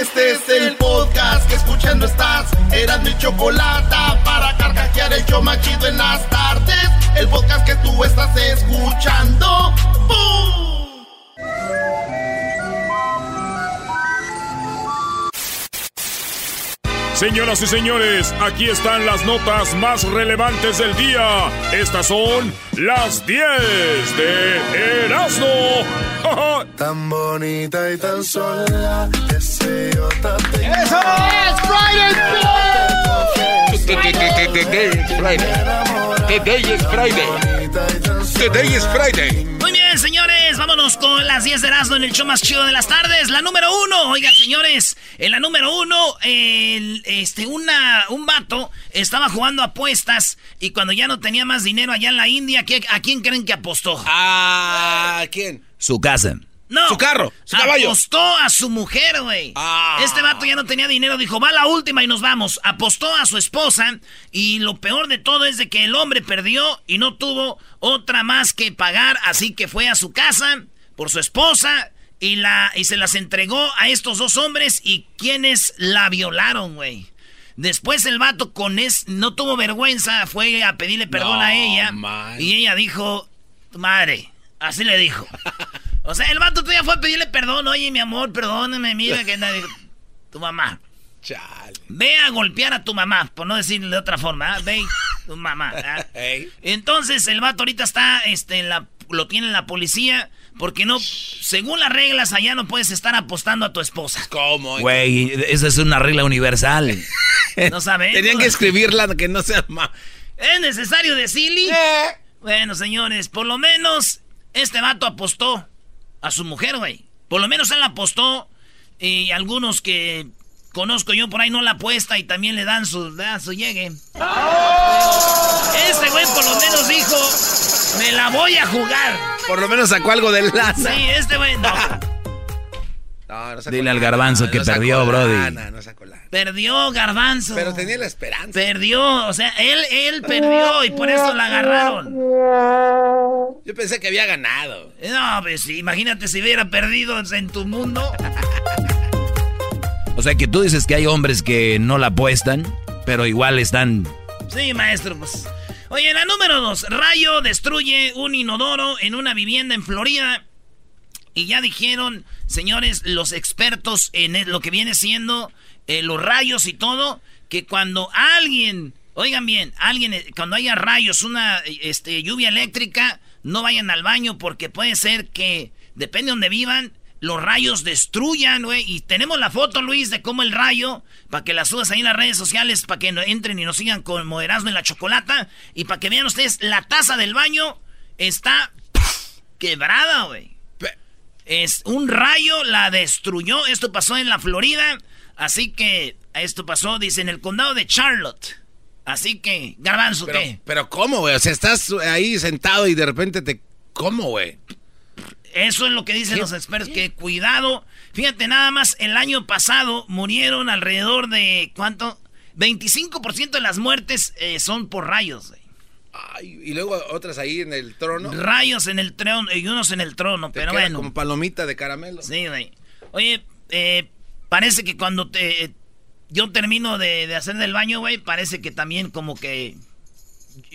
Este es el podcast que escuchando estás. Eran mi chocolate para carcajear el yo machido en las tardes. El podcast que tú estás escuchando. Señoras y señores, aquí están las notas más relevantes del día. Estas son las 10 de Erasmo. Tan bonita y tan sola, ese yo te ¡Eso es Friday! Today is Friday. Today is Friday. Muy bien, con las 10 de Erasmo en el show más chido de las tardes. La número uno, oigan, señores, en la número uno, el, este, una, un vato estaba jugando apuestas y cuando ya no tenía más dinero allá en la India, ¿qué- ¿a quién creen que apostó? ¿A quién? Su casa. No. Su carro, su caballo. Apostó a su mujer, güey. Ah. Este vato ya no tenía dinero, dijo, va la última y nos vamos. Apostó a su esposa y lo peor de todo es de que el hombre perdió y no tuvo otra más que pagar, así que fue a su casa por su esposa y, la, y se las entregó a estos dos hombres y quienes la violaron, güey. Después el vato con es, no tuvo vergüenza, fue a pedirle perdón No, a ella man. y ella dijo, "Tu madre, así le dijo. O sea, el vato todavía fue a pedirle perdón. Oye, mi amor, perdóname, mira que nadie... Tu mamá. Chale. Ve a golpear a tu mamá, por no decirle de otra forma. ¿ah? Ve, tu mamá. Ey. Entonces, el vato ahorita está, este, en la, lo tiene la policía, porque no, según las reglas, allá no puedes estar apostando a tu esposa. ¿Cómo? Güey, esa es una regla universal. ¿No sabes? Tenían que escribirla que no sea más. ¿Es necesario decirle? Eh. Bueno, señores, por lo menos este vato apostó a su mujer, güey. Por lo menos él apostó y algunos que conozco yo por ahí no la apuesta y también le dan su, dan su llegue. Este güey por lo menos dijo, me la voy a jugar. Por lo menos sacó algo del lana. Sí, este güey no. No, no sacó Dile al garbanzo que no perdió, brody. lana. Perdió Garbanzo. Pero tenía la esperanza. Perdió, o sea, él, él perdió y por eso la agarraron. Yo pensé que había ganado. No, pues imagínate si hubiera perdido en tu mundo. O sea que tú dices que hay hombres que no la apuestan, pero igual están. Sí, maestro, pues. Oye, la número dos. Rayo destruye un inodoro en una vivienda en Florida. Y ya dijeron, señores, los expertos en el- lo que viene siendo eh, los rayos y todo, que cuando alguien, oigan bien, alguien, eh, cuando haya rayos, una este, lluvia eléctrica, no vayan al baño porque puede ser que, depende de donde vivan, los rayos destruyan, güey. Y tenemos la foto, Luis, de cómo el rayo, para que la subas ahí en las redes sociales, para que no- entren y nos sigan con Moderazno en la chocolata. Y para que vean ustedes, la taza del baño está quebrada, güey. Es un rayo la destruyó. Esto pasó en la Florida. Así que esto pasó, dice, en el condado de Charlotte. Así que, Garbanzo, Pero, ¿qué? pero ¿cómo, güey? O sea, estás ahí sentado y de repente te... ¿Cómo, güey? Eso es lo que dicen ¿Qué? los expertos, que cuidado. Fíjate, nada más el año pasado murieron alrededor de, ¿cuánto? 25% de las muertes eh, son por rayos. güey. Ay, y luego otras ahí en el trono. Rayos en el trono y unos en el trono, Te pero queda bueno. como palomita de caramelo. Sí, güey. Oye, eh, parece que cuando te, eh, yo termino de, de hacer del baño, güey, parece que también como que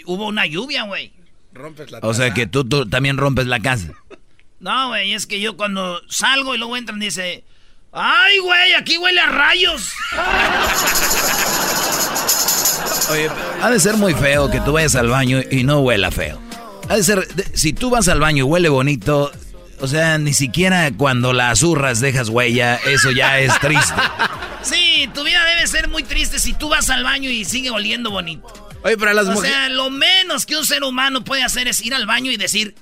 hubo una lluvia, güey. Rompes la O sea que tú, tú también rompes la casa. No, güey, es que yo cuando salgo y luego entran dice, ay, güey, aquí huele a rayos. Oye, ha de ser muy feo que tú vayas al baño y no huela feo. Ha de ser, si tú vas al baño y huele bonito, o sea, ni siquiera cuando la zurras dejas huella, eso ya es triste. Sí, tu vida debe ser muy triste si tú vas al baño y sigue oliendo bonito. Oye, para las mujeres. O sea, lo menos que un ser humano puede hacer es ir al baño y decir,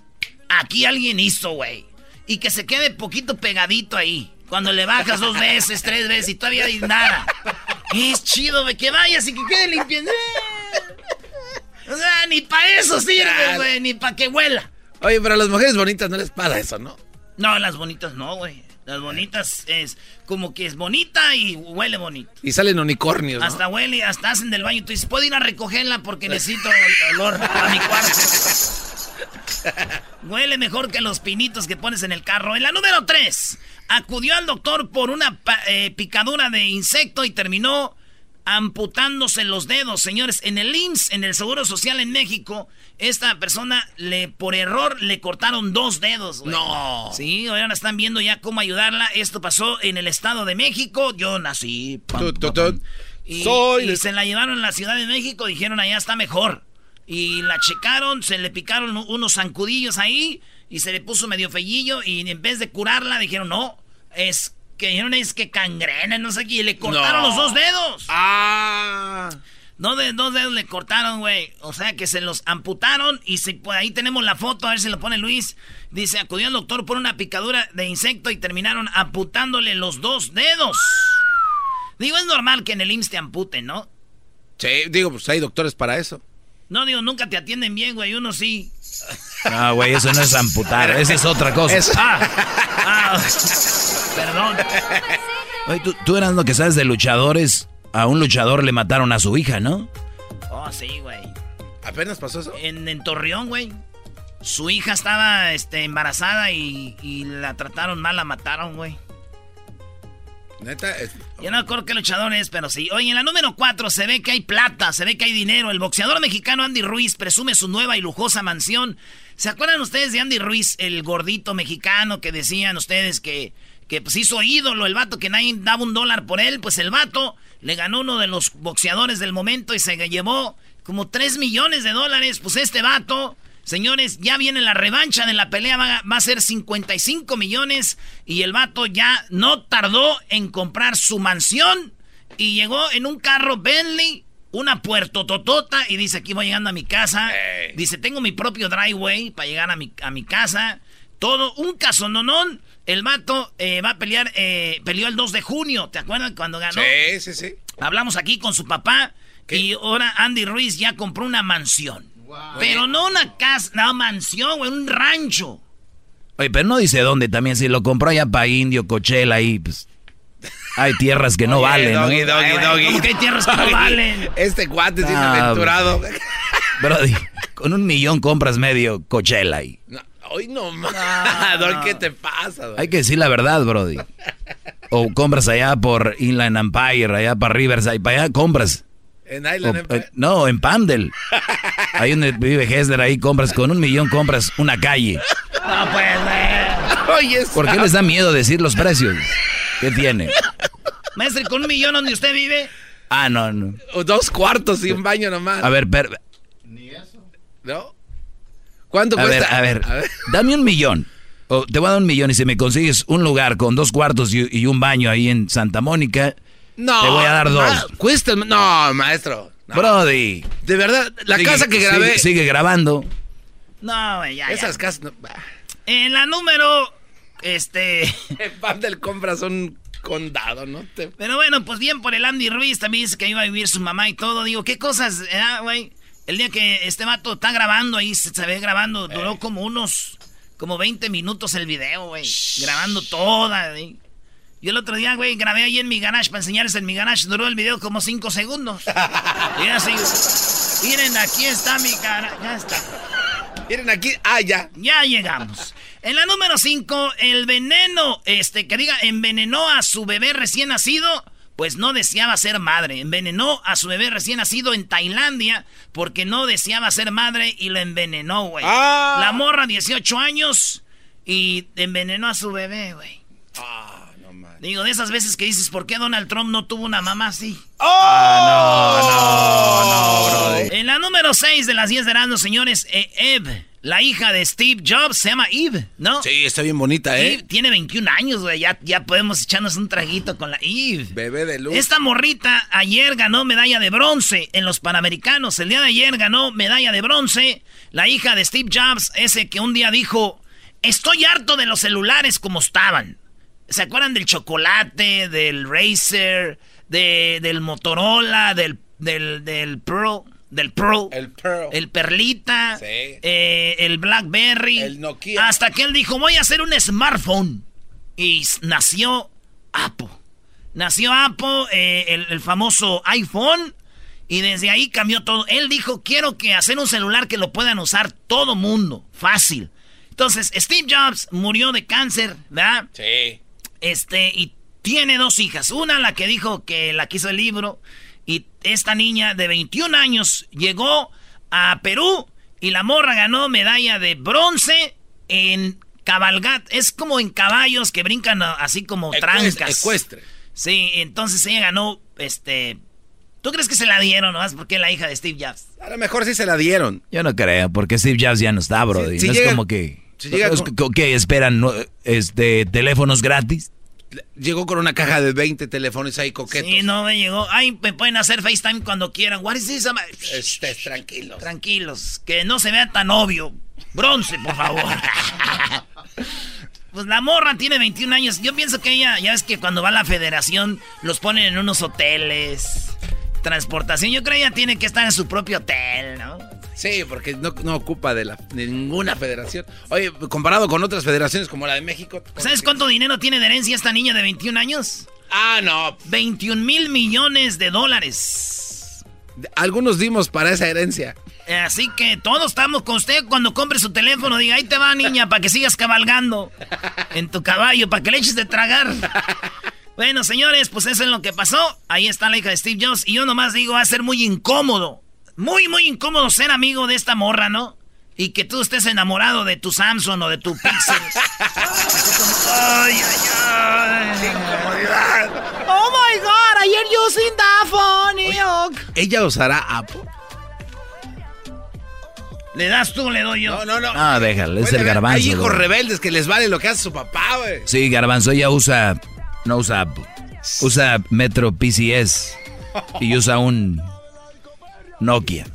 aquí alguien hizo, güey. Y que se quede poquito pegadito ahí. Cuando le bajas dos veces, tres veces y todavía hay nada. Es chido, güey, que vayas y que quede limpio. O sea, ni para eso sirve, güey, ni para que huela. Oye, pero a las mujeres bonitas no les pasa eso, ¿no? No, las bonitas no, güey. Las bonitas es como que es bonita y huele bonito. Y salen unicornios. ¿no? Hasta huele, hasta hacen del baño. Tú dices, puedo ir a recogerla porque necesito el olor a mi cuarto. huele mejor que los pinitos que pones en el carro. En la número 3, acudió al doctor por una eh, picadura de insecto y terminó amputándose los dedos, señores. En el IMSS, en el Seguro Social en México, esta persona le por error le cortaron dos dedos. No. Sí, ahora están viendo ya cómo ayudarla. Esto pasó en el Estado de México. Yo nací. y, y se la llevaron a la Ciudad de México. Dijeron allá está mejor. Y la checaron, se le picaron unos zancudillos ahí y se le puso medio fellillo y en vez de curarla dijeron no, es que dijeron es que cangrena, no sé qué, y le cortaron los dos dedos. Ah. No, de, dos dedos le cortaron, güey. O sea que se los amputaron y si, pues, ahí tenemos la foto, a ver si lo pone Luis. Dice, acudió al doctor por una picadura de insecto y terminaron amputándole los dos dedos. Digo, es normal que en el IMSS te amputen, ¿no? Sí, digo, pues hay doctores para eso. No, digo, nunca te atienden bien, güey. Uno sí. No, güey, eso no es amputar, esa es otra cosa. Ah, ah, perdón. Oye, ¿tú, tú eras lo que sabes de luchadores. A un luchador le mataron a su hija, ¿no? Oh, sí, güey. ¿Apenas pasó eso? En, en Torreón, güey. Su hija estaba este, embarazada y, y la trataron mal, la mataron, güey. Neta. Es... Yo no acuerdo qué luchador es, pero sí. Oye, en la número 4 se ve que hay plata, se ve que hay dinero. El boxeador mexicano Andy Ruiz presume su nueva y lujosa mansión. ¿Se acuerdan ustedes de Andy Ruiz, el gordito mexicano que decían ustedes que, que pues hizo ídolo, el vato que nadie daba un dólar por él? Pues el vato le ganó uno de los boxeadores del momento y se llevó como 3 millones de dólares. Pues este vato Señores, ya viene la revancha de la pelea, va, va, a ser 55 millones y el vato ya no tardó en comprar su mansión y llegó en un carro Bentley, una puerto totota y dice, aquí voy llegando a mi casa. Hey. Dice, tengo mi propio driveway para llegar a mi, a mi casa. Todo un casononón. El vato eh, va a pelear, eh, peleó el 2 de junio, ¿te acuerdas cuando ganó? Sí, sí, sí. Hablamos aquí con su papá ¿Qué? y ahora Andy Ruiz ya compró una mansión. Wow. Pero no una casa, una mansión, güey, un rancho. Oye, pero no dice dónde también. Si lo compró allá para Indio, Cochela, ahí, pues. Hay tierras que no Oye, valen, doggy, ¿no? Doggy, doggy, ¿Cómo que hay tierras que no valen? Este cuate es Ah, inaventurado. Brody, con un millón compras medio Cochela ahí. No, hoy no más. no. ¿Qué te pasa? Doggy? Hay que decir la verdad, Brody. O compras allá por Inland Empire, allá para Riverside, para allá compras. En O, Island eh, Empire. no, en Pandel. Ahí donde vive Hessler, ahí compras con un millón, compras una calle. No puede ser. Oye, es- ¿Por qué les da miedo decir los precios? ¿Qué tiene? Maestro, con un millón donde usted vive. Ah, no, no. Dos cuartos y un baño nomás. A ver, per- ¿No? ¿Cuánto a ver, cuesta? a ver, dame un millón. O te voy a dar un millón y si me consigues un lugar con dos cuartos y, y un baño ahí en Santa Mónica, No. Te voy a dar dos. ma- cuesta. No, maestro. No. Brody. De verdad, la sigue- casa que grabé. Sigue, grabando. No, güey, ya, ya. Esas casas. No. En la número. Este. en Pandel compras un condado, ¿no? Te- Pero bueno, pues bien por el Andy Ruiz. También dice que iba a vivir su mamá y todo. Digo, ¿qué cosas, eh, güey? El día que este vato está grabando ahí, se, se ve grabando, duró como unos. Como 20 minutos el video, güey. Grabando toda, güey. Yo el otro día, güey, grabé ahí en mi garage para enseñarles en mi garage. Duró el video como 5 segundos. y así. Miren, aquí está mi cara. Ya está. Miren aquí. Ah, ya. Ya llegamos. En la número 5, el veneno, este, que diga, envenenó a su bebé recién nacido, pues no deseaba ser madre. Envenenó a su bebé recién nacido en Tailandia porque no deseaba ser madre y lo envenenó, güey. Ah. La morra, 18 años, y envenenó a su bebé, güey. Ah. Digo, de esas veces que dices, ¿por qué Donald Trump no tuvo una mamá así? Ah, no, no, no, 6 de las 10 de Erasmo, señores. Eh, Eve, la hija de Steve Jobs, se llama Eve, ¿no? Sí, está bien bonita, ¿eh? Eve tiene 21 años, güey. Ya, ya podemos echarnos un traguito con la Eve. Bebé de luz. Esta morrita ayer ganó medalla de bronce en los Panamericanos. El día de ayer ganó medalla de bronce. La hija de Steve Jobs, ese que un día dijo, estoy harto de los celulares como estaban. ¿Se acuerdan del chocolate, del Racer, de, del Motorola, del, del, del Pro? Del Pro. El Pearl. El Perlita. Sí. eh, el Blackberry. El Nokia. Hasta que él dijo, voy a hacer un smartphone. Y nació Apple. Nació Apple, eh, el, el famoso iPhone. Y desde ahí cambió todo. Él dijo, quiero que hacer un celular que lo puedan usar todo mundo. Fácil. Entonces, Steve Jobs murió de cáncer, ¿verdad? Sí. Este, y tiene dos hijas. Una, la que dijo que la quiso el libro. Y esta niña de 21 años llegó a Perú y la morra ganó medalla de bronce en cabalgat. Es como en caballos que brincan así como trancas. Ecuestre. Sí, entonces ella ganó, este... ¿Tú crees que se la dieron nomás porque es la hija de Steve Jobs? A lo mejor sí se la dieron. Yo no creo, porque Steve Jobs ya no está, bro. Si- si no llega- es como que... si llega es con- co- que esperan no, este, teléfonos gratis. Llegó con una caja de 20 teléfonos ahí coquetos. Sí, no me llegó. Ay, me pueden hacer FaceTime cuando quieran. What is this? Este, tranquilo. Tranquilos, que no se vea tan obvio. Bronce, por favor. pues la morra tiene 21 años. Yo pienso que ella, ya es que cuando va a la federación, los ponen en unos hoteles. Transportación. Yo creo que ella tiene que estar en su propio hotel, ¿no? Sí, porque no, no ocupa de, la, de ninguna federación. Oye, comparado con otras federaciones como la de México. ¿Sabes cuánto dinero tiene de herencia esta niña de 21 años? Ah, no. 21 mil millones de dólares. Algunos dimos para esa herencia. Eh, Así que todos estamos con usted cuando compre su teléfono. Diga, ahí te va, niña, para que sigas cabalgando en tu caballo, para que le eches de tragar. Bueno, señores, pues eso es lo que pasó. Ahí está la hija de Steve Jobs. Y yo nomás digo, va a ser muy incómodo. Muy, muy incómodo ser amigo de esta morra, ¿no? Y que tú estés enamorado de tu Samsung o de tu Pixel. ay, ay, ay. Oh my God, ayer using that phone. ¿Ella usará Apple? ¿Le das tú o le doy yo? No, no, no. Ah, déjalo, es el garbanzo. Hay hijos bro. rebeldes que les vale lo que hace su papá, güey. Sí, Garbanzo ya usa. No usa Apple. Usa Metro PCS. Y usa un. Nokia.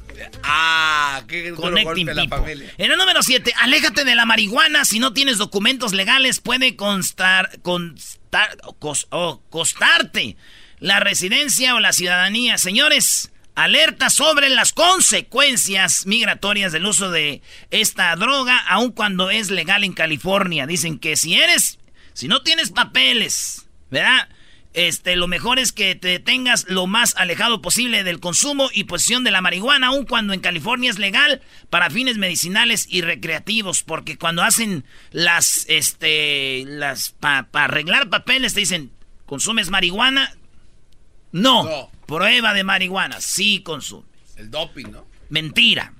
Ah, qué duro golpe a la familia. En el número 7, aléjate de la marihuana. Si no tienes documentos legales, puede constar, constar, cos- o costarte la residencia o la ciudadanía. Señores, alerta sobre las consecuencias migratorias del uso de esta droga, aun cuando es legal en California. Dicen que si eres, si no tienes papeles, ¿verdad? Este, lo mejor es que te tengas lo más alejado posible del consumo y posesión de la marihuana, aun cuando en California es legal para fines medicinales y recreativos, porque cuando hacen las, este, las, para arreglar papeles te dicen, ¿consumes marihuana? No. No. Prueba de marihuana, sí consume. El doping, ¿no? Mentira.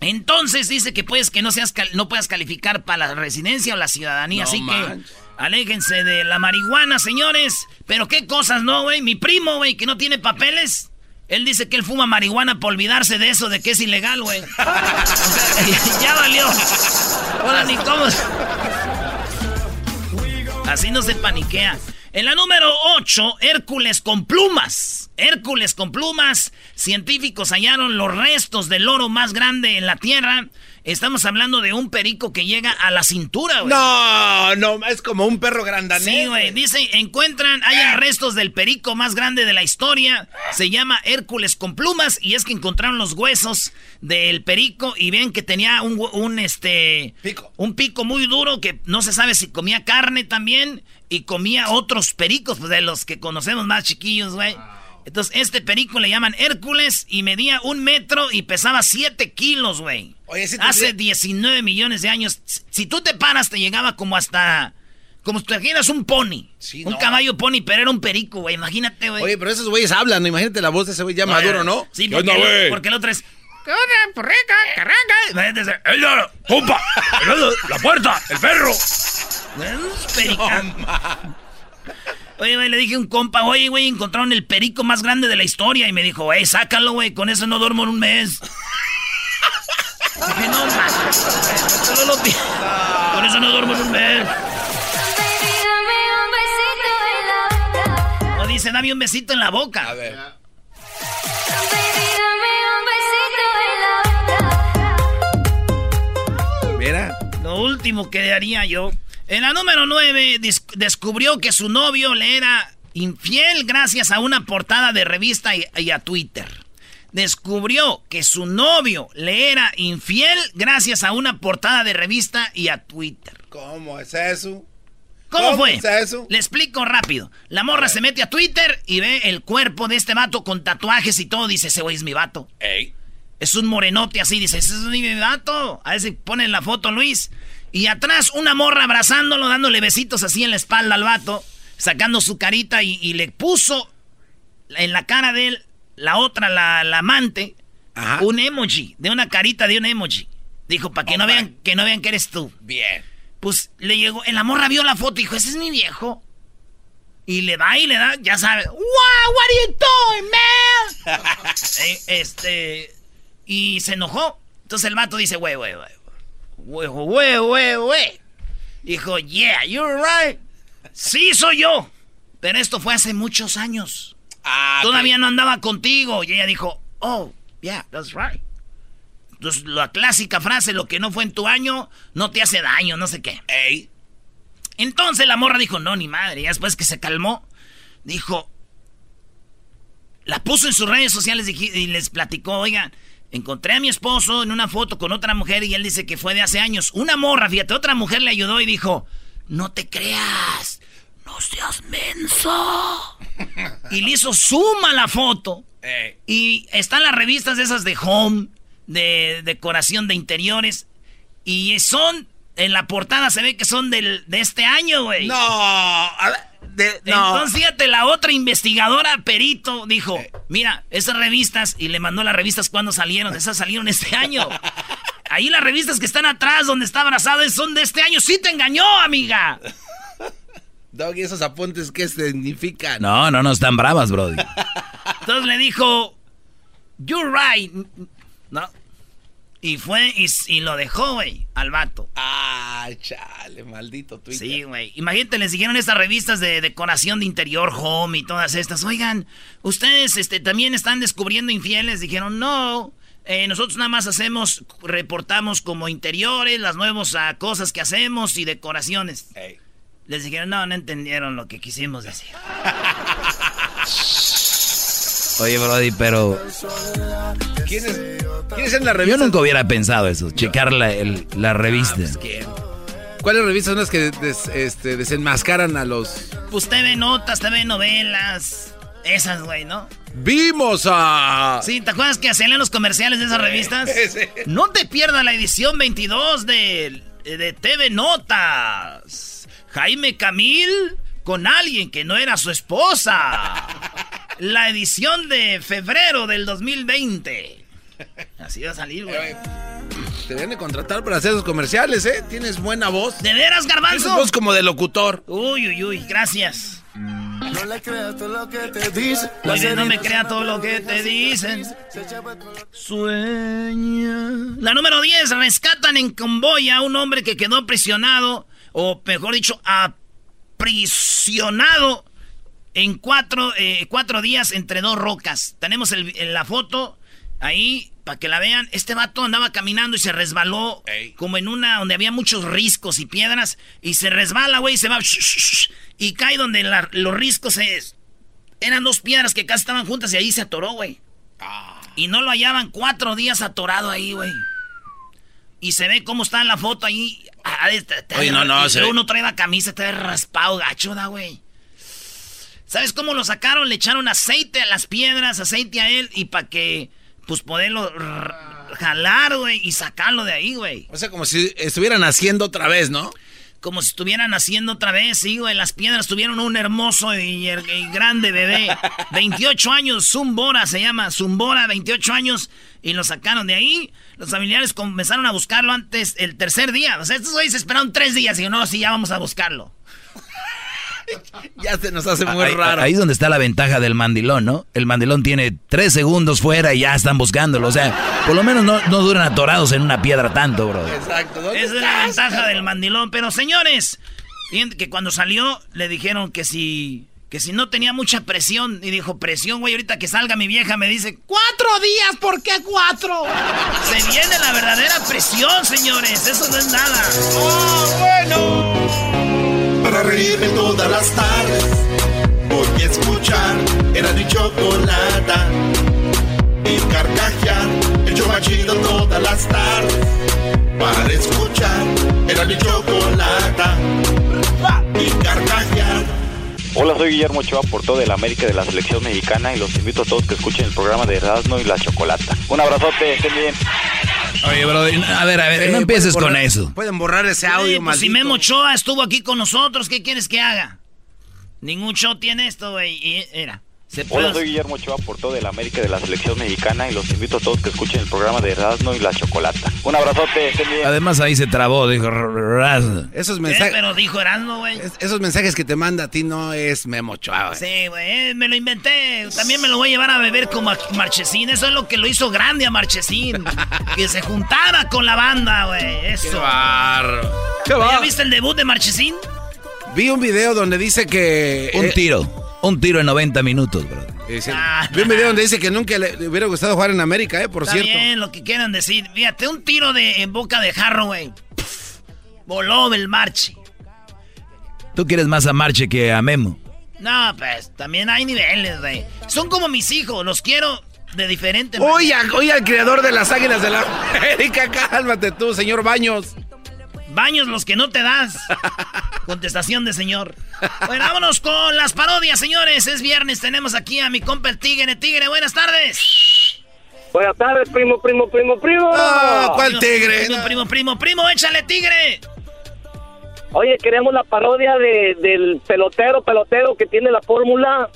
Entonces dice que puedes que no seas cal- no puedas calificar para la residencia o la ciudadanía, No así que aléjense de la marihuana, señores. Pero qué cosas, ¿no, güey? Mi primo, güey, que no tiene papeles. Él dice que él fuma marihuana para olvidarse de eso, de que es ilegal, güey. ya valió. Ahora ni cómo. Así no se paniquea. En la número 8, Hércules con plumas. Hércules con plumas. Científicos hallaron los restos del oro más grande en la Tierra. Estamos hablando de un perico que llega a la cintura, güey. No, no, es como un perro grandanés. Sí, güey. Dice, encuentran, hay restos del perico más grande de la historia. Se llama Hércules con plumas. Y es que encontraron los huesos del perico y ven que tenía un, un, este... Pico. Un pico muy duro que no se sabe si comía carne también. Y comía otros pericos, pues de los que conocemos más chiquillos, güey. Entonces, este perico le llaman Hércules y medía un metro y pesaba 7 kilos, güey. Hace tendría- 19 millones de años. Si- tú te paras, te llegaba como hasta. Como si te imaginas un pony. Sí, un no. caballo pony, pero era un perico, güey. Imagínate, güey. Oye, pero esos güeyes hablan, ¿no? imagínate la voz de ese güey ya maduro, ¿no? Sí, ¿Qué porque, onda, el, porque el otro es. ¿Qué onda, porreca, carranca? Imagínate ese, ¡Ey, no, compa! ¡La puerta! ¡El perro! Un perica. Oye, güey, le dije a un compa, oye, güey, encontraron el perico más grande de la historia. Y me dijo, güey, sácalo, güey, con eso no duermo en un mes. Dije, no, no lo Por eso no duermo en un mes. O dice, dame un besito en la boca. A ver. Mira. Lo último que haría yo. En la número 9 descubrió que su novio le era infiel gracias a una portada de revista y, a Twitter. Descubrió que su novio le era infiel gracias a una portada de revista y a Twitter. ¿Cómo es eso? ¿Cómo, fue? Es eso? Le explico rápido. La morra se mete a Twitter y ve el cuerpo de este vato con tatuajes y todo. Dice, ese güey es mi vato. Ey. Es un morenote así. Dice, ese es mi vato. A ver pone la foto Luis. Y atrás una morra abrazándolo, dándole besitos así en la espalda al vato sacando su carita y, le puso en la cara de él, la otra, la, amante, un emoji, de una carita de un emoji. Dijo, para que no vean que no vean que eres tú. Bien. Pues le llegó, en la morra vio la foto y dijo, ese es mi viejo. Y le da y le da, ya sabe, wow, what are you doing, man? Eh, este, y se enojó. Entonces el vato dice, wey, wey, wey, wey, wey, wey. Dijo, yeah, you're right. Sí, soy yo. Pero esto fue hace muchos años. Ah, Todavía no andaba contigo. Y ella dijo, oh, yeah, that's right. Entonces, la clásica frase, lo que no fue en tu año, no te hace daño, no sé qué. Ey. Entonces la morra dijo, no, ni madre. Y después que se calmó, dijo, la puso en sus redes sociales y les platicó, oigan, encontré a mi esposo en una foto con otra mujer y él dice que fue de hace años. Una morra, fíjate, otra mujer le ayudó y dijo, no te creas, no seas menso. y le hizo suma la foto. Eh. Y están las revistas de esas de home, de decoración de interiores. Y son, en la portada se ve que son del, de este año, güey. No, Entonces, fíjate, la otra investigadora, perito, dijo, eh. mira, esas revistas, y le mandó las revistas cuando salieron, esas salieron este año. Ahí las revistas que están atrás, donde está abrazado, son de este año. ¡Sí te engañó, amiga! Doggy, esos apuntes, ¿qué significan? No, no, no, están bravas, Brody. Entonces le dijo, you're right. No. Y fue y, lo dejó, güey, al vato. Ah, chale, maldito Twitter. Sí, güey. Imagínate, le siguieron estas revistas de decoración de interior, home y todas estas. Oigan, ustedes este, también están descubriendo infieles. Dijeron, no. Eh, nosotros nada más hacemos, reportamos como interiores, las nuevas ah, cosas que hacemos y decoraciones. Les dijeron, no, no entendieron lo que quisimos decir. Oye, Brody, pero... ¿Quién es, en la revista? Yo nunca hubiera pensado eso, checar la, la revista. Ah, pues, ¿Cuáles revistas son las que este, desenmascaran a los...? Pues TV Notas, TV Novelas, esas, güey, ¿no? Vimos a... Sí, ¿te acuerdas que hacían los comerciales de esas revistas? No te pierdas la edición 22 de, de TV Notas. Jaime Camil con alguien que no era su esposa. La edición de febrero del 2020. Así va a salir, güey. Te vienen a contratar para hacer esos comerciales, ¿eh? Tienes buena voz. ¿De veras, garbanzo? Tienes voz como de locutor. Uy, uy, uy, gracias. No le creas todo lo que te dicen. no me crea todo lo que te dicen. Sueña. La número 10. Rescatan en Camboya a un hombre que quedó prisionado, o mejor dicho, aprisionado en cuatro, eh, cuatro días entre dos rocas. Tenemos la foto ahí para que la vean. Este vato andaba caminando y se resbaló como en una donde había muchos riscos y piedras. Y se resbala, güey, y se va. y cae donde los riscos es. Eran dos piedras que casi estaban juntas y ahí se atoró, güey. Ah. Y no lo hallaban cuatro días atorado ahí, güey. Y se ve cómo está en la foto ahí. Ah, Oye, no, no, se Uno trae la camisa, te ve raspado, gacho, güey. ¿Sabes cómo lo sacaron? Le echaron aceite a las piedras, aceite a él, y para que pues poderlo jalar, güey, y sacarlo de ahí, güey. O sea, como si estuvieran haciendo otra vez, ¿no? Como si estuvieran haciendo otra vez, sí, güey. Las piedras tuvieron un hermoso y, grande bebé. 28 años, Zumbora se llama, Zumbora, 28 años. Y lo sacaron de ahí. Los familiares comenzaron a buscarlo antes, el tercer día. O sea, estos güeyes esperaron tres días y no, sí, ya vamos a buscarlo. ya se nos hace muy raro. Ahí es donde está la ventaja del mandilón, ¿no? El mandilón tiene tres segundos fuera y ya están buscándolo. O sea, por lo menos no, no duran atorados en una piedra tanto, bro. Exacto. Esa es la ventaja del mandilón. Pero señores, que cuando salió le dijeron que si que si no tenía mucha presión. Y dijo, presión, güey, ahorita que salga mi vieja me dice, cuatro días, ¿por qué cuatro? Se viene la verdadera presión, señores, eso no es nada. ¡Oh, bueno! Para reírme todas las tardes, voy a escuchar, era mi chocolata. Y carcajear, el yo machido todas las tardes. Para escuchar, era mi chocolata. Y carcajear Hola, soy Guillermo Ochoa, por todo el América de la Selección Mexicana y los invito a todos que escuchen el programa de Erasmo y la Chocolata. Un abrazote, estén bien. Oye, bro, a ver, a ver, no empieces con eso. Pueden borrar ese audio, pues Si Memo Ochoa estuvo aquí con nosotros, ¿qué quieres que haga? Ningún show tiene esto, güey. Era. Hola, soy Guillermo Ochoa, por todo el América de la Selección Mexicana y los invito a todos que escuchen el programa de Erasmo y la Chocolata. Un abrazote, Además ahí se trabó, dijo Esos mensajes... Pero dijo Erasmo, güey. esos mensajes que te manda a ti no es Memo Ochoa, güey. Sí, güey, eh, me lo inventé. También me lo voy a llevar a beber como a Marchesín. Eso es lo que lo hizo grande a Marchesín. que se juntara con la banda, güey. Eso. Qué barro. ¿Ya viste el debut de Marchesín? Vi un video donde dice que... Un tiro. Un tiro en 90 minutos, bro. Ah. Vi un video donde dice que nunca le hubiera gustado jugar en América, ¿eh? Por Está cierto. bien, lo que quieran decir. Fíjate, un tiro de, en boca de jarro, güey. Voló el Marche. ¿Tú quieres más a Marche que a Memo? No, pues, también hay niveles, güey. Son como mis hijos, los quiero de diferente Oye, oye al creador de las águilas de la América, cálmate tú, señor Baños. Baños los que no te das. Contestación de señor. Bueno, vámonos con las parodias, señores. Es viernes, tenemos aquí a mi compa el Tigre. Tigre, buenas tardes. Buenas tardes, primo, primo, primo, primo. Ah, ¿Cuál tigre? Primo, primo, primo, primo, échale, tigre. Oye, queremos la parodia de, del pelotero, pelotero que tiene la fórmula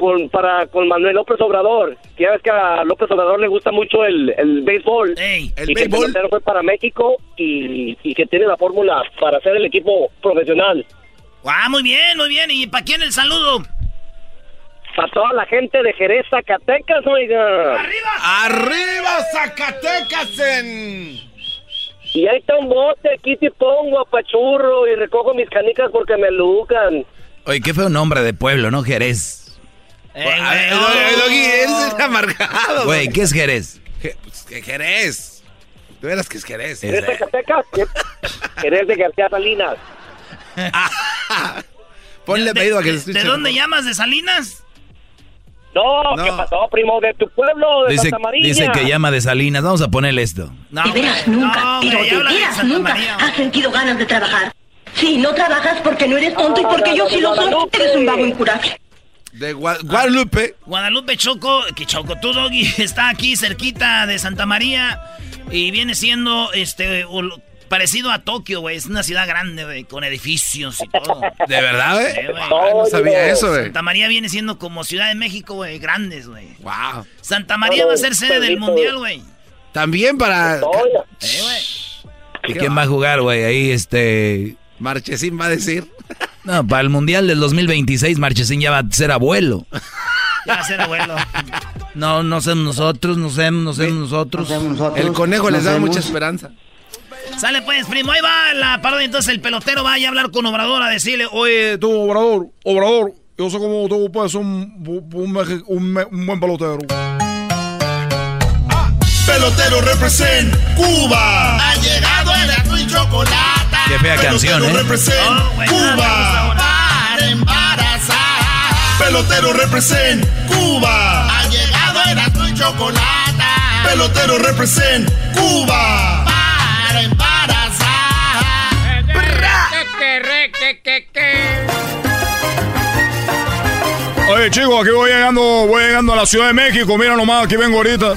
con, para, con Manuel López Obrador. Ya ves que a López Obrador le gusta mucho el, el béisbol. el y que el fue para México y, y que tiene la fórmula para ser el equipo profesional. Ah, muy bien, muy bien. ¿Y para quién el saludo? Para toda la gente de Jerez, Zacatecas, oiga. ¡Arriba! ¡Arriba, Zacatecas! En... Y ahí está un bote, aquí te pongo a pachurro y recojo mis canicas porque me lucan. Oye, qué feo nombre de pueblo, ¿no? Jerez. Eh, es amargado. Güey, ¿qué es Jerez? Pues, Jerez. ¿De veras que es Jerez? ¿Jerez de Zacatecas? Jerez de García Salinas. Ponle pedido a que se ¿De dónde llamas? ¿De Salinas? No, ¿qué pasó, primo? ¿De tu pueblo? ¿De dice, Santa María? Dice que llama de Salinas. Vamos a ponerle esto. No, de veras nunca, pero de veras nunca has sentido ganas de trabajar. Sí, no trabajas porque no eres tonto y porque yo sí lo soy. Eres un vago incurable. De Guadalupe. Guadalupe Choco, que Choco, tú, Doggy, está aquí cerquita de Santa María y viene siendo este parecido a Tokio, güey. Es una ciudad grande, güey, con edificios y todo. ¿De verdad, güey? no sabía eso, güey. Santa María viene siendo como Ciudad de México, güey, grandes, güey. Wow. Santa María va a ser sede del Mundial, güey. También para... Eh, ¿Y quién va a jugar, güey? Ahí, este... Marchesín va a decir. No, para el Mundial del 2026, Marchesín ya va a ser abuelo. Ya va a ser abuelo. No, no somos nosotros, no somos, no somos nosotros. El conejo les da mucha esperanza. Sale pues, primo, ahí va la parodia. Entonces el pelotero va a hablar con Obrador a decirle, oye, tú, Obrador, Obrador, yo sé cómo tú puedes ser un, un, buen pelotero. Pelotero represent Cuba. Ha llegado el azul y chocolate. Qué fea canción, ¿eh? Represent Oh, Cuba. Para embarazar. Pelotero represent Cuba. Ha llegado el azul y chocolate. Pelotero represent Cuba. Para embarazar. Oye, chicos, aquí voy llegando, voy llegando a la Ciudad de México. Mira nomás, aquí vengo ahorita.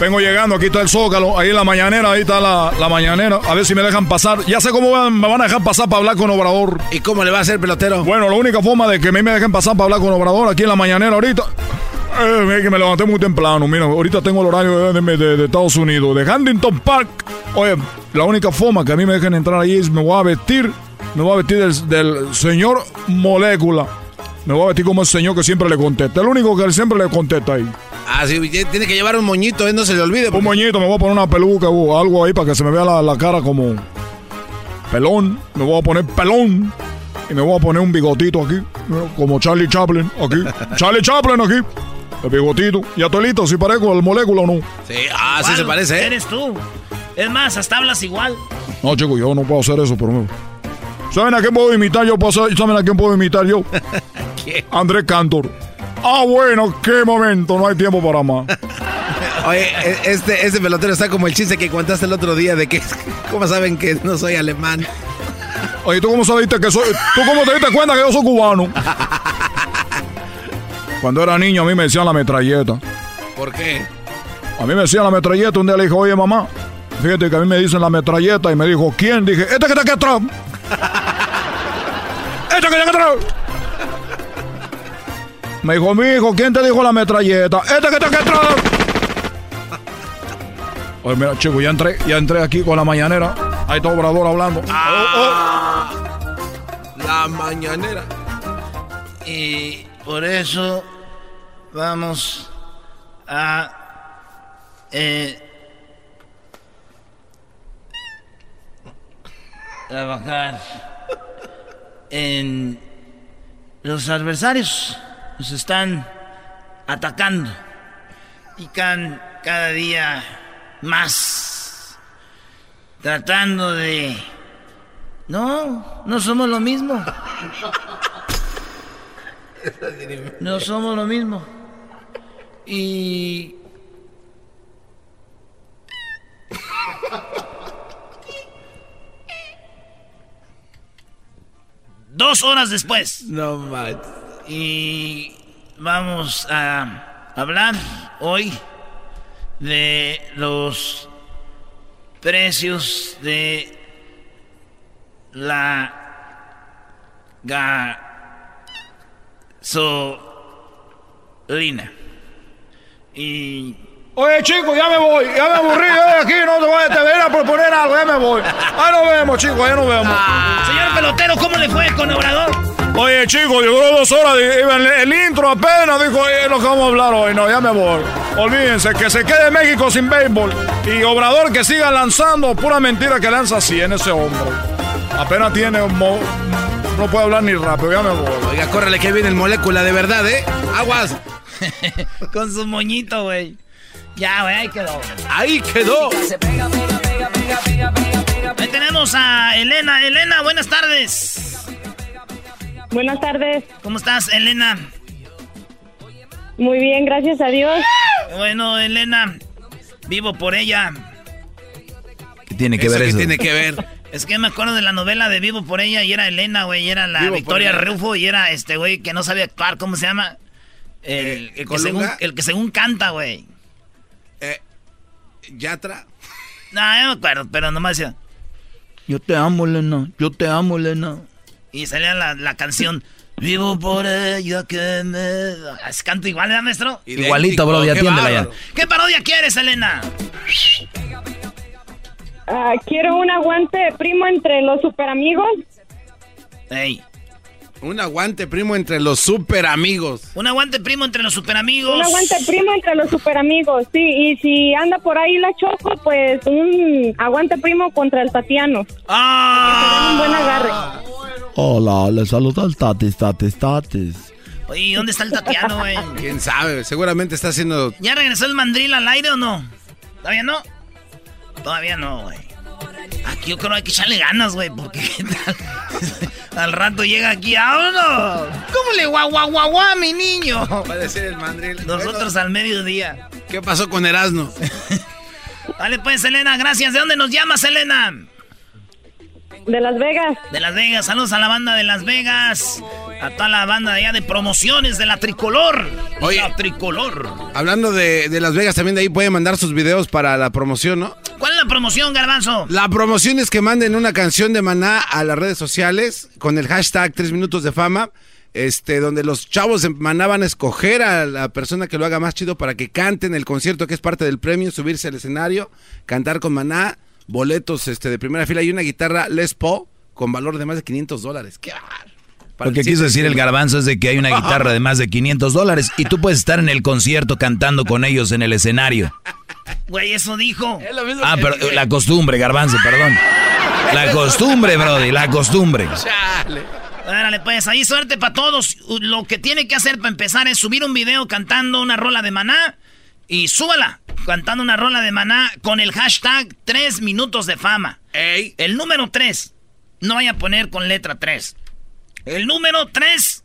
Vengo llegando, aquí está el Zócalo, ahí en la mañanera, ahí está la, la mañanera. A ver si me dejan pasar. Ya sé cómo van- me van a dejar pasar para hablar con Obrador. ¿Y cómo le va a hacer pelotero? Bueno, la única forma de que a mí me dejen pasar para hablar con Obrador aquí en la mañanera ahorita. eh, que me levanté muy temprano. Mira, ahorita tengo el horario de, de- de- de Estados Unidos, de Huntington Park. Oye, la única forma que a mí me dejen entrar ahí es me voy a vestir Me voy a vestir del, del señor Molécula. Me voy a vestir como el señor que siempre le contesta. El único que siempre le contesta ahí. Ah, sí, tiene que llevar un moñito, ¿eh? no se le olvide. Un moñito, me voy a poner una peluca o algo ahí para que se me vea la, cara como pelón. Me voy a poner pelón. Y me voy a poner un bigotito aquí, como Charlie Chaplin, aquí. Charlie Chaplin aquí. El bigotito. Y a Tolito, si parezco el molécula o no. Sí, ah, sí se parece, ¿eh? Eres tú. Es más, hasta hablas igual. No, chico, yo no puedo hacer eso, pero... ¿Saben a quién puedo imitar yo? ¿Saben a quién puedo imitar yo? Andrés Cantor. Ah, bueno, qué momento, no hay tiempo para más. Oye, e, este, este pelotero está como el chiste que contaste el otro día de que, ¿cómo saben que no soy alemán? Oye, ¿tú cómo sabiste que soy? ¿Tú cómo te diste cuenta que yo soy cubano? Cuando era niño a mí me decían la metralleta. ¿Por qué? A mí me decían la metralleta. Un día le dije, oye mamá, fíjate que a mí me dicen la metralleta. Y me dijo, ¿quién? Dije, este que está aquí atrás. este que está aquí atrás. Me dijo, mi hijo, ¿quién te dijo la metralleta? Este que está aquí atrás. Oye, mira, chico, ya entré, ya entré aquí con la mañanera. Ahí está Obrador hablando. Ah, La mañanera. Y por eso vamos a eh, trabajar en los adversarios nos están atacando y can, cada día más tratando de no no somos lo mismo no somos lo mismo y Dos horas después. No más. Y vamos a hablar hoy de los precios de la gasolina. Y Oye, chicos, ya me voy, ya me aburrí, eh, aquí no te voy a, te voy a proponer algo, ya me voy. Ahí nos vemos, chicos, ahí nos vemos. Ah. Señor pelotero, ¿cómo le fue con Obrador? Oye, chicos, duró dos horas, el, el intro apenas dijo, oye, lo que vamos a hablar hoy, no, ya me voy. Olvídense, que se quede México sin béisbol. Y Obrador que siga lanzando, pura mentira que lanza así en ese hombre. Apenas tiene un... no puede hablar ni rápido, ya me voy. Oiga, córrele que viene el molécula de verdad, ¿eh? Aguas. con su moñito, güey. Ya, güey, ahí quedó. Ahí quedó. Ahí tenemos a Elena. Elena, buenas tardes. Buenas tardes. ¿Cómo estás, Elena? Muy bien, gracias a Dios. Bueno, Elena, vivo por ella. ¿Qué tiene que ver eso? tiene que ver? Es que me acuerdo de la novela de Vivo por ella y era Elena, güey, y era la Victoria Rufo y era este güey que no sabía actuar, ¿cómo se llama? El, eh, que, según, el que según canta, güey. Eh, ¿Yatra? No, no me acuerdo, pero nomás decía... Yo te amo, Elena, yo te amo, Elena. Y salía la, la canción... Vivo por ella que me... Canto igual, ¿verdad, maestro? Igualito, bro, ya atiéndela ya. ¿Qué parodia quieres, Elena? Uh, quiero un aguante primo entre los super amigos. Ey. Un aguante primo entre los super amigos. Un aguante primo entre los super amigos. Un aguante primo entre los super amigos, sí. Y si anda por ahí la Choco, pues un aguante primo contra el Tatiano. ¡Ah! un buen agarre. Hola, le saluda el Tatis, Tatis, Tatis. Oye, ¿dónde está el Tatiano, güey? ¿Quién sabe? Seguramente está haciendo... ¿Ya regresó el mandril al aire o no? ¿Todavía no? Todavía no, güey. Aquí yo creo que hay que echarle ganas, güey, porque al rato llega aquí, ¡vámonos! ¿Cómo le guau, guau, guau, guau, mi niño? Va a decir el mandril. Nosotros al mediodía. ¿Qué pasó con Erasmo? vale, pues, Elena, gracias. ¿De dónde nos llamas, Elena? De Las Vegas. De Las Vegas. Saludos a la banda de Las Vegas. A toda la banda de allá de promociones de la tricolor. Oye, la tricolor. Hablando de, de, Las Vegas, también de ahí pueden mandar sus videos para la promoción, ¿no? ¿Cuál es la promoción, Garbanzo? La promoción es que manden una canción de Maná a las redes sociales con el hashtag 3 minutos de fama. Este, donde los chavos de Maná van a escoger a la persona que lo haga más chido para que canten el concierto que es parte del premio, subirse al escenario, cantar con Maná, boletos este, de primera fila y una guitarra Les Paul con valor de más de 500 dólares. ¡Qué bar! Lo que quiso decir el garbanzo es de que hay una guitarra de más de 500 dólares y tú puedes estar en el concierto cantando con ellos en el escenario. Güey, eso dijo. Ah, pero la costumbre, garbanzo, perdón. La costumbre, Brody, la costumbre. Árale, pues ahí suerte para todos. Lo que tiene que hacer para empezar es subir un video cantando una rola de maná y súbala cantando una rola de maná con el hashtag 3 minutos de fama. El número 3. No vaya a poner con letra 3. El número 3.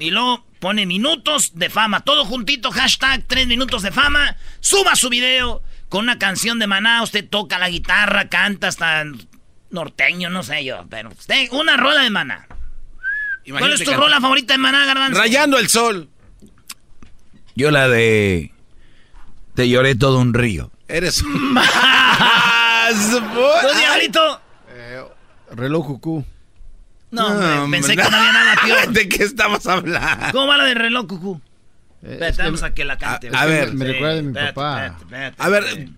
Y luego pone minutos de fama. Todo juntito, hashtag 3 minutos de fama. Suba su video con una canción de maná. Usted toca la guitarra, canta hasta norteño, no sé yo. Pero usted, una rola de maná. ¿Cuál es tu rola favorita de maná, Garbanzo? Rayando el sol. Yo la de... Te lloré todo un río. Eres más. ¿Tú, diablito? Eh, reloj cucú. No, hombre, pensé que no había nada peor. ¿De qué estamos hablando? ¿Cómo va la de reloj cucú? Eh, Espérate, vamos a que la cante. A, a ver. Me, recuerda de mi papá. a ver,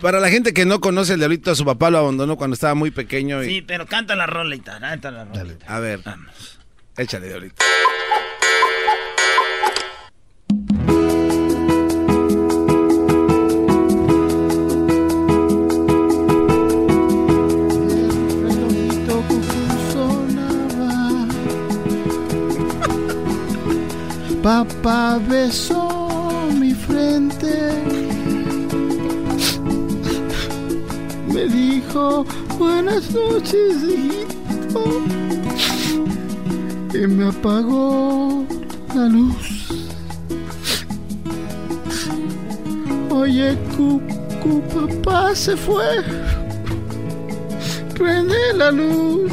para la gente que no conoce el diablito, su papá lo abandonó cuando estaba muy pequeño. Y... Sí, pero canta la rolita, canta la rolita. A ver, vamos. Échale, diablito. Papá besó mi frente. Me dijo buenas noches, hijito. Y me apagó la luz. Oye, cucu, papá se fue. Prende la luz.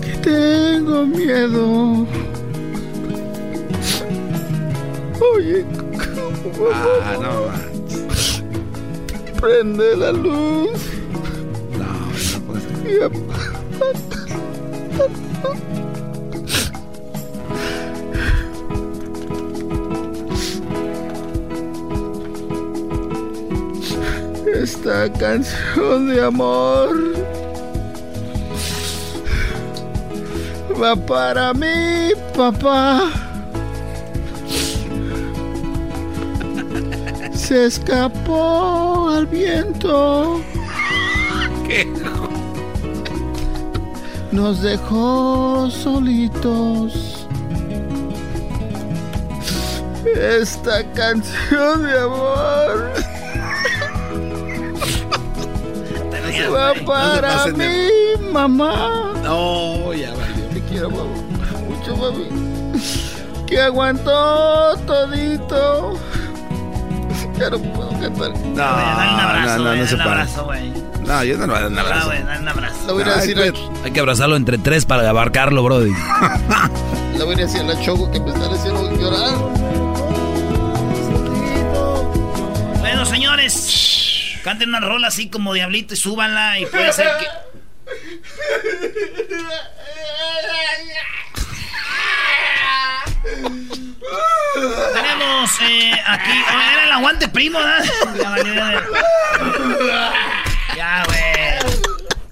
Que tengo miedo. Oye, ah, no Prende la luz. No, no puede ser. Esta canción de amor va para mí, papá. Se escapó al viento. Nos dejó solitos. Esta canción de amor va para mí, mamá. No, ya valió. Te quiero mucho, mami. Que aguantó todito cantar. No, dale un abrazo, no, no, no se un abrazo, güey. No, yo no le voy a dar un abrazo. Ah, güey, dale un abrazo. Le voy a decir a, Hay que abrazarlo entre tres para abarcarlo, Brody. le voy a decir a la Choco que me está haciendo llorar. Bueno, señores, canten una rola así como Diablito y súbanla y puede ser que... Tenemos eh, aquí. oh, era el aguante primo, ¿verdad? Ya, güey.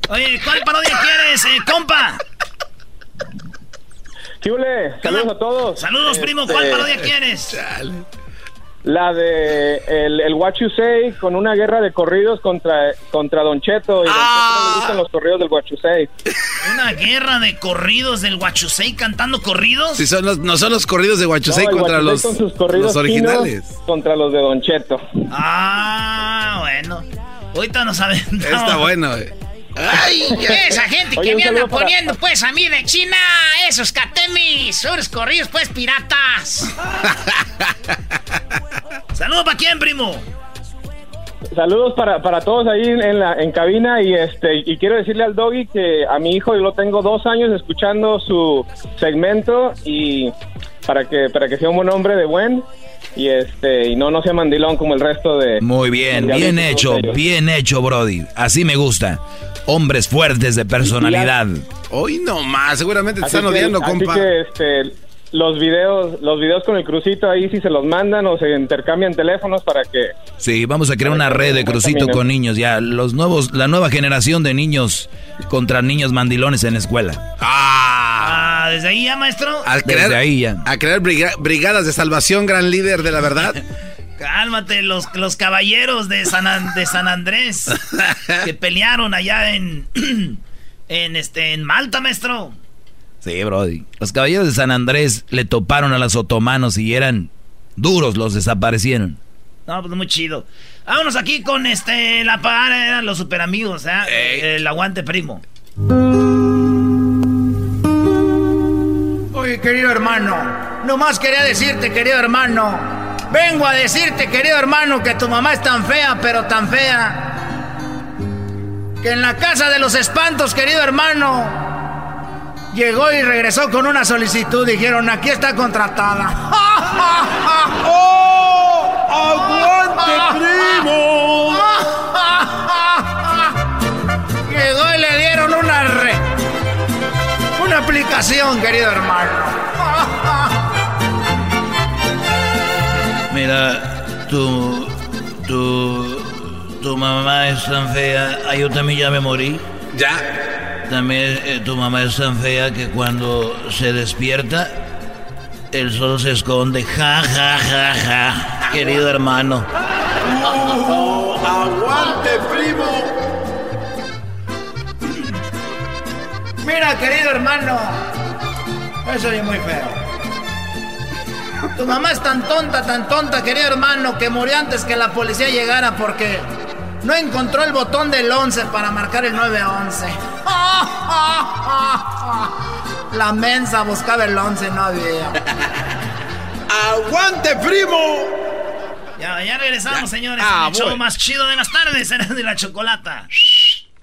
Oye, ¿cuál parodia quieres, eh, compa? ¿Qué ole? Saludos a todos. Saludos, primo. ¿Cuál Este, parodia quieres? La de el, el What You Say con una guerra de corridos contra, contra Don Cheto. Y Don Cheto le gustan los corridos del What You Say. Una guerra de corridos del Huachusei cantando corridos. Si son los, no son los corridos de Huachusei No, el contra What You los, Say con sus corridos los originales. Contra los de Don Cheto. Ah, bueno. Ahorita no saben. Está bueno, eh. Ay, esa gente Oye, que me anda para- poniendo pues a mí de China, esos catemis, unos corridos pues piratas. Saludos para quién, primo. Saludos para, para todos ahí en, la, en cabina y este y quiero decirle al doggy que a mi hijo yo lo tengo dos años escuchando su segmento y para que para que sea un buen hombre de buen y este y no no sea mandilón como el resto de Muy bien, bien hecho, bien hecho, Brody. Así me gusta. Hombres fuertes de personalidad. Hoy no más, seguramente te Así están que- odiando, así compa. que este los videos, los videos con el crucito ahí si se los mandan o se intercambian teléfonos para que Sí, vamos a crear una red de crucito con niños ya, los nuevos la nueva generación de niños contra niños mandilones en la escuela. Ah, desde ahí ya, maestro. Al crear, Desde ahí ya. A crear briga- brigadas de salvación, gran líder de la verdad. Cálmate, los, los caballeros de San, An- de San Andrés que pelearon allá en, en, este, en Malta, maestro. Sí, brody. Los caballeros de San Andrés le toparon a los otomanos y eran duros, los desaparecieron. No, pues muy chido. Vámonos aquí con este, la parada, eran los super amigos, ¿eh? El aguante primo. Oye, querido hermano, nomás quería decirte, querido hermano, vengo a decirte, querido hermano, que tu mamá es tan fea, pero tan fea, que en la casa de los espantos, querido hermano, llegó y regresó con una solicitud, dijeron, aquí está contratada. ¡Oh! ¡Aguante, primo! Llegó y le dieron una re... Una aplicación, querido hermano. Mira, tu, tu, tu mamá es tan fea. Ah, yo también ya me morí. Ya. También eh, tu mamá es tan fea que cuando se despierta, el sol se esconde. Ja, ja, ja, ja. Querido hermano. ¡Aguante, primo! Mira, querido hermano. Eso es muy feo. Tu mamá es tan tonta, tan tonta, querido hermano, que murió antes que la policía llegara porque no encontró el botón del 11 para marcar el 911. La mensa buscaba el 11, no había. ¡Aguante, primo! Ya, ya regresamos, señores. Ah, el show bueno. más chido de las tardes era de la chocolata.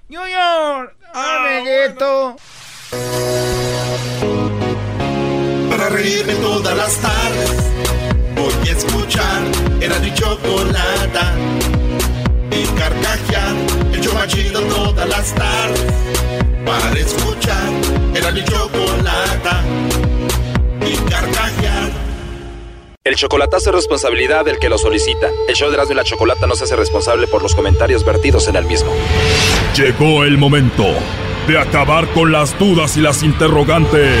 New York, amiguito. Para reírme todas las tardes Voy a escuchar Era mi chocolata Y carcajear El show más chido todas las tardes Para escuchar Era mi chocolata Y carcajear El chocolatazo es responsabilidad del que lo solicita. El show de Erasmo y la Chocolata no se hace responsable por los comentarios vertidos en el mismo. Llegó el momento de acabar con las dudas y las interrogantes.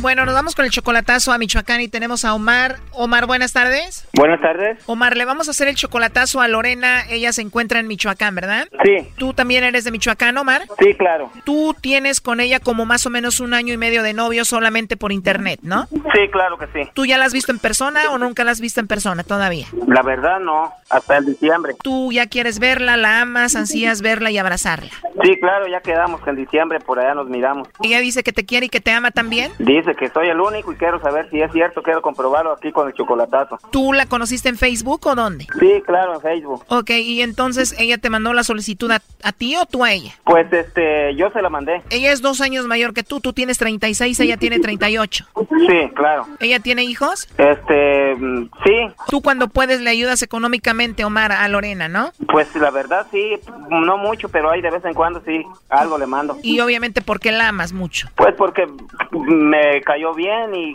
Bueno, nos vamos con el chocolatazo a Michoacán y tenemos a Omar. Omar, buenas tardes. Buenas tardes. Omar, le vamos a hacer el chocolatazo a Lorena. Ella se encuentra en Michoacán, ¿verdad? Sí. ¿Tú también eres de Michoacán, Omar? Sí, claro. Tú tienes con ella como más o menos un año y medio de novio solamente por internet, ¿no? Sí, claro que sí. ¿Tú ya la has visto en persona o nunca la has visto en persona todavía? La verdad no, hasta el diciembre. ¿Tú ya quieres verla, la amas, ansías verla y abrazarla? Sí, claro, ya quedamos que en diciembre por allá nos miramos. ¿Ella dice que te quiere y que te ama también? Dice que soy el único y quiero saber si es cierto, quiero comprobarlo aquí con el chocolatazo. ¿Tú la conociste en Facebook o dónde? Sí, claro, en Facebook. Ok, y entonces ella te mandó la solicitud a, a ti o tú a ella? Pues este, yo se la mandé. Ella es dos años mayor que tú, tú tienes 36, ella tiene 38. Sí, claro. ¿Ella tiene hijos? Este, mm, sí, Tú cuando puedes le ayudas económicamente, Omar, a Lorena, ¿no? pues la verdad sí, no mucho, pero hay de vez en cuando sí, algo le mando. Y obviamente porque la amas mucho. Pues porque me cayó bien y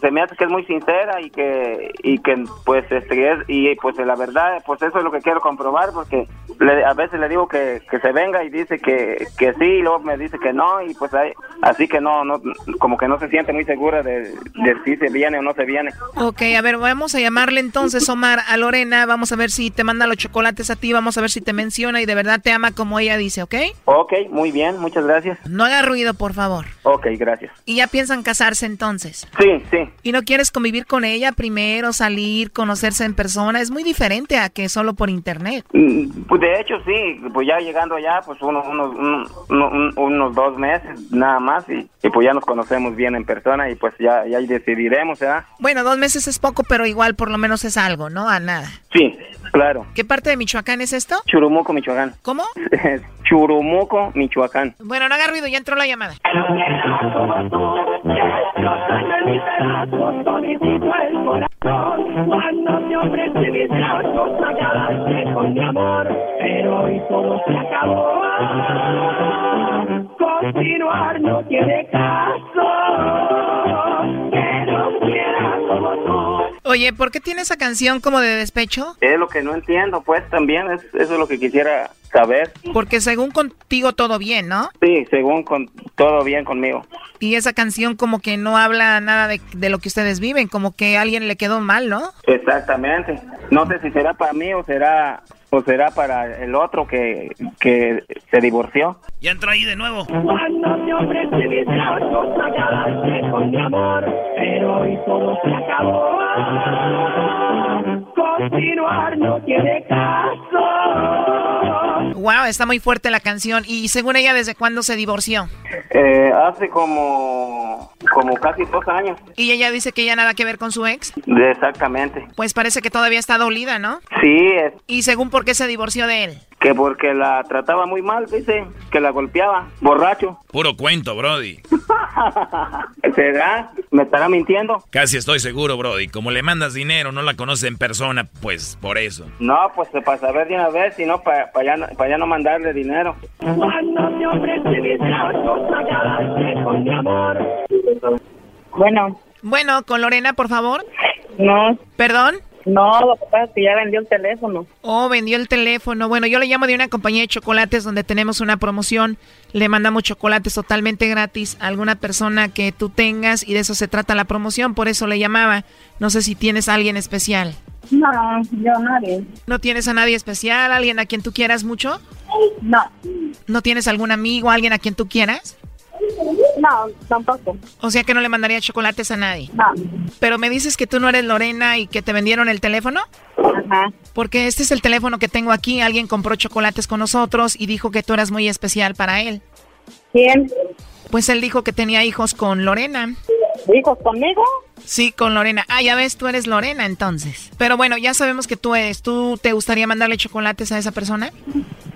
se me hace que es muy sincera y que y que pues este es y pues la verdad pues eso es lo que quiero comprobar porque le- a veces le digo que, que se venga y dice que, que sí y luego me dice que no y pues ahí- así que no no como que no se siente muy segura de, de si se viene o no se viene. Ok, a ver, vamos a llamarle entonces, Omar, a Lorena. Vamos a ver si te manda los chocolates a ti, vamos a ver si te menciona y de verdad te ama como ella dice, ¿ok? Ok, muy bien, muchas gracias. No haga ruido, por favor. Ok, gracias. Y ya piensan casarse entonces. Sí, sí. ¿Y no quieres convivir con ella primero, salir, conocerse en persona? Es muy diferente a que solo por internet. Mm, Pues de hecho sí, pues ya llegando allá, pues unos, unos, un- un- unos dos meses nada más y, y pues ya nos conocemos bien en persona y pues ya, ya decidiremos, ¿verdad? Bueno, dos meses es poco, pero igual por lo menos es algo, ¿no? A nada. Sí, claro. ¿Qué parte de Michoacán es esto? Churumuco, Michoacán. ¿Cómo? Churumuco, Michoacán. Bueno, no haga ruido, ya entró la llamada. Continuar no tiene caso, Oye, ¿por qué tiene esa canción como de despecho? Es lo que no entiendo, pues también, es, eso es lo que quisiera saber. Porque según contigo todo bien, ¿no? Sí, según con todo bien conmigo. Y esa canción como que no habla nada de, de lo que ustedes viven, como que a alguien le quedó mal, ¿no? Exactamente. No sé si será para mí o será o será para el otro que, que se divorció. Ya entró ahí de nuevo. Cuando me ofrece mis brazos a quedarse con mi amor, pero hoy todo se acabó. Continuar no tiene caso. Wow, está muy fuerte la canción. Y según ella, ¿desde cuándo se divorció? Eh, hace como como casi dos años. Y ella dice que ya nada que ver con su ex. Exactamente. Pues parece que todavía está dolida, ¿no? Sí, es Y según por qué se divorció de él. Que porque la trataba muy mal, dice, que la golpeaba, borracho. Puro cuento, Brody. ¿Será? ¿Me estará mintiendo? Casi estoy seguro, Brody. Como le mandas dinero, no la conoces en persona, pues por eso. No, pues para saber de una vez, si no, para ya, no- pa' ya no mandarle dinero. Cuando me ofrece mis brazos con mi amor. Bueno. Bueno, con Lorena, por favor. No. ¿Perdón? No, lo que pasa es que ya vendió el teléfono. Oh, vendió el teléfono. Bueno, yo le llamo de una compañía de chocolates donde tenemos una promoción. Le mandamos chocolates totalmente gratis a alguna persona que tú tengas y de eso se trata la promoción. Por eso le llamaba. No sé si tienes a alguien especial. No, yo nadie. ¿No tienes a nadie especial? ¿Alguien a quien tú quieras mucho? No. ¿No tienes algún amigo, alguien a quien tú quieras? No, tampoco. O sea que no le mandaría chocolates a nadie. No. Pero me dices que tú no eres Lorena y que te vendieron el teléfono. Ajá. Porque este es el teléfono que tengo aquí. Alguien compró chocolates con nosotros y dijo que tú eras muy especial para él. ¿Quién? Pues él dijo que tenía hijos con Lorena. ¿Hijos conmigo? Sí, con Lorena. Ah, ya ves, tú eres Lorena entonces. Pero bueno, ya sabemos que tú eres. ¿Tú te gustaría mandarle chocolates a esa persona?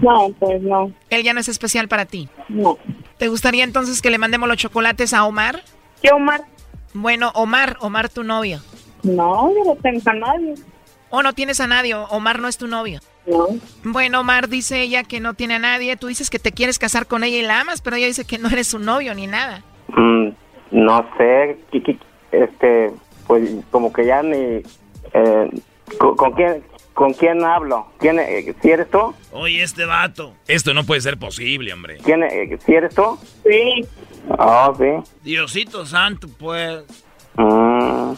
No, pues no. Él ya no es especial para ti. No. ¿Te gustaría entonces que le mandemos los chocolates a Omar? ¿Qué Omar? Bueno, Omar, Omar tu novio. No, yo no tengo a nadie. ¿O no tienes a nadie? Omar no es tu novio. No. Bueno, Omar dice ella que no tiene a nadie. Tú dices que te quieres casar con ella y la amas, pero ella dice que no eres su novio ni nada. Mm, no sé, este, pues como que ya ni... eh, ¿con, con quién, ¿Con quién hablo? ¿Quién, eh, ¿Si eres tú? Oye, este vato. Esto no puede ser posible, hombre. ¿Quién, eh, ¿Si eres tú? Sí. Ah, sí. Diosito santo, pues. Mm,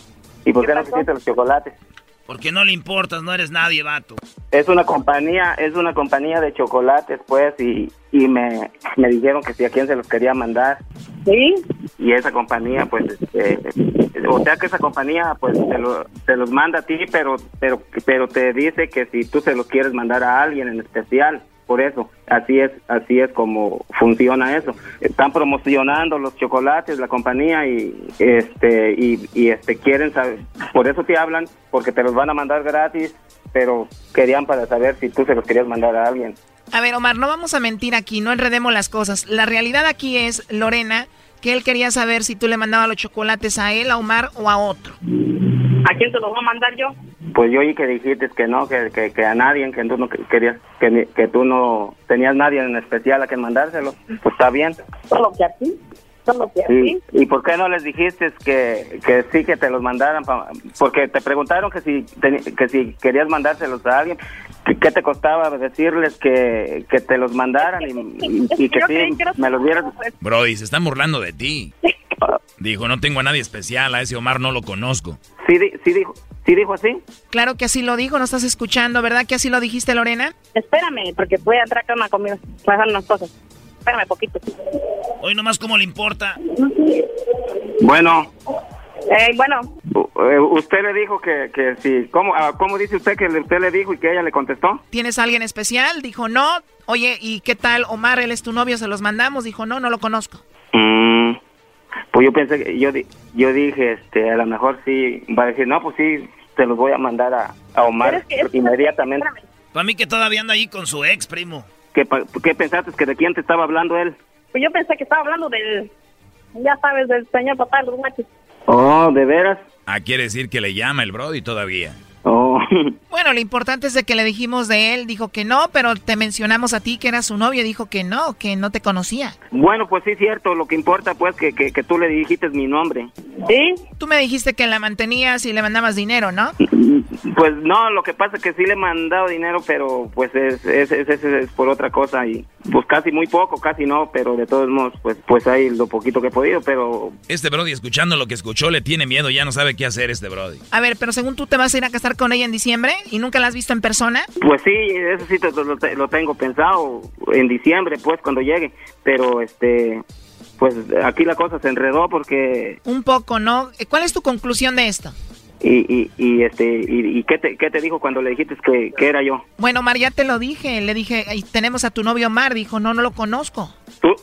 ¿Y por qué no quisiste los chocolates? Porque no le importas, no eres nadie, vato. Es una compañía, es una compañía de chocolates, pues, y, y me, me dijeron que si a quién se los quería mandar. Sí. Y esa compañía, pues, este, o sea que esa compañía, pues, te, lo- te los manda a ti, pero, pero, pero te dice que si tú se los quieres mandar a alguien en especial, por eso, así es, así es como funciona eso. Están promocionando los chocolates, la compañía, y, este, y, y este, quieren saber, por eso te hablan, porque te los van a mandar gratis, pero querían para saber si tú se los querías mandar a alguien. A ver, Omar, no vamos a mentir aquí, no enredemos las cosas. La realidad aquí es, Lorena, que él quería saber si tú le mandabas los chocolates a él, a Omar o a otro. ¿A quién se los voy a mandar yo? Pues yo oí que dijiste que no, que, que, que a nadie, que tú no que- querías, que, tú no tenías nadie en especial a quien mandárselo. Pues está bien. Solo que a ti. Solo que a ti. ¿Y por qué no les dijiste que, que sí que te los mandaran? pa- porque te preguntaron que si que si querías mandárselos a alguien. ¿Qué, qué te costaba decirles que, que te los mandaran y, y- y que sí me los dieras? Brody, se están burlando de ti. Dijo, no tengo a nadie especial, a ese Omar no lo conozco. Sí, di- sí dijo, sí dijo así. Claro que así lo dijo, no estás escuchando, ¿verdad que así lo dijiste, Lorena? Espérame, porque voy a entrar a a dejar unas cosas. Espérame poquito. Hoy nomás cómo le importa. Bueno, Eh, bueno, usted le dijo que, que sí. ¿Cómo, ah, ¿Cómo dice usted que usted le dijo y que ella le contestó? ¿Tienes a alguien especial? Dijo, no. Oye, ¿y qué tal Omar? Él es tu novio, se los mandamos. Dijo, no, no lo conozco. Mm, pues yo pensé que yo di- yo dije este a lo mejor sí va a decir no pues sí te los voy a mandar a, a Omar es que- es inmediatamente Para mí que todavía anda ahí con su ex, primo. ¿Qué, pa- qué pensaste que de quién te estaba hablando él? Pues yo pensé que estaba hablando del, ya sabes, del señor papá de los machos. Oh, ¿de veras? Ah, quiere decir que le llama el Brody todavía. Oh. Bueno, lo importante es de que le dijimos de él, dijo que no, pero te mencionamos a ti que era su novio, dijo que no, que no te conocía. Bueno, pues sí, cierto. Lo que importa, pues, que, que, que tú le dijiste mi nombre. ¿Sí? Tú me dijiste que la mantenías y le mandabas dinero, ¿no? Pues no, lo que pasa es que sí le he mandado dinero, pero pues es, es, es, es- es por otra cosa y pues casi muy poco, casi no, pero de todos modos, pues, pues hay lo poquito que he podido, pero Este Brody, escuchando lo que escuchó, le tiene miedo, ya no sabe qué hacer este Brody. A ver, pero según tú te vas a ir a casar con ella en diciembre y nunca la has visto en persona. pues sí, eso sí te- lo, te- lo tengo pensado en diciembre, pues cuando llegue, pero este, pues aquí la cosa se enredó porque Un poco, ¿no? ¿Cuál es tu conclusión de esto? y, y, y este y, y qué te qué te dijo cuando le dijiste que, que era yo. Bueno, Mar, ya te lo dije. Le dije, "Ay, tenemos a tu novio Omar. Dijo, no, no lo conozco. Tú-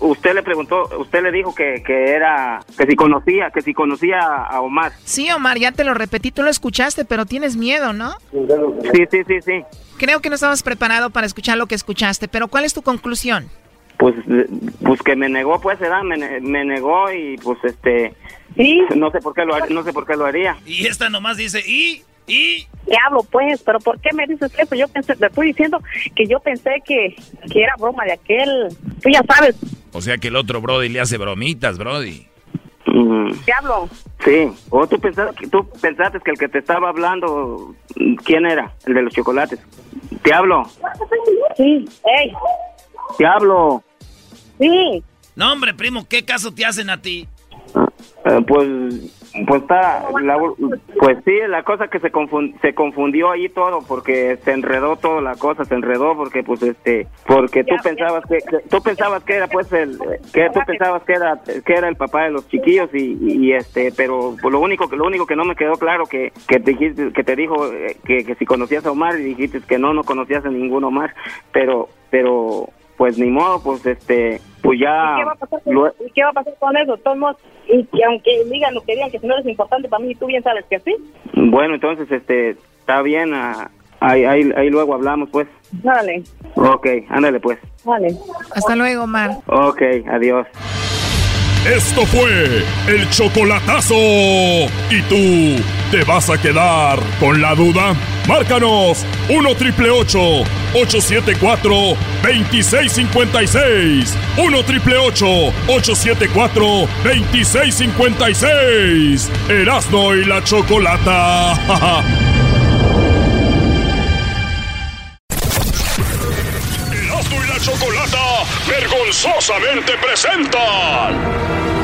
usted le preguntó, usted le dijo que, que era que si conocía, que si conocía a Omar. Sí, Omar, ya te lo repetí. Tú lo escuchaste, pero tienes miedo, ¿no? Sí, sí, sí, sí. Creo que no estabas preparado para escuchar lo que escuchaste. Pero ¿cuál es tu conclusión? Pues, pues que me negó, pues, ¿verdad? Me, ne- me negó y pues este, no sé por qué lo no sé por qué lo haría. Y esta nomás dice, ¿y? ¿y? Diablo, pues, pero ¿por qué me dices eso? Yo pensé, te estoy diciendo que yo pensé que, que era broma de aquel. Tú ya sabes, O sea que el otro Brody le hace bromitas, Brody. diablo. Sí. O tú pensaste, tú pensaste que el que te estaba hablando, ¿quién era? El de los chocolates. Te hablo, Sí, ey, te hablo. sí. No, hombre, primo, ¿qué caso te hacen a ti? Eh, pues, pues está, la- pues sí, la cosa que se, confun- se confundió ahí todo porque se enredó toda la cosa, se enredó porque pues este, porque tú pensabas que, que- tú pensabas que era pues el, que tú pensabas que era, que era el papá de los chiquillos y, y, este, pero pues, lo único que lo único que no me quedó claro que que te dijiste, que te dijo eh, que, que si conocías a Omar y dijiste que no, no conocías a ninguno Omar, pero, pero pues ni modo, pues este, pues ya. ¿Y qué va a pasar con, lo- y qué va a pasar con eso? Todos y que aunque digan lo que digan, que si no eres importante para mí, tú bien sabes que sí. Bueno, entonces, este, está bien, ah, ahí, ahí, ahí luego hablamos, pues. Dale, Ok, ándale, pues. dale. Hasta luego, Omar. Ok, adiós. Esto fue el chocolatazo. ¿Y tú te vas a quedar con la duda? Márcanos 1 triple 874 2656. 1 triple 874 2656. Erasno y la chocolata. Erasmo y la Chocolata vergonzosamente presentan.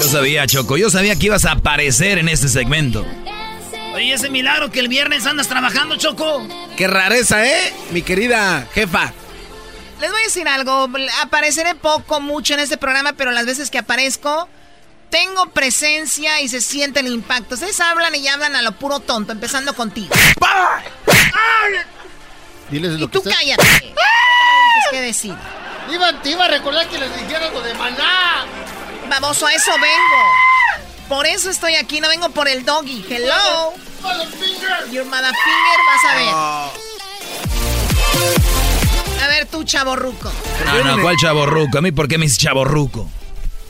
Yo sabía, Choco, yo sabía que ibas a aparecer en este segmento. Oye, ese milagro que el viernes andas trabajando, Choco. Qué rareza, ¿eh? Mi querida jefa. Les voy a decir algo. Apareceré poco, mucho en este programa, pero las veces que aparezco, tengo presencia y se siente el impacto. Ustedes hablan y hablan a lo puro tonto, empezando contigo. Diles lo Y tú que está- cállate. No qué decir. Iba, te iba a recordar que les dijera algo de maná. Baboso, a eso vengo. Por eso estoy aquí, no vengo por el doggy. Hello. Your motherfinger, vas a ver. A ver tú, chaborruco. Ah, no, ¿cuál chaborruco? A mí, ¿por qué me dices chaborruco?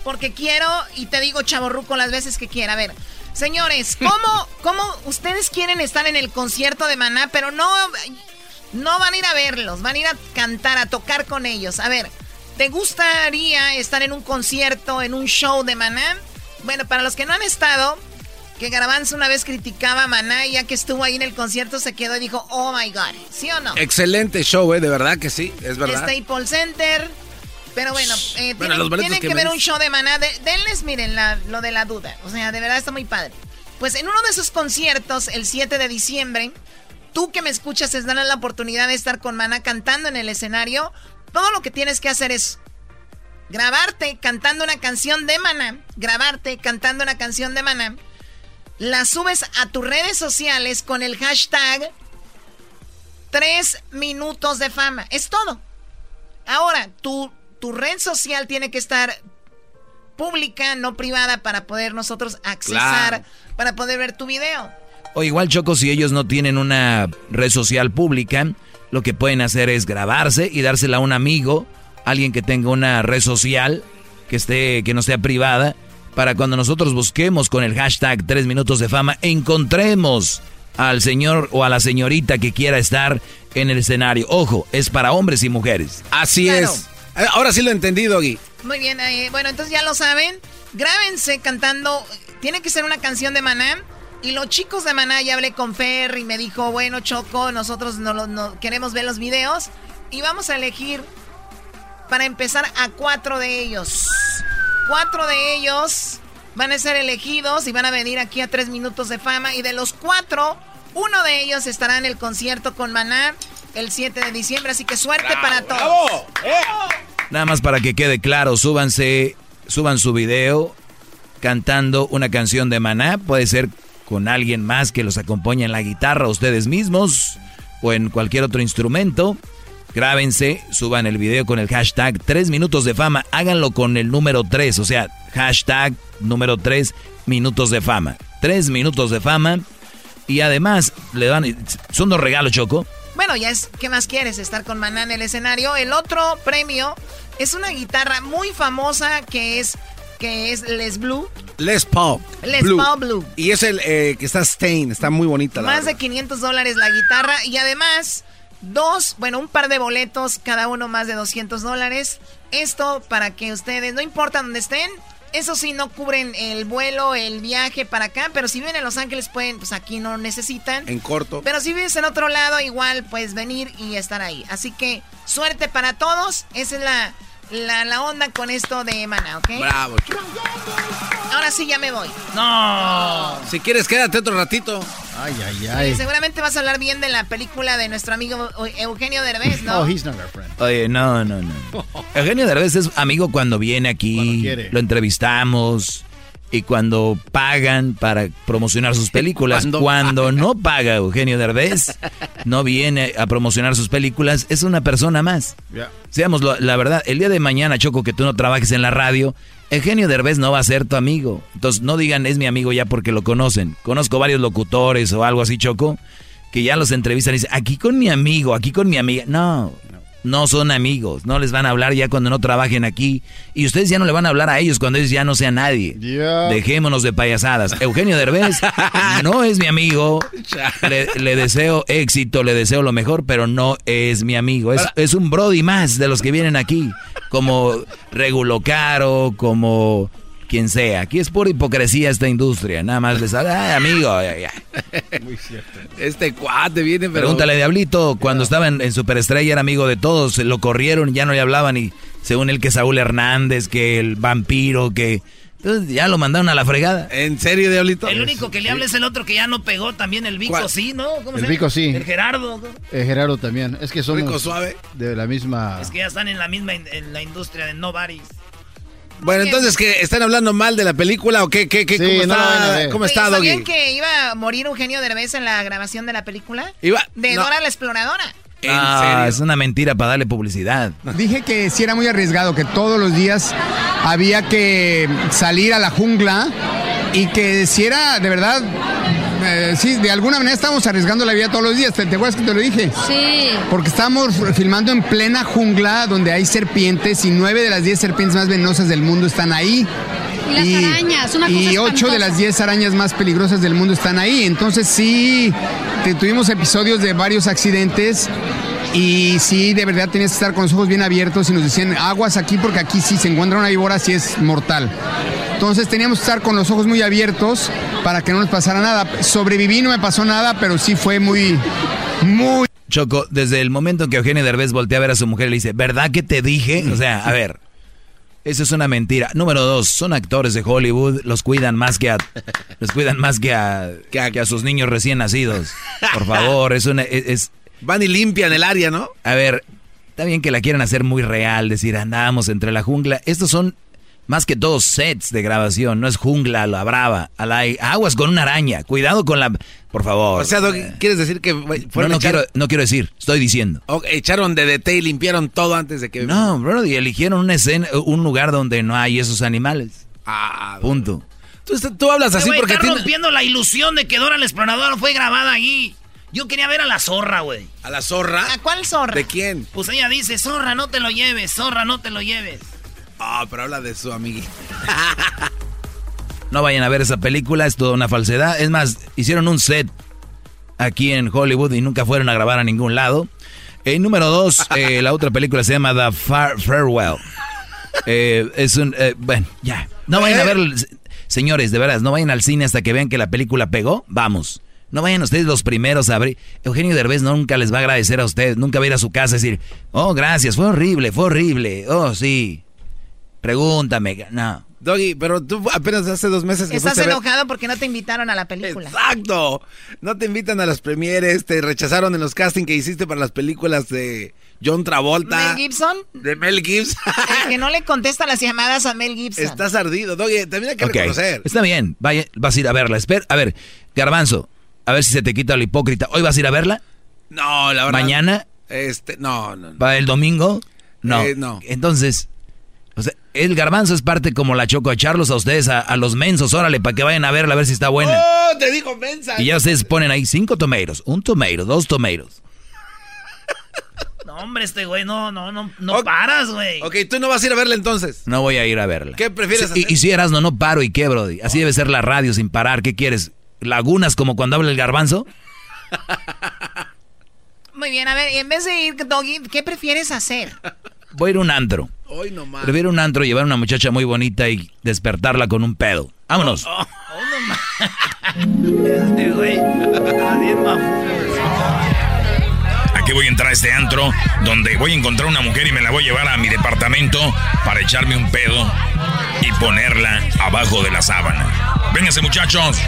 Porque quiero y te digo chaborruco las veces que quiera. A ver, señores, ¿cómo, ¿cómo ustedes quieren estar en el concierto de Maná, pero no, no van a ir a verlos, van a ir a cantar, a tocar con ellos? A ver, ¿te gustaría estar en un concierto, en un show de Maná? Bueno, para los que no han estado, que Garbanzo una vez criticaba a Maná y ya que estuvo ahí en el concierto se quedó y dijo, oh my god, ¿sí o no? Excelente show, ¿eh? De verdad que sí, es verdad. Staples Center. Pero bueno, eh, Bueno, tienen, tienen que ver un show de maná. De- denles, miren, la- lo de la duda. O sea, de verdad está muy padre. pues en uno de esos conciertos, el 7 de diciembre, tú que me escuchas, es dan la oportunidad de estar con Maná cantando en el escenario. Todo lo que tienes que hacer es grabarte cantando una canción de Maná, grabarte cantando una canción de Maná, la subes a tus redes sociales con el hashtag 3 minutos de fama. Es todo. Ahora, tu, tu red social tiene que estar pública, no privada, para poder nosotros accesar, para poder ver tu video. O igual, Choco, si ellos no tienen una red social pública, lo que pueden hacer es grabarse y dársela a un amigo, alguien que tenga una red social que esté, que no sea privada, para cuando nosotros busquemos con el hashtag 3 minutos de fama, encontremos al señor o a la señorita que quiera estar en el escenario. Ojo, es para hombres y mujeres. Así es. Eh, ahora sí lo he entendido, Gui. Muy bien, eh, bueno, entonces ya lo saben. Grábense cantando. Tiene que ser una canción de Maná. Y los chicos de Maná, ya hablé con Fer y me dijo, bueno, Choco, nosotros no, queremos ver los videos. Y vamos a elegir, para empezar, a cuatro de ellos. Cuatro de ellos van a ser elegidos y van a venir aquí a tres minutos de fama. Y de los cuatro, uno de ellos estará en el concierto con Maná el 7 de diciembre. Así que suerte para todos. Nada más para que quede claro, súbanse, suban su video cantando una canción de Maná. Puede ser con alguien más que los acompañe en la guitarra, ustedes mismos, o en cualquier otro instrumento. Grábense, suban el video con el hashtag 3 minutos de fama. Háganlo con el número 3, o sea, hashtag número 3 minutos de fama. 3 minutos de fama. Y además, le dan. Son dos regalos, Choco. Bueno, ya es. ¿Qué más quieres? Estar con Maná en el escenario. El otro premio es una guitarra muy famosa que es. Que es Les Blue. Les Paul. Les Paul Blue. Y es el eh, que está Stain. Está muy bonita. Más de 500 dólares la guitarra. Y además Dos, bueno, un par de boletos, cada uno más de 200 dólares. Esto para que ustedes, no importa dónde estén, eso sí, no cubren el vuelo, el viaje para acá, pero si viven en Los Ángeles pueden, pues aquí no necesitan. En corto. Pero si vives en otro lado, igual puedes venir y estar ahí. Así que suerte para todos. Esa es la, la, la onda con esto de Mana, ¿ok? Bravo. Ahora sí ya me voy. No. Si quieres, quédate otro ratito. Ay, ay, ay. seguramente vas a hablar bien de la película de nuestro amigo Eugenio Derbez, ¿no? Oh, he's not our friend. Oye, no, no, no. Eugenio Derbez es amigo cuando viene aquí. Lo entrevistamos y cuando pagan para promocionar sus películas. Cuando, no paga Eugenio Derbez, no viene a promocionar sus películas, es una persona más. Seamos la verdad, el día de mañana, Choco, que tú no trabajes en la radio, Eugenio Derbez no va a ser tu amigo. Entonces no digan es mi amigo ya porque lo conocen. Conozco varios locutores o algo así, Choco, que ya los entrevistan y dicen, aquí con mi amigo, aquí con mi amiga. No, no son amigos, no les van a hablar ya cuando no trabajen aquí. Y ustedes ya no le van a hablar a ellos cuando ellos ya no sean nadie. Dejémonos de payasadas. Eugenio Derbez no es mi amigo. Le, deseo éxito, le deseo lo mejor, pero no es mi amigo. Es, es un Brody más de los que vienen aquí. Como Regulo Caro, como quien sea. Aquí es por hipocresía esta industria. Nada más les ay, amigo. Muy cierto. Este cuate viene, pero... Pregúntale, Diablito, cuando estaba en, Superestrella era amigo de todos, lo corrieron, ya no le hablaban y según él que Saúl Hernández, que el vampiro, que... Entonces ya lo mandaron a la fregada. ¿En serio, Diablito? El único que le habla es el otro que ya no pegó también, el Vico, sí, ¿no? ¿Cómo el Vico, sí. El Gerardo. El Gerardo también. Es que son Rico suave. de la misma... Es que ya están en la misma, en la industria de Nobody's. Bueno, entonces, ¿que ¿están hablando mal de la película o qué? qué, qué ¿Cómo está, ¿cómo está Doggy? ¿Sabían que iba a morir Eugenio Derbez en la grabación de la película? Iba, de Dora la Exploradora. Ah, es una mentira para darle publicidad. Dije que sí era muy arriesgado, que todos los días había que salir a la jungla y que si era de verdad eh, sí, de alguna manera estamos arriesgando la vida todos los días. ¿Te, acuerdas que te lo dije? Sí. Porque estamos filmando en plena jungla donde hay serpientes y nueve de las diez serpientes más venenosas del mundo están ahí. Y las arañas, una cosa Y ocho de las diez arañas más peligrosas del mundo están ahí. Entonces sí, tuvimos episodios de varios accidentes y sí, de verdad tenías que estar con los ojos bien abiertos y nos decían aguas aquí porque aquí sí se encuentra una víbora, sí es mortal. Entonces teníamos que estar con los ojos muy abiertos para que no nos pasara nada. Sobreviví, no me pasó nada, pero sí fue muy, muy... Choco, desde el momento en que Eugenio Derbez voltea a ver a su mujer y le dice, ¿verdad que te dije? O sea, a ver, Eso es una mentira. Número dos, son actores de Hollywood, los cuidan más que a, los cuidan más que a, que a, sus niños recién nacidos. Por favor, es una, es, Van y limpian el área, ¿no? A ver, está bien que la quieran hacer muy real, decir, andamos entre la jungla. Estos son más que todos sets de grabación, no es jungla, la brava, a la aguas con una araña, cuidado con la... Por favor. O sea, ¿quieres decir que no, no, quiero, no quiero decir, estoy diciendo. echaron DDT y limpiaron todo antes de que... No, bro, y eligieron una escena, un lugar donde no hay esos animales. Ah, Punto. Tú, tú hablas así porque... Estás rompiendo la ilusión de que Dora la Exploradora fue grabada ahí. Yo quería ver a la zorra, güey. ¿A la zorra? ¿A cuál zorra? ¿De quién? Pues ella dice, zorra, no te lo lleves, zorra, no te lo lleves. Ah, pero habla de su amiguita. no vayan a ver esa película, es toda una falsedad. Es más, hicieron un set aquí en Hollywood y nunca fueron a grabar a ningún lado. Eh, número dos, eh, la otra película se llama The Farewell. Eh, es un... Eh, bueno, ya. No vayan a ver... Señores, de veras, no vayan al cine hasta que vean que la película pegó. Vamos. No vayan ustedes los primeros a abrir. Eugenio Derbez nunca les va a agradecer a ustedes. Nunca va a ir a su casa y decir, oh, gracias, fue horrible, fue horrible. Oh, sí. Pregúntame, no. Doggy, pero tú apenas hace dos meses que Estás enojado porque no te invitaron a la película. Exacto. No te invitan a las premieres, te rechazaron en los castings que hiciste para las películas de John Travolta. ¿Mel Gibson? De Mel Gibson. que no le contesta las llamadas a Mel Gibson. Estás ardido, Doggy. También hay que reconocer. Está bien. Vaya, vas a ir a verla. Espera, a ver, Garbanzo, a ver si se te quita lo hipócrita. ¿Hoy vas a ir a verla? No, la verdad. ¿Mañana? Este, no, no. ¿Para el domingo? No. Eh, no. Entonces, o sea, el garbanzo es parte como la choco, echarlos a ustedes, a, los mensos, órale, para que vayan a verla, a ver si está buena. ¡Oh, te digo mensa! Y ya ustedes ponen ahí cinco tomeiros, un tomeiro, dos tomeiros. No, hombre, este güey, no, no, no, no paras, güey. Ok, tú no vas a ir a verla entonces. No voy a ir a verla. ¿Qué prefieres hacer? Y, si eras no, no paro y qué, Brody. Así debe ser la radio sin parar. ¿Qué quieres? ¿Lagunas como cuando habla el garbanzo? Muy bien, a ver, en vez de ir, Doggy, ¿qué prefieres hacer? Voy a ir a un antro. Hoy nomás. Prefiero un antro, llevar a una muchacha muy bonita y despertarla con un pedo. Vámonos. Oh, este güey. Aquí voy a entrar a este antro donde voy a encontrar una mujer y me la voy a llevar a mi departamento para echarme un pedo y ponerla abajo de la sábana. Vénganse muchachos.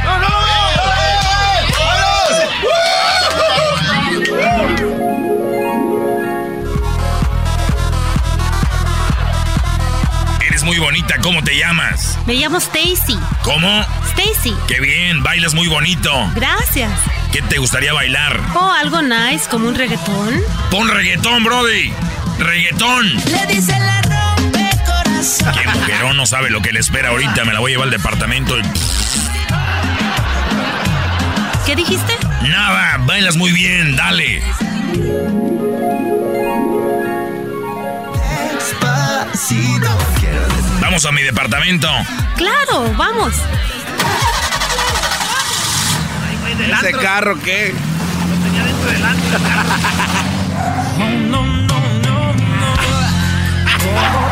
Muy bonita. ¿Cómo te llamas? Me llamo Stacy. ¿Cómo? Stacy. Qué bien, bailas muy bonito. Gracias. ¿Qué te gustaría bailar? Oh, algo nice, como un reggaetón. Pon reggaetón, Brody. Reggaetón. Le dice la rompe corazón. Qué mujerón no sabe lo que le espera ahorita. Me la voy a llevar al departamento. ¿Qué dijiste? Nada, bailas muy bien, dale. Vamos a mi departamento. Claro, vamos. ¿Ese carro qué? Lo tenía dentro del antro.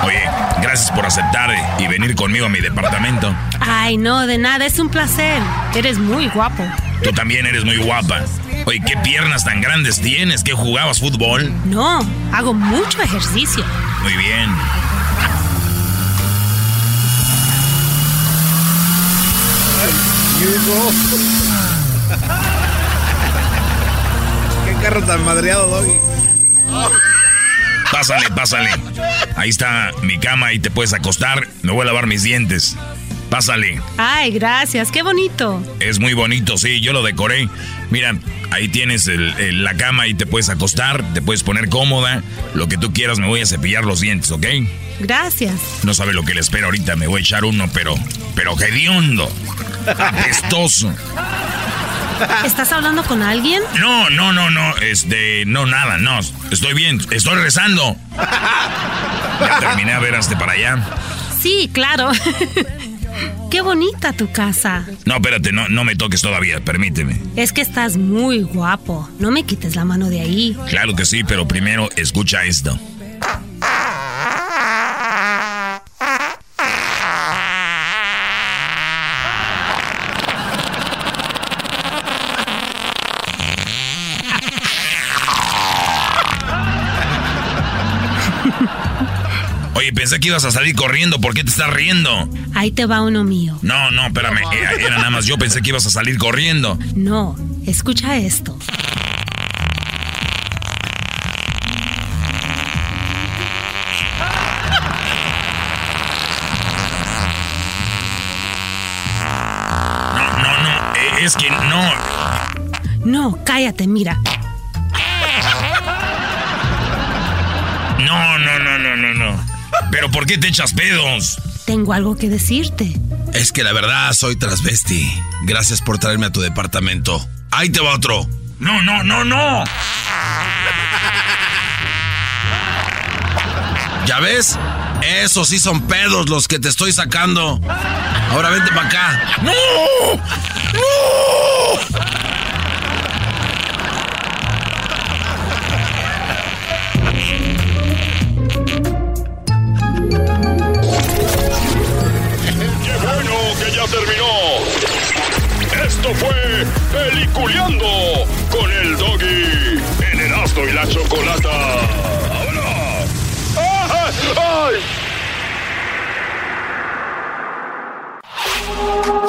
Oye, gracias por aceptar y venir conmigo a mi departamento. Ay, no, de nada, es un placer. Eres muy guapo. Tú también eres muy guapa. Oye, ¿qué piernas tan grandes tienes? ¿Qué jugabas fútbol? No, hago mucho ejercicio. Muy bien. Qué carro tan madreado, Doggy. Pásale, pásale. Ahí está mi cama y te puedes acostar. Me voy a lavar mis dientes. Pásale. Ay, gracias, qué bonito. Es muy bonito, sí, yo lo decoré. Mira, ahí tienes la cama y te puedes acostar, te puedes poner cómoda, lo que tú quieras, me voy a cepillar los dientes, ¿ok? Gracias. No sabe lo que le espera ahorita, me voy a echar uno, pero, pero hediondo, apestoso. ¿Estás hablando con alguien? No, no, no, no, este, no, nada, no, estoy bien, estoy rezando. Ya terminé a ver hasta para allá. Sí, claro. Qué bonita tu casa. No, espérate, no, no me toques todavía, permíteme. Es que estás muy guapo. No me quites la mano de ahí. Claro que sí, pero primero escucha esto. Pensé que ibas a salir corriendo. ¿Por qué te estás riendo? Ahí te va uno mío. No, no, espérame. Era, era nada más yo pensé que ibas a salir corriendo. No, escucha esto. No, no, no. eh, Es que no. No, cállate, mira. No, no. ¿Pero por qué te echas pedos? Tengo algo que decirte. Es que la verdad soy transvesti. Gracias por traerme a tu departamento. Ahí te va otro. No, no, no, no. ¿Ya ves? Esos sí son pedos los que te estoy sacando. Ahora vente para acá. ¡No! ¡No! Esto fue Peliculeando con el Doggy en Erasmo y la Chocolata. ¡Ahora! ¡Ay!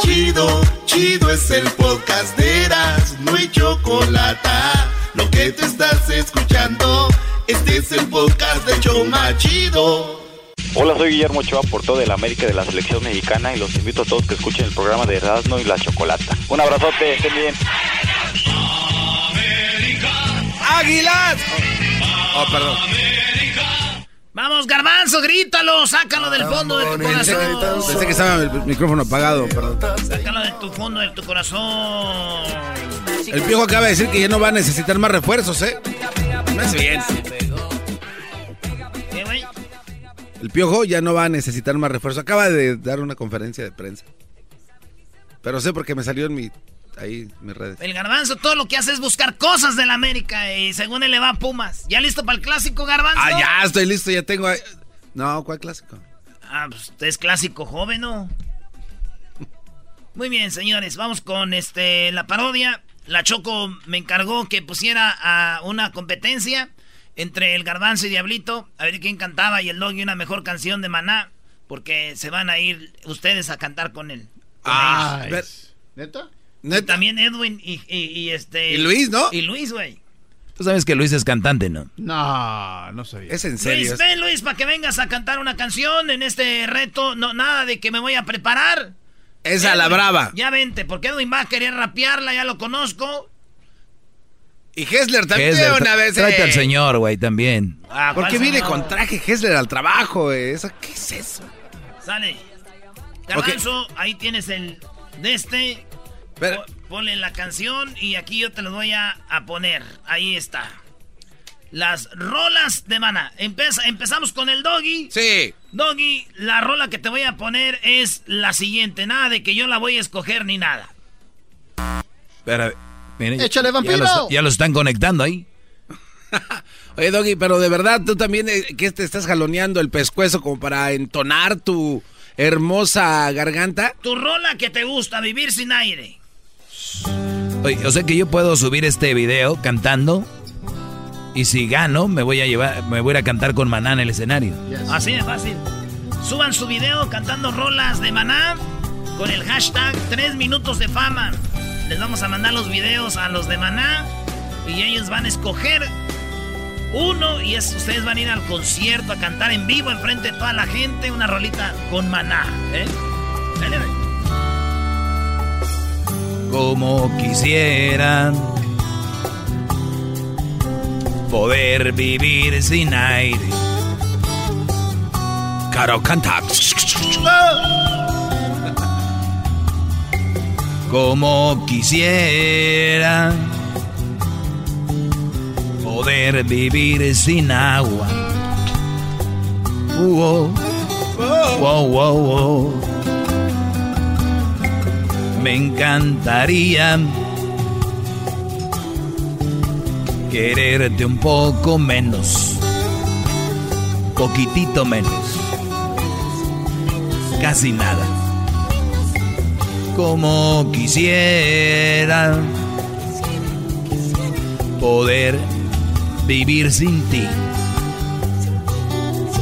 Chido, chido es el podcast de Eras, no hay chocolate. Lo que te estás escuchando, este es el podcast de Choma Chido. Hola, soy Guillermo Ochoa, portero de la América de la Selección Mexicana y los invito a todos que escuchen el programa de Erasmo y la Chocolata. Un abrazote, estén bien. ¡Águilas! Oh, perdón. Vamos, garbanzo, grítalo, sácalo del fondo de tu corazón. pensé que estaba el micrófono apagado, perdón. Sácalo de tu fondo de tu corazón. El piojo acaba de decir que ya no va a necesitar más refuerzos, ¿eh? Me hace bien. El piojo ya no va a necesitar más refuerzos. Acaba de dar una conferencia de prensa. Pero sé porque me salió en mi. Ahí, mis redes. El garbanzo todo lo que hace es buscar cosas de la América y según él le va a Pumas. ¿Ya listo para el clásico, garbanzo? Ah, ya estoy listo, ya tengo. ahí- No, ¿cuál clásico? Ah, pues es clásico joven, ¿no? Muy bien, señores, vamos con este la parodia. La Choco me encargó que pusiera a una competencia entre el Garbanzo y Diablito, a ver quién cantaba y el Doggy una mejor canción de Maná, porque se van a ir ustedes a cantar con él. con Ah, ver- ¿Neta? Y también Edwin y, y- y este Y Luis, ¿no? Y Luis, güey. Tú sabes que Luis es cantante, ¿no? No, no sabía. Es en Luis, ven Luis para que vengas a cantar una canción en este reto. No, nada de que me voy a preparar. Esa a la Edwin, brava. Ya vente, porque Edwin va a querer rapearla, ya lo conozco. Y Hessler también Hessler, una tra- vez. Tráete eh. al señor, güey, también. Ah, ¿Por ¿cuál qué viene señor? con traje Hessler al trabajo? ¿Eso, ¿Qué es eso? Sale. Garbanzo, ahí tienes el de este. Po- Ponle la canción y aquí yo te lo voy a, a poner. Ahí está. Las rolas de mana. Empeza- empezamos con el doggy. Sí. Doggy, la rola que te voy a poner es la siguiente. Nada de que yo la voy a escoger ni nada. Espera, miren, Échale, ya vampiro. Ya lo están conectando ahí. Oye, Doggy, pero de verdad tú también eh, que te estás jaloneando el pescuezo como para entonar tu hermosa garganta. Tu rola que te gusta, vivir sin aire. Oye, o sea que yo puedo subir este video cantando y si gano me voy a llevar, me voy a ir a cantar con Maná en el escenario. Así de fácil. Suban su video cantando rolas de maná con el hashtag 3 minutos de fama. Les vamos a mandar los videos a los de maná y ellos van a escoger uno y es, ustedes van a ir al concierto a cantar en vivo enfrente de toda la gente una rolita con maná. ¿eh? Dale, dale. Como quisiera poder vivir sin aire. Caro canta. Como quisiera poder vivir sin agua. Wow, wow, wow, wow. Me encantaría quererte un poco menos, poquitito menos, casi nada. Como quisiera poder vivir sin ti.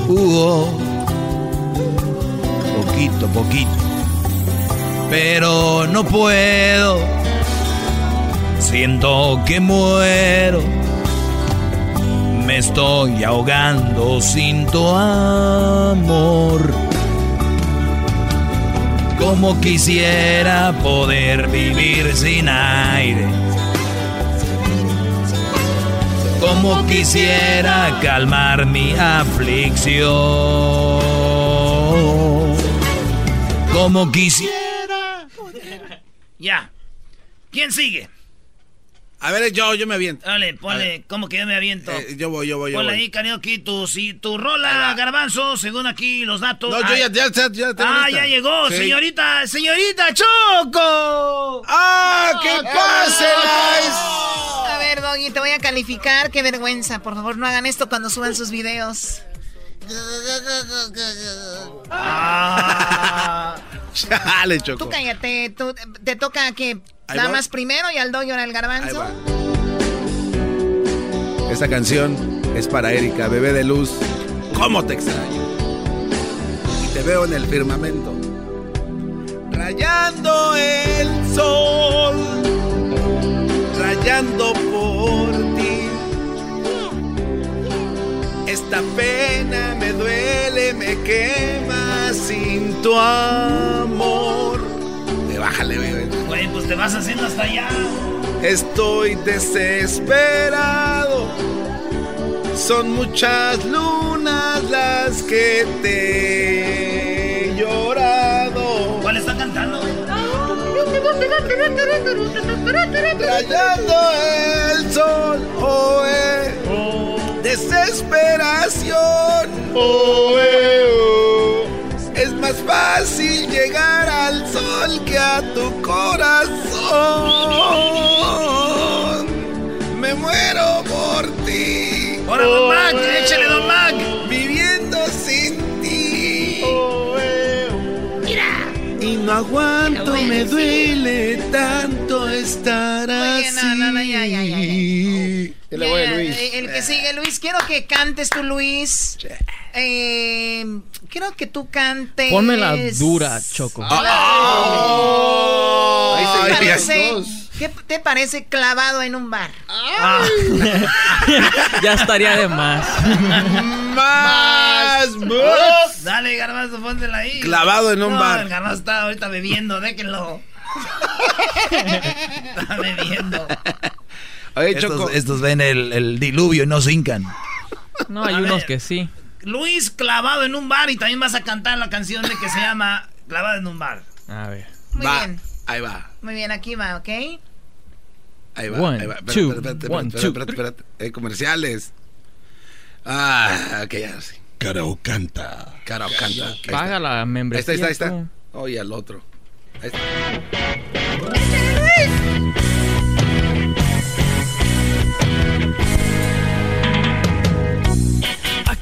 Oh, poquito, poquito. Pero no puedo. Siento que muero. Me estoy ahogando sin tu amor. Como quisiera poder vivir sin aire. Como quisiera calmar mi aflicción. Como quisiera. Ya. ¿Quién sigue? A ver, yo, yo me aviento. Dale, ponle, ¿cómo que yo me aviento? Eh, yo voy, yo voy, yo Ponle voy. ahí, cariño, aquí tu, si, tu rola, garbanzo, según aquí los datos. No, yo Ay. ya, ya, ya, ya tengo Ah, lista. ya llegó, Sí. señorita, señorita Choco. ¡Ah, qué pase, A ver, Doggy, te voy a calificar. Qué vergüenza. Por favor, no hagan esto cuando suban sus videos. Chale, Choco. Tú cállate. tú- te toca que nada más primero y al ahora el garbanzo. Esta canción es para Erika, bebé de luz. ¿Cómo te extraño? Y te veo en el firmamento. Rayando el sol. Rayando por ti. Esta pena me duele, me quema sin tu amor. Güey, pues te vas haciendo hasta allá. Estoy desesperado. Son muchas lunas las que te he llorado. ¿Cuál está cantando? Rayando el sol, oh, eh. desesperación. Oh, eh, oh. Más fácil llegar al sol que a tu corazón. Me muero por ti. Ahora, don Mac, eh, échale, don Mac. Viviendo sin ti. Y no aguanto, me duele tanto estar Oye, así. no, no, no, ya, ya, ya, ya. ¿Qué le voy a Ya, Luis? eh, El que sigue, Luis, quiero que cantes tú, Luis. Eh, quiero que tú cantes. Ponme la dura, Choco. Ah. ¿Qué te parece- dos. ¿Qué te parece clavado en un bar? ya estaría de más. Más. Dale, garbanzo, póntela ahí. Clavado en un No, bar. El garbanzo está ahorita bebiendo, déjenlo. está bebiendo. Oye, estos, Choco. estos ven el, el diluvio y no se hincan. No, hay A unos ver. que sí. Luis clavado en un bar y también vas a cantar la canción de que se llama Clavado en un bar. A ver. Muy Va, bien. Ahí va. Muy bien, aquí va, ¿ok? Ahí va. One, ahí va. Espérate, two, espérate, one, espérate, two, espérate, espérate. Eh, comerciales. Ah, ok, ya sí. Carao canta. Carao canta. Ahí. Paga la Ahí membresía. está, ahí está, ahí está. Oye, al otro. Ahí está.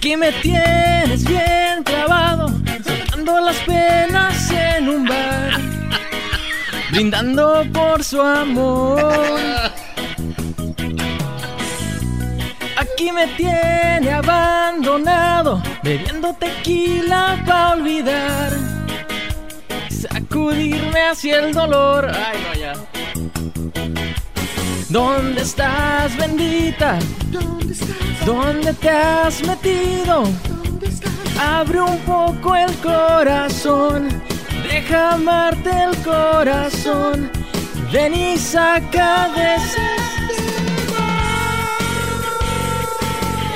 Aquí me tienes bien clavado, sacando las penas en un bar, brindando por su amor. Aquí me tiene abandonado, bebiendo tequila para olvidar, sacudirme hacia el dolor. Ay, no, ya. ¿Dónde estás, bendita? ¿Dónde te has metido? Abre un poco el corazón, deja amarte el corazón. Ven y saca de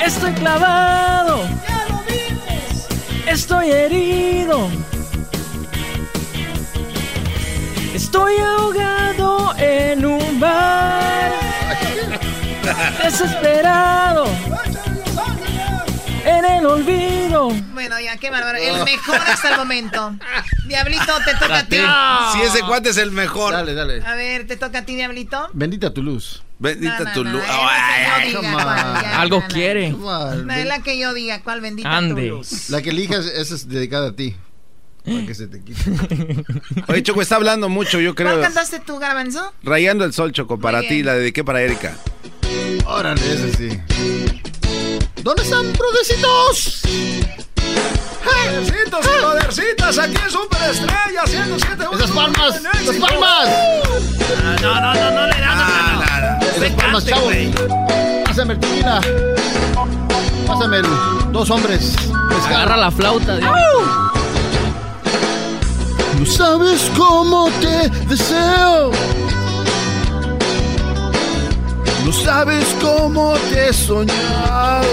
Estoy clavado, estoy herido, estoy ahogado en un bar, desesperado, en el olvido. Bueno, ya, qué bárbaro. El mejor hasta el momento. Diablito, te toca a ti. Si ese cuate es el mejor. Dale, dale. A ver, te toca a ti, Diablito. Bendita tu luz. Bendita No, no, tu no, luz. come diga, on. cuál, ya, Algo quiere. No, es la que yo diga, ¿cuál bendita tu Ande. luz? La que elijas, esa es dedicada a ti. Para que se te quite. Oye, Choco está hablando mucho, yo ¿Cuál creo. cantaste tú, Garbanzo? Rayando el sol, Choco, para ti, la dediqué para Erika. Órale, ese sí. ¿Dónde están, brudecitos? Podercitos y podercitas, aquí es Super ¡Esas palmas! ¡Las palmas! Ah, no, no, no, no le dan. Ah, Esas palmas, chavos. Pásame el tequila. Pásame el dos hombres. Agarra la flauta. No sabes cómo te deseo. No sabes cómo te he soñado.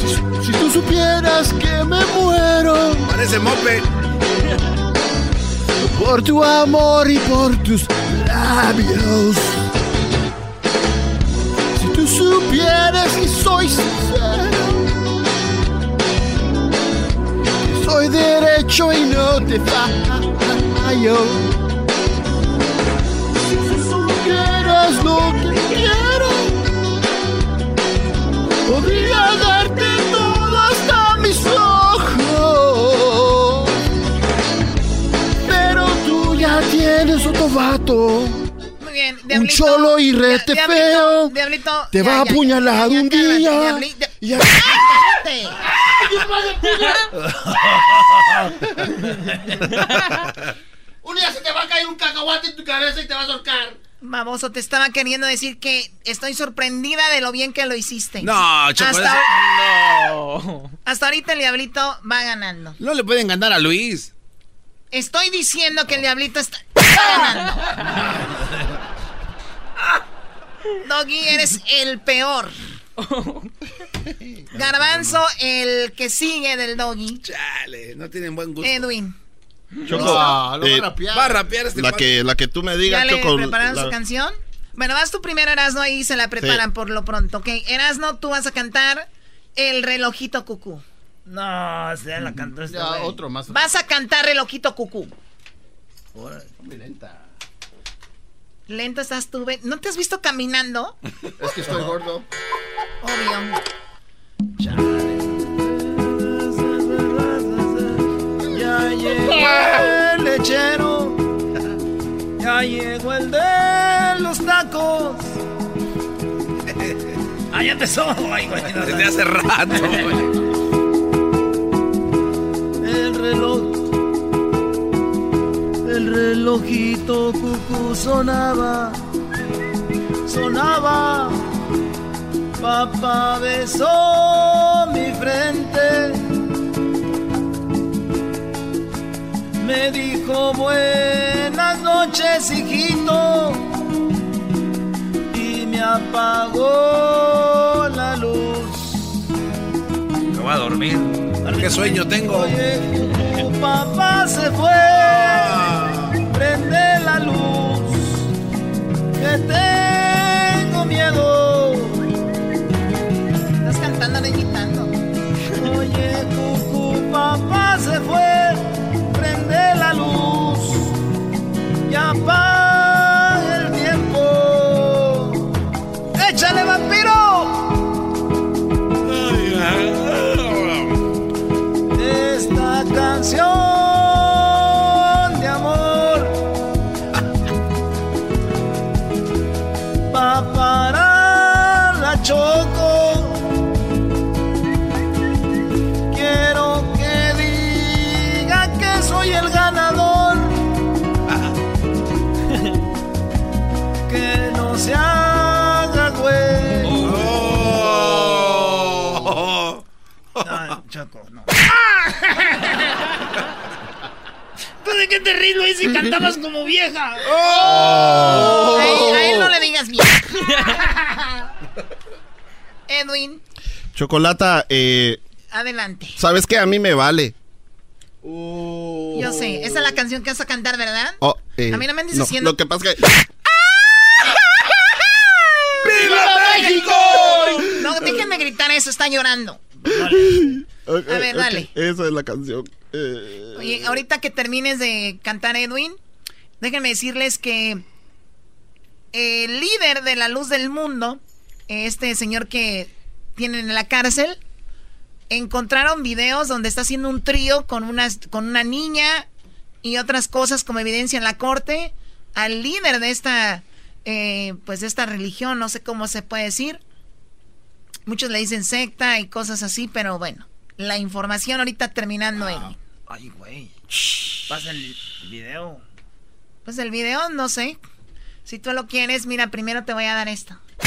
Si, si tú supieras que me muero. Parece mope. Por tu amor y por tus labios. Si tú supieras que soy sincero. Soy derecho y no te fallo. Si supieras lo que quiero, podría darte todo hasta mis ojos. Pero tú ya tienes otro vato. Muy bien, Un Diablito. cholo y rete Diablito, feo. Diablito, Te ya, va a apuñalar un día. Diabli- Dia- Y ya- ¡Cállate! Un día se te va a caer un cacahuate en tu cabeza y te vas a ahorcar. Baboso, te estaba queriendo decir que estoy sorprendida de lo bien que lo hiciste. No, Choco, Hasta, No. hasta ahorita el diablito va ganando. No le pueden ganar a Luis. Estoy diciendo que el diablito está ganando. Doggy, eres el peor. Garbanzo, el que sigue del doggy. Chale, no tienen buen gusto. Edwin. Choco, No, lo va a eh, rapear. Va a rapear este la que, la que tú me ¿Ya digas, le Choco. prepararon la- su canción? Bueno, vas tú primero, Erasno, ahí se la preparan Sí. por lo pronto, ¿ok? Erasno, tú vas a cantar El relojito cucú. No, se la cantó este Ya, otro más. Vas a cantar relojito cucú. Lento estás tú, ¿no te has visto caminando? Es que estoy gordo. Obvio. Ya llegó el lechero. Ya llegó el de los tacos. Ah, ya empezó. Ay, güey, no, Desde hace rato, güey. El reloj. El relojito cucú sonaba. Sonaba. Papá besó mi frente. Me dijo buenas noches, hijito. Y me apagó la luz. Me voy a dormir. ¿Qué sueño tengo? Oye, tu papá se fue. Prende la luz. Que tengo miedo. Cantando, no. Oye, cucú, papá se fue. Prende la luz. Y apaga qué te ríes, Luis, si cantabas como vieja? A él, a él no le digas bien. Edwin, Chocolata, eh, adelante. ¿sabes qué? A mí me vale. Yo sé, esa es la canción que vas a cantar, ¿verdad? Oh, eh, A mí no me andes diciendo- Lo que pasa es que... ¡Viva México! No, déjenme gritar eso, está llorando. A ver, dale. Esa es la canción. Eh, Oye, ahorita que termines de cantar Edwin, déjenme decirles que el líder de la luz del mundo, este señor que tienen en la cárcel, encontraron videos donde está haciendo un trío con una, con una niña y otras cosas como evidencia en la corte. Al líder de esta, eh, pues de esta religión, no sé cómo se puede decir. Muchos le dicen secta y cosas así, pero bueno, la información ahorita terminando Edwin. Ay, güey. Pasa el video. Pues el video, no sé. Si tú lo quieres, mira, primero te voy a dar esto.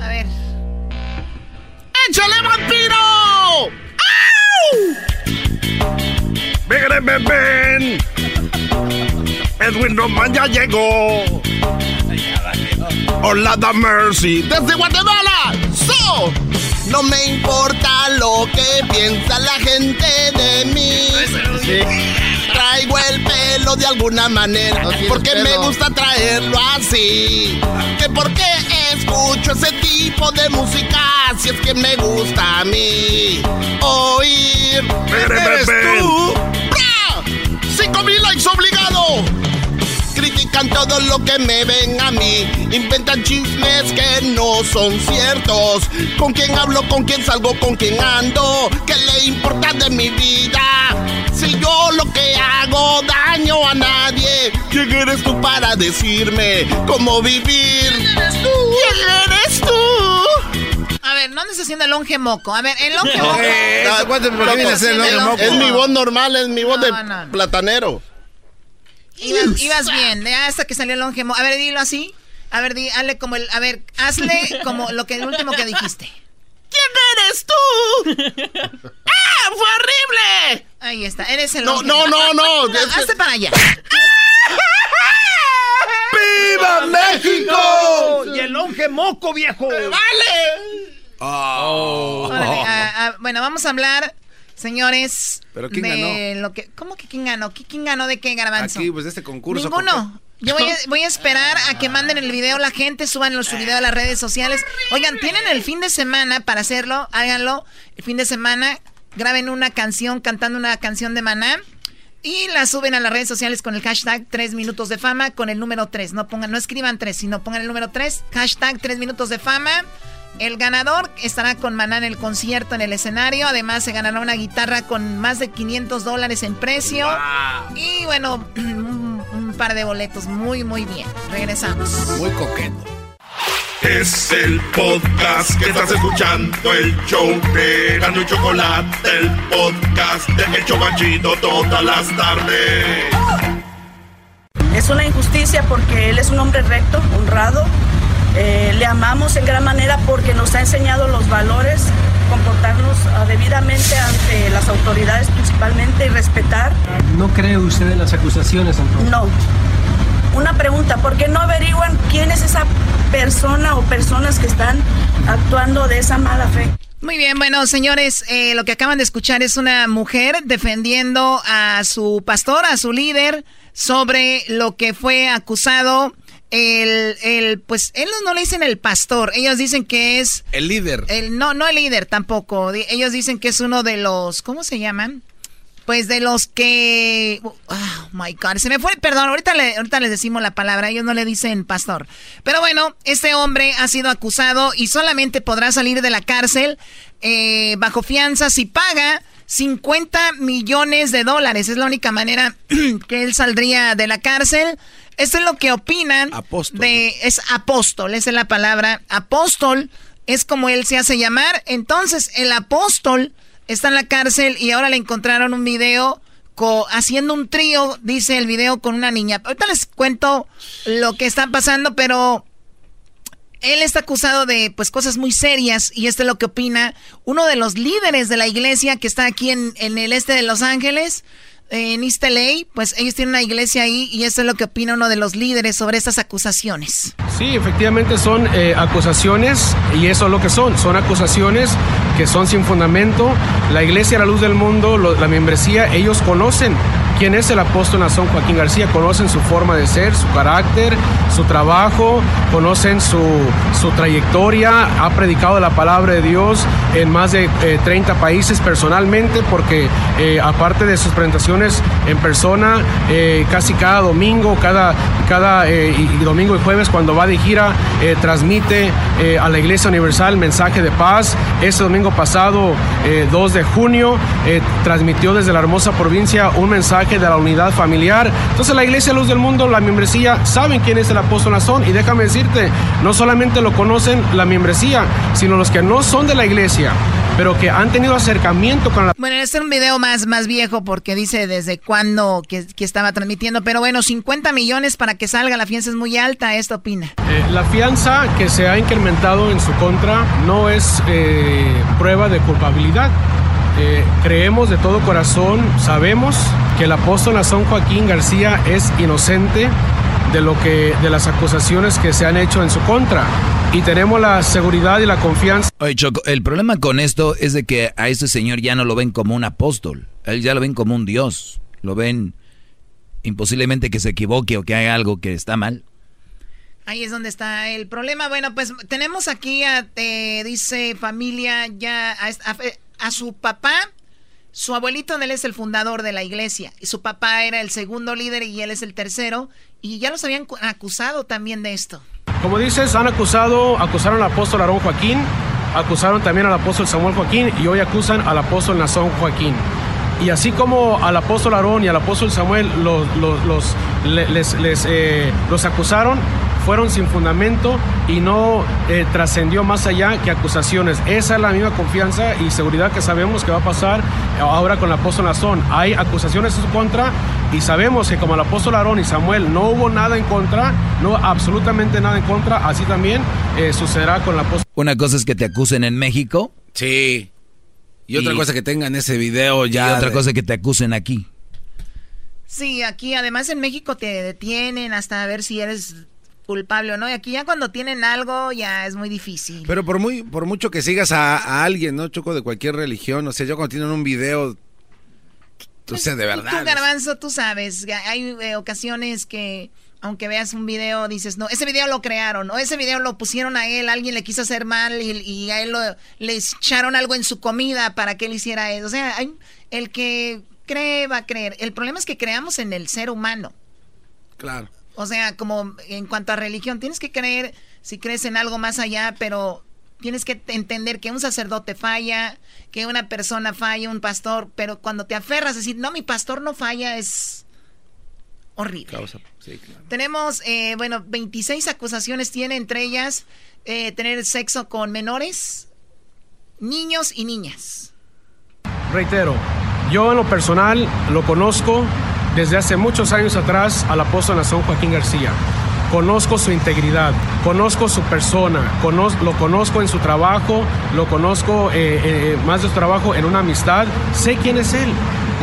A ver. ¡Échale vampiro! ¡Ven, ven, ven! Edwin Roman ya llegó. Hola, da Mercy. Desde Guatemala. So. No me importa lo que piensa la gente de mí. Traigo el pelo de alguna manera. porque me gusta traerlo así. Que porque escucho ese tipo de música. Si es que me gusta a mí. Oír. ¿Eres tú? ¡Bra! ¡Cinco mil likes obligado! Critican todo lo que me ven a mí. Inventan chismes que no son ciertos. ¿Con quién hablo? ¿Con quién salgo? ¿Con quién ando? ¿Qué le importa de mi vida? Si yo lo que hago daño a nadie, ¿quién eres tú para decirme cómo vivir? ¿Quién eres tú? ¿Quién eres tú? A ver, no andes haciendo el longe moco. A ver, el longe moco. Eh, ¿por qué viene a ser el longe moco? Es mi voz normal, es mi voz de No, no, no. platanero. Ibas, ibas bien, de hasta que salió el longe moco. A ver, dilo así. A ver, di, hazle como el. A ver, hazle como lo que el último que dijiste. ¿Quién eres tú? ¡Ah! ¡Fue horrible! Ahí está, eres el No, no, no, no. No, hazte para allá. ¡Viva México! Y el longe moco, viejo. ¡Vale! Órale, ah, bueno, vamos a hablar, señores. ¿Pero quién de ganó? Lo que, ¿Cómo que quién ganó? ¿Qui- ¿Quién ganó de qué, Garbanzo? Aquí, pues de este concurso. Ninguno. Yo voy a, voy a esperar a que manden el video la gente, suban su video a las redes sociales. Oigan, tienen el fin de semana para hacerlo, háganlo. El fin de semana graben una canción cantando una canción de Maná y la suben a las redes sociales con el hashtag 3 minutos de fama con el número 3. No pongan, no escriban 3, sino pongan el número 3, hashtag 3 minutos de fama. El ganador estará con Maná en el concierto en el escenario. Además, se ganará una guitarra con más de 500 dólares en precio. Y bueno, un, un par de boletos. Muy, muy bien. Regresamos. Muy coqueto. Es el podcast que estás escuchando, el show de Gano y Chocolate, el podcast de El Chobachito todas las tardes. Es una injusticia porque él es un hombre recto, honrado. Eh, le amamos en gran manera porque nos ha enseñado los valores, comportarnos ah, debidamente ante las autoridades principalmente y respetar. ¿No cree usted en las acusaciones, entonces? No. Una pregunta, ¿por qué no averiguan quién es esa persona o personas que están actuando de esa mala fe? Muy bien, bueno, señores, eh, lo que acaban de escuchar es una mujer defendiendo a su pastor, a su líder, sobre lo que fue acusado. El, el, pues, ellos no le dicen el pastor, ellos dicen que es El líder. el, no, no el líder tampoco. Ellos dicen que es uno de los, ¿cómo se llaman? Pues de los que, oh my God, se me fue, perdón, ahorita, le- ahorita les decimos la palabra, ellos no le dicen pastor. Pero bueno, este hombre ha sido acusado y solamente podrá salir de la cárcel eh, bajo fianza si paga 50 millones de dólares. Es la única manera que él saldría de la cárcel. Esto es lo que opinan de es apóstol, esa es la palabra. Apóstol es como él se hace llamar. Entonces, el apóstol está en la cárcel y ahora le encontraron un video co- haciendo un trío, dice el video, con una niña. Ahorita les cuento lo que está pasando, pero él está acusado de pues cosas muy serias y esto es lo que opina uno de los líderes de la iglesia que está aquí en, en el este de Los Ángeles, en East LA, pues ellos tienen una iglesia ahí y esto es lo que opina uno de los líderes sobre estas acusaciones. Sí, efectivamente son eh, acusaciones y eso es lo que son. Son acusaciones que son sin fundamento. La Iglesia La Luz del Mundo, la membresía, ellos conocen quién es el apóstol Nazón Joaquín García, conocen su forma de ser, su carácter, su trabajo, conocen su, su trayectoria, ha predicado la palabra de Dios en más de eh, 30 países personalmente porque eh, aparte de sus presentaciones en persona, eh, casi cada domingo, cada, cada domingo y jueves cuando va de gira, eh, transmite eh, a la Iglesia Universal mensaje de paz. Este domingo pasado, eh, 2 de junio, eh, transmitió desde la hermosa provincia un mensaje de la unidad familiar. Entonces la Iglesia Luz del Mundo, la membresía, saben quién es el apóstol Nazón y déjame decirte, no solamente lo conocen la membresía, sino los que no son de la iglesia pero que han tenido acercamiento con la... Bueno, este es un video más, más viejo porque dice desde cuándo que, que estaba transmitiendo, pero bueno, 50 millones para que salga, la fianza es muy alta, ¿esto opina? Eh, la fianza que se ha incrementado en su contra no es eh, prueba de culpabilidad. Eh, creemos de todo corazón, sabemos que el apóstol Nazón Joaquín García es inocente de lo que de las acusaciones que se han hecho en su contra y tenemos la seguridad y la confianza. Oye, Choco, el problema con esto es de que a este señor ya no lo ven como un apóstol, él ya lo ven como un dios, lo ven imposiblemente que se equivoque o que haga algo que está mal. Ahí es donde está el problema. Bueno, pues tenemos aquí a, eh, dice familia, ya a, a- a su papá, su abuelito, él es el fundador de la iglesia, y su papá era el segundo líder y él es el tercero, y ya los habían cu- acusado también de esto. Como dices, han acusado, acusaron al apóstol Aarón Joaquín, acusaron también al apóstol Samuel Joaquín y hoy acusan al apóstol Nazón Joaquín. Y así como al apóstol Aarón y al apóstol Samuel los, los, los- le- les, les, eh, los acusaron, fueron sin fundamento y no eh, trascendió más allá que acusaciones. Esa es la misma confianza y seguridad que sabemos que va a pasar ahora con el apóstol Nazón. Hay acusaciones en su contra y sabemos que como el apóstol Aarón y Samuel no hubo nada en contra, no absolutamente nada en contra, así también eh, sucederá con el apóstol. Una cosa es que te acusen en México. Sí. Y otra cosa que tengan ese video ya. Y otra de- cosa que te acusen aquí. Sí, aquí además en México te detienen hasta ver si eres culpable o no, y aquí ya cuando tienen algo ya es muy difícil. Pero por muy, por mucho que sigas a, a alguien, ¿no? Choco de cualquier religión, o sea, yo cuando tienen un video, o sea, de Tú, verdad. Garbanzo, tú sabes, hay eh, ocasiones que aunque veas un video dices, no, ese video lo crearon, o ese video lo pusieron a él, alguien le quiso hacer mal y, y a él lo- le echaron algo en su comida para que él hiciera eso. O sea, hay, el que cree va a creer. El problema es que creamos en el ser humano. Claro. O sea, como en cuanto a religión, tienes que creer si crees en algo más allá, pero tienes que entender que un sacerdote falla, que una persona falla, un pastor, pero cuando te aferras a decir, no, mi pastor no falla, es horrible. Causa- sí, claro. Tenemos, eh, bueno, 26 acusaciones tiene, entre ellas eh, tener sexo con menores, niños y niñas. Reitero, yo en lo personal lo conozco desde hace muchos años atrás al apóstol Nazón Joaquín García. Conozco su integridad, conozco su persona, conoz- lo conozco en su trabajo, lo conozco eh, eh, más de su trabajo en una amistad, sé quién es él.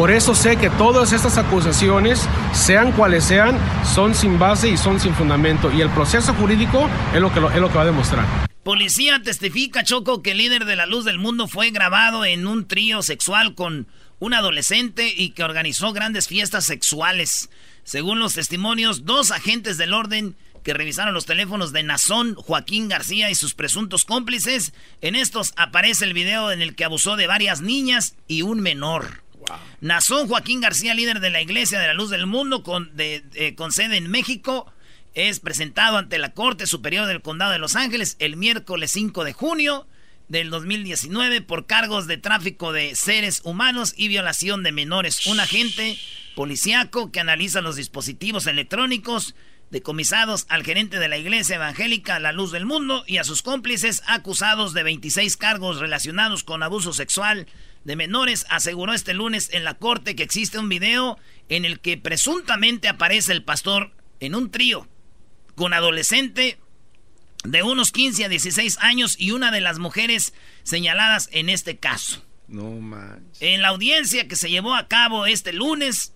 Por eso sé que todas estas acusaciones, sean cuales sean, son sin base y son sin fundamento. Y el proceso jurídico es lo que, es lo que va a demostrar. Policía testifica, Choco, que el líder de la luz del mundo fue grabado en un trío sexual con un adolescente y que organizó grandes fiestas sexuales. Según los testimonios, dos agentes del orden que revisaron los teléfonos de Nazón, Joaquín García y sus presuntos cómplices, en estos aparece el video en el que abusó de varias niñas y un menor. Nazón Joaquín García, líder de la Iglesia de la Luz del Mundo con, de- eh, con sede en México, es presentado ante la Corte Superior del Condado de Los Ángeles el miércoles 5 de junio del 2019 por cargos de tráfico de seres humanos y violación de menores. Un agente policíaco que analiza los dispositivos electrónicos decomisados al gerente de la Iglesia Evangélica La Luz del Mundo y a sus cómplices acusados de 26 cargos relacionados con abuso sexual de menores, aseguró este lunes en la corte que existe un video en el que presuntamente aparece el pastor en un trío con adolescente de unos 15 a 16 años y una de las mujeres señaladas en este caso. No manches. En la audiencia que se llevó a cabo este lunes,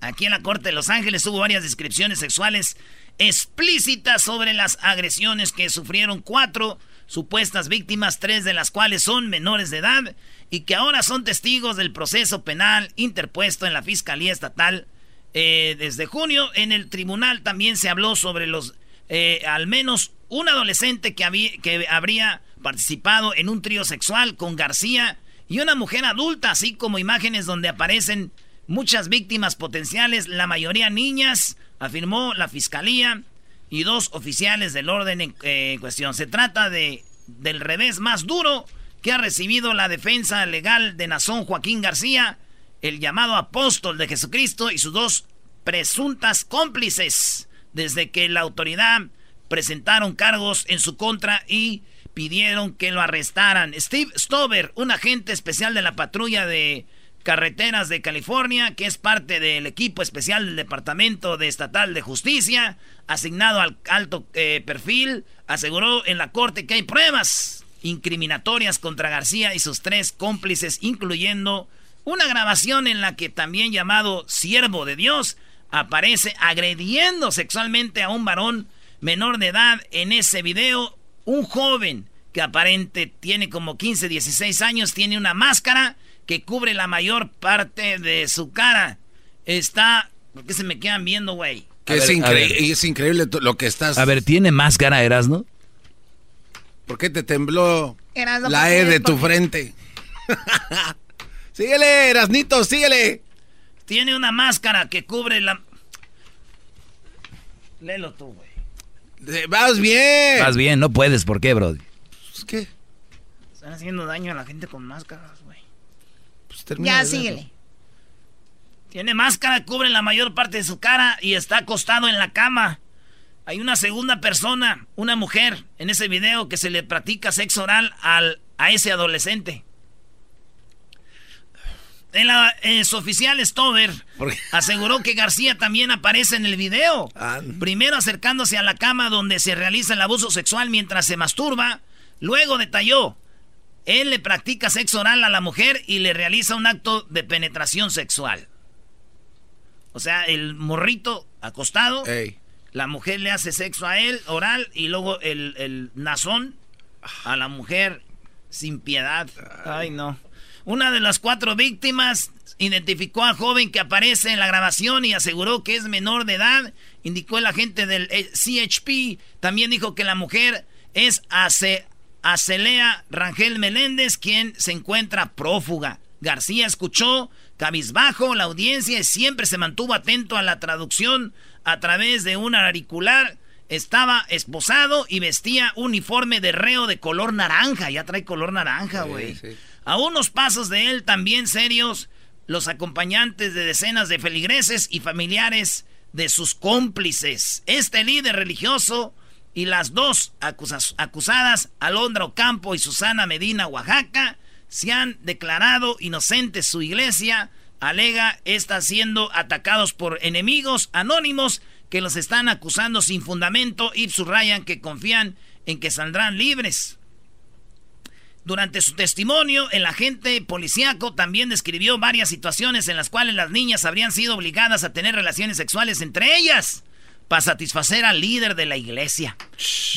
aquí en la Corte de Los Ángeles, hubo varias descripciones sexuales explícitas sobre las agresiones que sufrieron cuatro supuestas víctimas, tres de las cuales son menores de edad y que ahora son testigos del proceso penal interpuesto en la Fiscalía Estatal. Eh, desde junio, en el tribunal también se habló sobre los, eh, al menos un adolescente que, había, que habría participado en un trío sexual con García y una mujer adulta, así como imágenes donde aparecen muchas víctimas potenciales, la mayoría niñas, afirmó la fiscalía y dos oficiales del orden en eh, cuestión. Se trata de del revés más duro que ha recibido la defensa legal de Nazón Joaquín García, el llamado apóstol de Jesucristo y sus dos presuntas cómplices, desde que la autoridad presentaron cargos en su contra y pidieron que lo arrestaran. Steve Stover, un agente especial de la patrulla de carreteras de California, que es parte del equipo especial del Departamento de Estatal de Justicia, asignado al alto eh, perfil, aseguró en la corte que hay pruebas incriminatorias contra García y sus tres cómplices, incluyendo una grabación en la que también llamado siervo de Dios aparece agrediendo sexualmente a un varón menor de edad en ese video. Un joven que aparente tiene como 15, 16 años, tiene una máscara que cubre la mayor parte de su cara. Está... ¿Por qué se me quedan viendo, güey? Que es, increíble, es increíble lo que estás... A ver, ¿tiene máscara, Erasno? ¿Por qué te tembló Erasno, la ¿por E de tu frente? síguele, Erasnito, síguele. Tiene una máscara que cubre la... Léelo tú, güey. Vas bien. Más bien, no puedes. ¿Por qué, bro? Pues, ¿Qué? Están haciendo daño a la gente con máscaras, Ya, síguele. Tiene máscara, cubre la mayor parte de su cara y está acostado en la cama. Hay una segunda persona, una mujer, en ese video que se le practica sexo oral al, a ese adolescente. Eh, su oficial Stover aseguró que García también aparece en el video. Primero acercándose a la cama donde se realiza el abuso sexual mientras se masturba. Luego detalló, él le practica sexo oral a la mujer y le realiza un acto de penetración sexual. O sea, el morrito acostado, la mujer le hace sexo a él, oral, y luego el, el nazón a la mujer sin piedad. Ay, no. Una de las cuatro víctimas identificó al joven que aparece en la grabación y aseguró que es menor de edad. Indicó el agente del eh, CHP. También dijo que la mujer es Ace- Acelea Rangel Meléndez, quien se encuentra prófuga. García escuchó cabizbajo la audiencia y siempre se mantuvo atento a la traducción a través de un auricular. Estaba esposado y vestía uniforme de reo de color naranja. Ya trae color naranja, güey. A unos pasos de él, también serios, los acompañantes de decenas de feligreses y familiares de sus cómplices. Este líder religioso y las dos acusadas, Alondra Ocampo y Susana Medina, Oaxaca, se han declarado inocentes. Su iglesia alega está siendo atacados por enemigos anónimos que los están acusando sin fundamento y subrayan que confían en que saldrán libres. Durante su testimonio, el agente policíaco también describió varias situaciones en las cuales las niñas habrían sido obligadas a tener relaciones sexuales entre ellas para satisfacer al líder de la iglesia.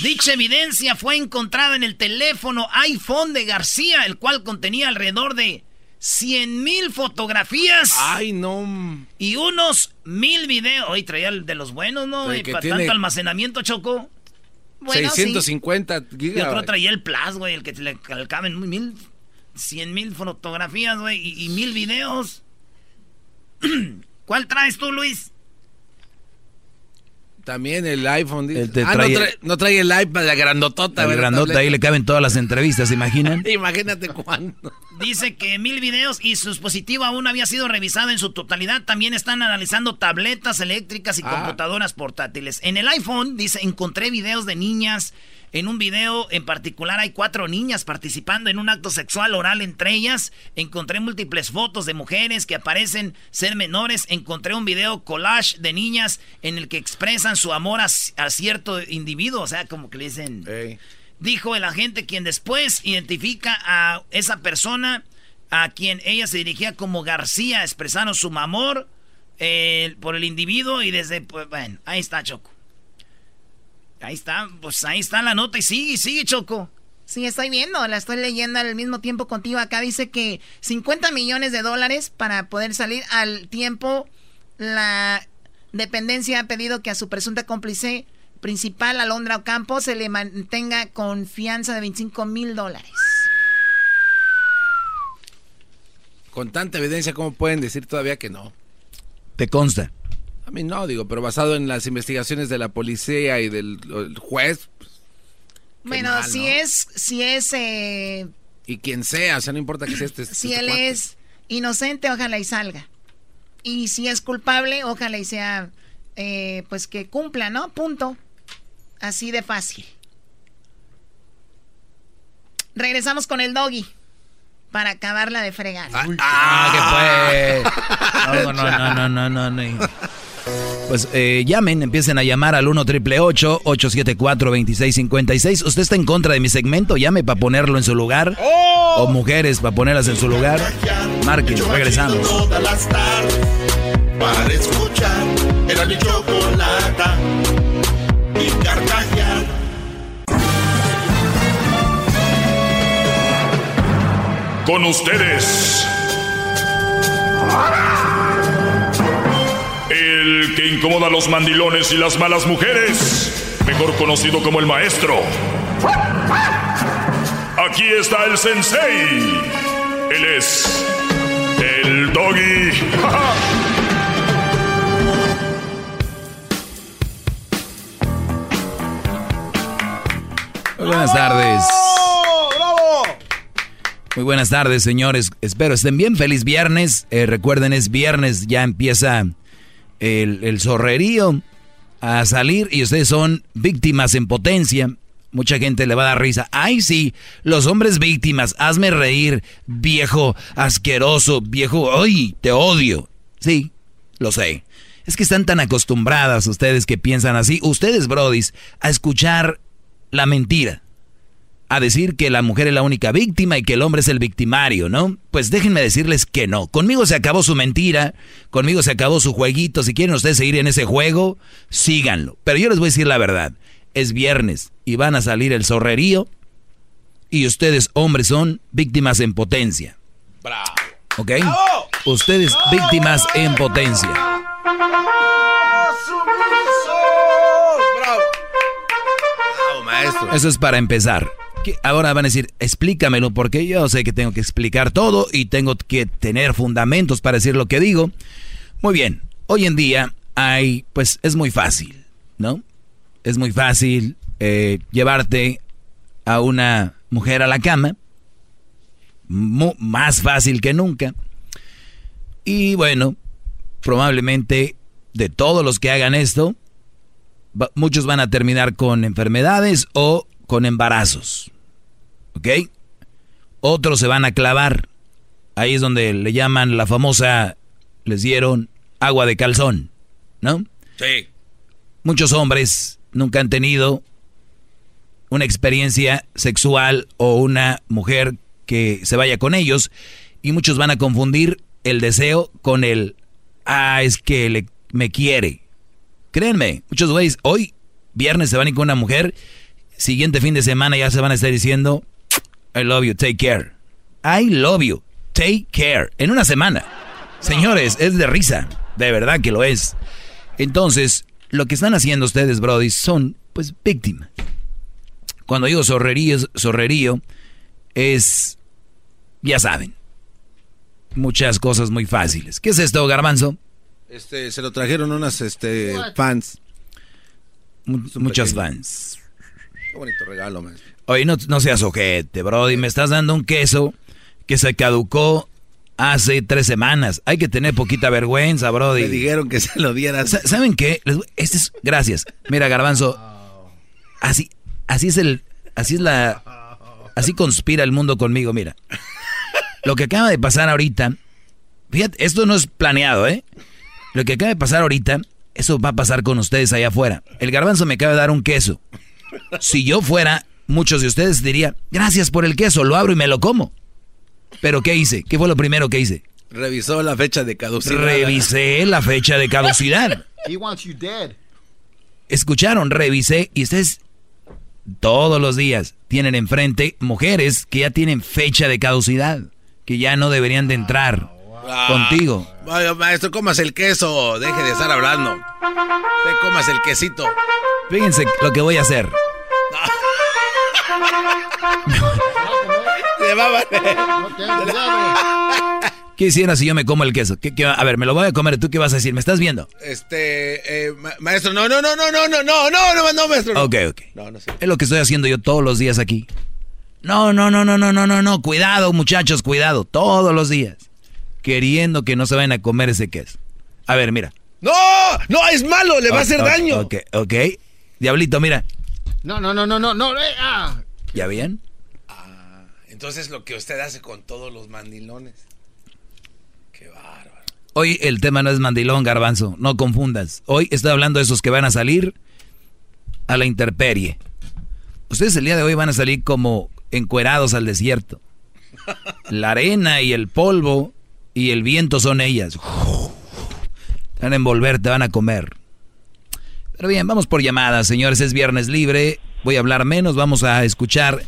Dicha evidencia fue encontrada en el teléfono iPhone de García, el cual contenía alrededor de 100 mil fotografías. Ay, no. Y unos mil videos. Hoy traía el de los buenos, ¿no? Y para tiene- tanto almacenamiento, Choco. 650 Yo gigas. creo traía el Plus, güey, el que le le caben mil, cien mil fotografías, güey, y, y mil videos. ¿Cuál traes tú, Luis? También el iPhone. dice. te ah, trae- no, trae, no trae el iPad, la grandotota. El ¿verdad? grandote ahí le caben todas las entrevistas, ¿se imaginan? Imagínate cuándo. Dice que mil videos y su dispositivo aún había sido revisado en su totalidad. También están analizando tabletas eléctricas y Ah. computadoras portátiles. En el iPhone, dice, encontré videos de niñas. En un video en particular hay cuatro niñas participando en un acto sexual oral entre ellas. Encontré múltiples fotos de mujeres que aparecen ser menores. Encontré un video collage de niñas en el que expresan su amor a, a cierto individuo. O sea, como que le dicen... Dijo el agente quien después identifica a esa persona a quien ella se dirigía como García, expresaron su amor eh, por el individuo y desde, pues, bueno, ahí está Choco. Ahí está, pues ahí está la nota y sigue, sigue Choco. Sí, estoy viendo, la estoy leyendo al mismo tiempo contigo. Acá dice que 50 millones de dólares para poder salir al tiempo. La dependencia ha pedido que a su presunta cómplice principal, Alondra Ocampo, se le mantenga confianza de 25 mil dólares. Con tanta evidencia, ¿cómo pueden decir todavía que no? ¿Te consta? A mí no, digo, pero basado en las investigaciones de la policía y del el juez Bueno, mal, si ¿no? es, si es, eh, y quien sea, o sea, no importa que sea este. si este él cuate. es inocente, ojalá y salga. Y si es culpable, ojalá y sea, eh, pues que cumpla, ¿no? Punto. Así de fácil. Regresamos con el doggy. Para acabarla de fregar. Ah, que pues. No, no, no, no, no, no. Pues eh, llamen, empiecen a llamar al 1 triple 874 2656. ¿Usted está en contra de mi segmento? Llame para ponerlo en su lugar. O mujeres para ponerlas en su lugar. Marquen, regresamos. Todas las tardes para escuchar era mi chocolata y carcajear. Con ustedes. El que incomoda a los mandilones y las malas mujeres. Mejor conocido como el maestro. Aquí está el sensei. Él es el doggy. Muy buenas tardes. Muy buenas tardes, señores. Espero estén bien. Feliz viernes. Eh, recuerden, es viernes, ya empieza el, el zorrerío a salir y ustedes son víctimas en potencia. Mucha gente le va a dar risa. Ay, sí, los hombres víctimas, hazme reír, viejo asqueroso, viejo, ay, te odio. Sí, lo sé. Es que están tan acostumbradas ustedes que piensan así, ustedes, brodis, a escuchar la mentira. A decir que la mujer es la única víctima y que el hombre es el victimario, ¿no? Pues déjenme decirles que no. Conmigo se acabó su mentira, conmigo se acabó su jueguito. Si quieren ustedes seguir en ese juego, síganlo. Pero yo les voy a decir la verdad. Es viernes y van a salir el zorrerío y ustedes, hombres, son víctimas en potencia. Bravo. ¿Ok? Ustedes víctimas en potencia. Bravo. Bravo, maestro. Eso es para empezar. Ahora van a decir, explícamelo, porque yo sé que tengo que explicar todo y tengo que tener fundamentos para decir lo que digo. Muy bien, hoy en día hay, pues es muy fácil, ¿no? Es muy fácil eh, llevarte a una mujer a la cama, más fácil que nunca. Y bueno, probablemente de todos los que hagan esto, muchos van a terminar con enfermedades o con embarazos. ¿Ok? Otros se van a clavar. Ahí es donde le llaman la famosa, les dieron agua de calzón, ¿no? Sí. Muchos hombres nunca han tenido una experiencia sexual o una mujer que se vaya con ellos y muchos van a confundir el deseo con el ah es que le, me quiere. Créanme, muchos güeyes hoy viernes se van a ir con una mujer, siguiente fin de semana ya se van a estar diciendo I love you, take care. I love you, take care. En una semana. Señores, es de risa, de verdad que lo es. Entonces, lo que están haciendo ustedes, Brody, son pues víctimas. Cuando digo zorrerío, zorrerío es, ya saben, muchas cosas muy fáciles. ¿Qué es esto, Garbanzo? Este, se lo trajeron unas este, fans. Mu- muchas fans. Qué bonito regalo, maestro. Oye, no, no seas ojete, Brody. Me estás dando un queso que se caducó hace tres semanas. Hay que tener poquita vergüenza, Brody. Me dijeron que se lo dieras. Sa- ¿Saben qué? Les voy- Este es, gracias. Mira, Garbanzo. Así, así es el, así es la, así conspira el mundo conmigo. Mira, lo que acaba de pasar ahorita. Fíjate, esto no es planeado, ¿eh? Lo que acaba de pasar ahorita, eso va a pasar con ustedes allá afuera. El Garbanzo me acaba de dar un queso. Si yo fuera, muchos de ustedes dirían, gracias por el queso, lo abro y me lo como. Pero ¿qué hice? ¿Qué fue lo primero que hice? Revisó la fecha de caducidad. Revisé la fecha de caducidad. He wants you dead. Escucharon, revisé y ustedes todos los días tienen enfrente mujeres que ya tienen fecha de caducidad, que ya no deberían de entrar Ah. contigo. Maestro, comas el queso. Deje de estar hablando. Usted comas el quesito. Fíjense lo que voy a hacer. ¿Qué hiciera si yo me como el queso? ¿Qué- qué- a ver, me lo voy a comer. ¿Tú qué vas a decir? ¿Me estás viendo? Este, eh, ma- maestro, no, no, no, no, no, no, no, no, no, no, maestro. no. Ok, ok. No, no sé. Es lo que estoy haciendo yo todos los días aquí. No, no, no, no, no, no, no, no. Cuidado, muchachos, cuidado. Todos los días. Queriendo que no se vayan a comer ese queso. A ver, mira. No, no, es malo, le va a hacer Ok, daño. Ok, ok. Diablito, mira. No, no, no, no, no, no. eh, ah. ¿Ya bien? Entonces lo que usted hace con todos los mandilones. Hoy el tema no es mandilón, garbanzo, no confundas. Hoy estoy hablando de esos que van a salir a la interperie. Ustedes el día de hoy van a salir como encuerados al desierto. La arena y el polvo y el viento son ellas. Te van a envolver, te van a comer. Pero bien, vamos por llamadas, señores. Es viernes libre. Voy a hablar menos. Vamos a escuchar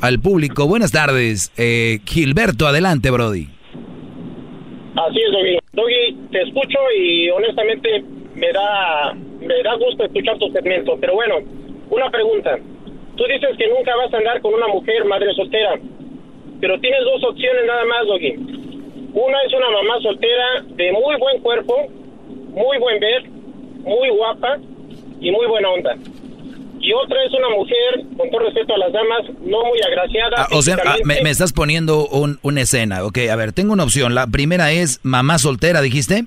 al público. Buenas tardes. Eh, Gilberto, adelante, Brody. Así es, Doggy. Doggy, te escucho y honestamente me da, me da gusto escuchar tu segmento. Pero bueno, una pregunta. Tú dices que nunca vas a andar con una mujer madre soltera, pero tienes dos opciones nada más, Doggy. Una es una mamá soltera de muy buen cuerpo, muy buen ver, muy guapa y muy buena onda. Y otra es una mujer, con todo respeto a las damas, no muy agraciada. Ah, o sea, ah, me, me estás poniendo un, una escena. Ok, a ver, tengo una opción. La primera es mamá soltera, dijiste.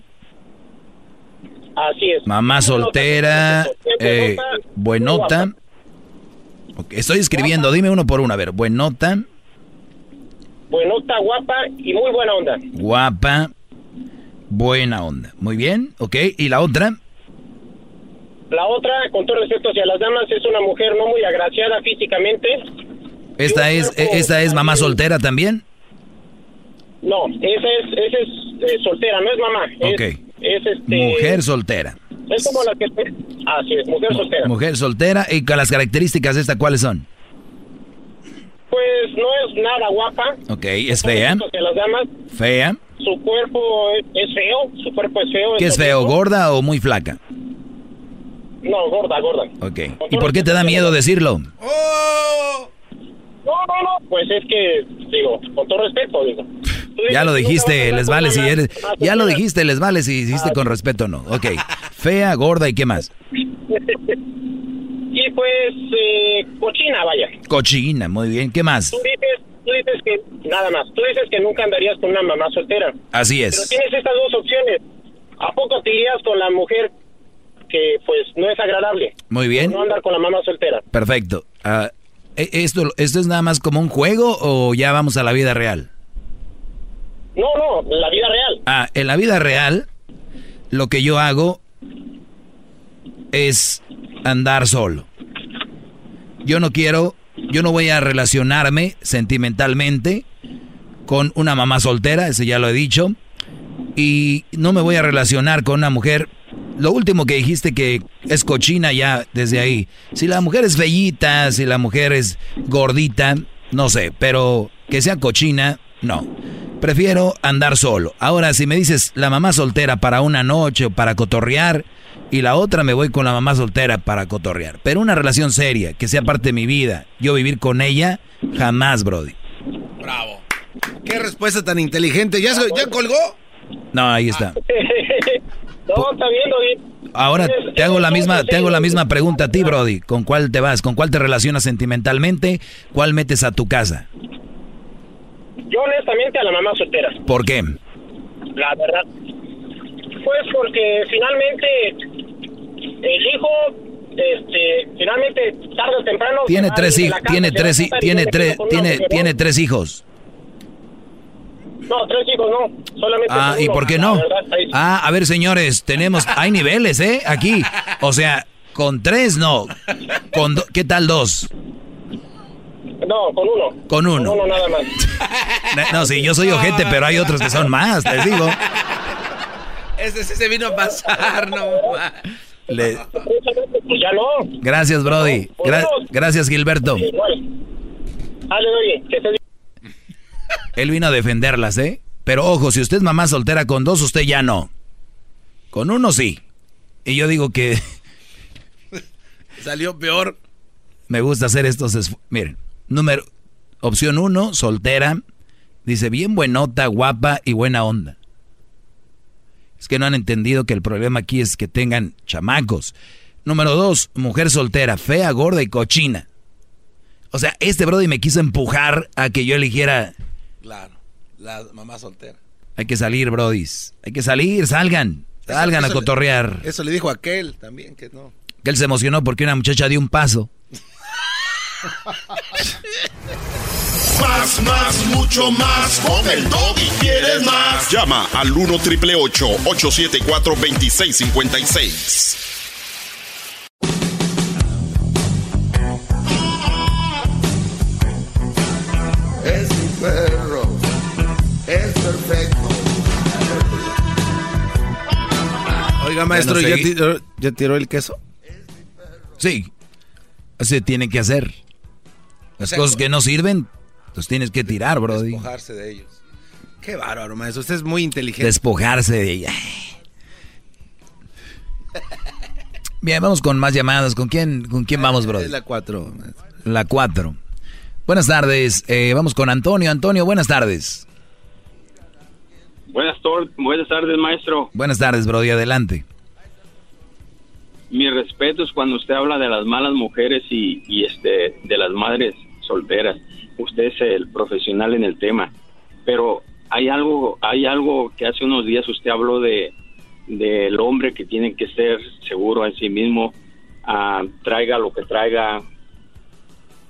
Así es. Mamá soltera, eh, buenota. Ok, estoy escribiendo, dime uno por uno. A ver, buenota, Buenota, guapa y muy buena onda. guapa, buena onda. Muy bien, ok. ¿Y la otra? La otra, con todo respeto hacia las damas, es una mujer no muy agraciada físicamente. ¿Esta es, esta es mamá soltera también? No, esa es, esa es eh, soltera, no es mamá. Ok. Es, este, Mujer soltera. Es como la que... Así es, mujer soltera. Mujer soltera. ¿Y con las características de esta cuáles son? Pues no es nada guapa. Ok, es fea. Las damas, Fea. su cuerpo es, es feo, su cuerpo es feo. ¿Qué es feo? ¿Gorda o muy flaca? No, gorda, gorda. Ok. ¿Y por qué te da miedo decirlo? No, no, no, pues es que, digo, con todo respeto, digo. Ya lo dijiste, les vale si eres... Ya lo dijiste, les vale si hiciste con respeto o no. Ok. Fea, gorda y qué más. Y pues, eh, cochina, vaya. Cochina, muy bien. ¿Qué más? Tú dices, tú dices que, nada más, tú dices que nunca andarías con una mamá soltera. Así Pero es. tienes estas dos opciones. ¿A poco te irías con la mujer que, pues, no es agradable? Muy bien. No andar con la mamá soltera. Perfecto. ¿e- ¿esto, ¿Esto es nada más como un juego o ya vamos a la vida real? No, no, la vida real. Ah, en la vida real, lo que yo hago es andar solo. Yo no quiero, yo no voy a relacionarme sentimentalmente con una mamá soltera, eso ya lo he dicho, y no me voy a relacionar con una mujer. Lo último que dijiste que es cochina ya desde ahí. Si la mujer es bellita, si la mujer es gordita, no sé, pero que sea cochina, no. Prefiero andar solo. Ahora, si me dices la mamá soltera para una noche o para cotorrear, y la otra me voy con la mamá soltera para cotorrear. Pero una relación seria, que sea parte de mi vida, yo vivir con ella, jamás, Brody. Bravo. Qué respuesta tan inteligente. ¿Ya, ya colgó? No, ahí está. no, está bien, David. Ahora te hago la misma, te hago la misma pregunta a ti, Brody. ¿Con cuál te vas? ¿Con cuál te relacionas sentimentalmente? ¿Cuál metes a tu casa? Yo, honestamente, a la mamá soltera. ¿Por qué? La verdad. Pues porque finalmente el hijo, este, finalmente, tarde o temprano... Tiene tres hijos, tiene tres, tiene tres, tiene, tiene tres hijos. No, tres hijos no, solamente Ah, ¿y por qué no? verdad, Ah, a ver, señores, tenemos, hay niveles, ¿eh? Aquí. O sea, con tres no. Con do- ¿Qué tal dos? No, con uno. Con uno. Con uno nada más. No, sí, yo soy ojete, pero hay otros que son más, les digo. Ese sí se vino a pasar, no. Le- Pues ya no. Gracias, Brody. Gra- gracias, Gilberto. Igual. Dale, oye, que estés bien. Él vino a defenderlas, ¿eh? Pero ojo, si usted es mamá soltera con dos, usted ya no. Con uno sí. Y yo digo que Salió peor. me gusta hacer estos Miren, número, opción uno, soltera. Dice, bien buenota, guapa y buena onda. Es que no han entendido que el problema aquí es que tengan chamacos. Número dos, mujer soltera, fea, gorda y cochina. O sea, este Brody me quiso empujar a que yo eligiera. Claro, la mamá soltera. Hay que salir, Brodis. Hay que salir, salgan. Salgan a eso cotorrear. Eso le dijo aquel también, que no. Que él se emocionó porque una muchacha dio un paso. Más, más, mucho más. Con el y quieres más. Llama al 1 triple 874 2656. Perfecto. Oiga, maestro, Bueno, ¿ya, tiró, ya tiró el queso? Sí. Se tiene que hacer. Las cosas que no sirven, los tienes que tirar, Brody. Despojarse de ellos. Qué bárbaro, maestro. Usted es muy inteligente. Despojarse de ella. Bien, vamos con más llamadas. ¿Con quién, con quién vamos, Brody? Es la 4. La 4. Buenas tardes. Eh, vamos con Antonio. Antonio, buenas tardes. Buenas, tardes, maestro. Buenas tardes, Brody. Adelante. Mi respeto es cuando usted habla de las malas mujeres y, y, este de las madres solteras. Usted es el profesional en el tema, pero hay algo hay algo que hace unos días usted habló de del hombre que tiene que ser seguro en sí mismo, ah, traiga lo que traiga.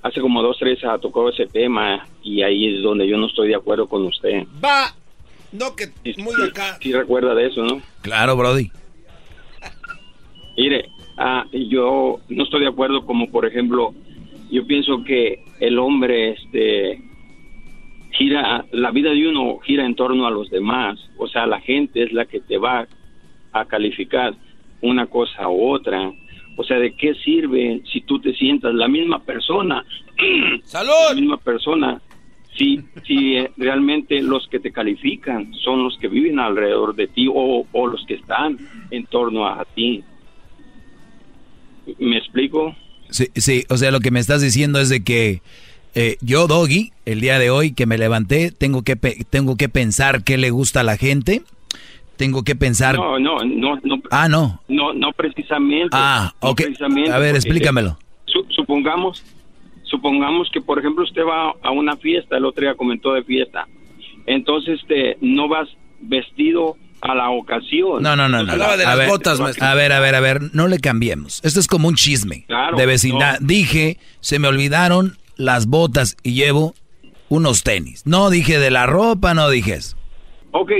Hace como dos tres ah, tocó ese tema y ahí es donde yo no estoy de acuerdo con usted. Va. No, que muy acá. Sí recuerda de eso, ¿no? Claro, Brody. Mire, ah, yo no estoy de acuerdo como por ejemplo, yo pienso que el hombre este gira la vida de uno gira en torno a los demás, o sea, la gente es la que te va a calificar una cosa u otra. O sea, ¿de qué sirve si tú te sientas la misma persona? ¡Salud! La misma persona. Si, si eh, realmente los que te califican son los que viven alrededor de ti o, o los que están en torno a ti. ¿Me explico? Sí, sí, o sea, lo que me estás diciendo es de que eh, yo, Doggy, el día de hoy que me levanté, tengo que, pe- tengo que pensar qué le gusta a la gente. Tengo que pensar... No, no, no, no. Ah, no. No, no precisamente. Ah, No ok. precisamente, A ver, porque, explícamelo. su- supongamos, supongamos que, por ejemplo, usted va a una fiesta, el otro día comentó de fiesta. Entonces, este, no vas vestido a la ocasión. No, no, no, no. Hablaba de a, las ver, botas, maestro. a ver, a ver, a ver, no le cambiemos. Esto es como un chisme Claro, de vecindad. no. Dije, se me olvidaron las botas y llevo unos tenis. No dije de la ropa, no dije eso. Ok,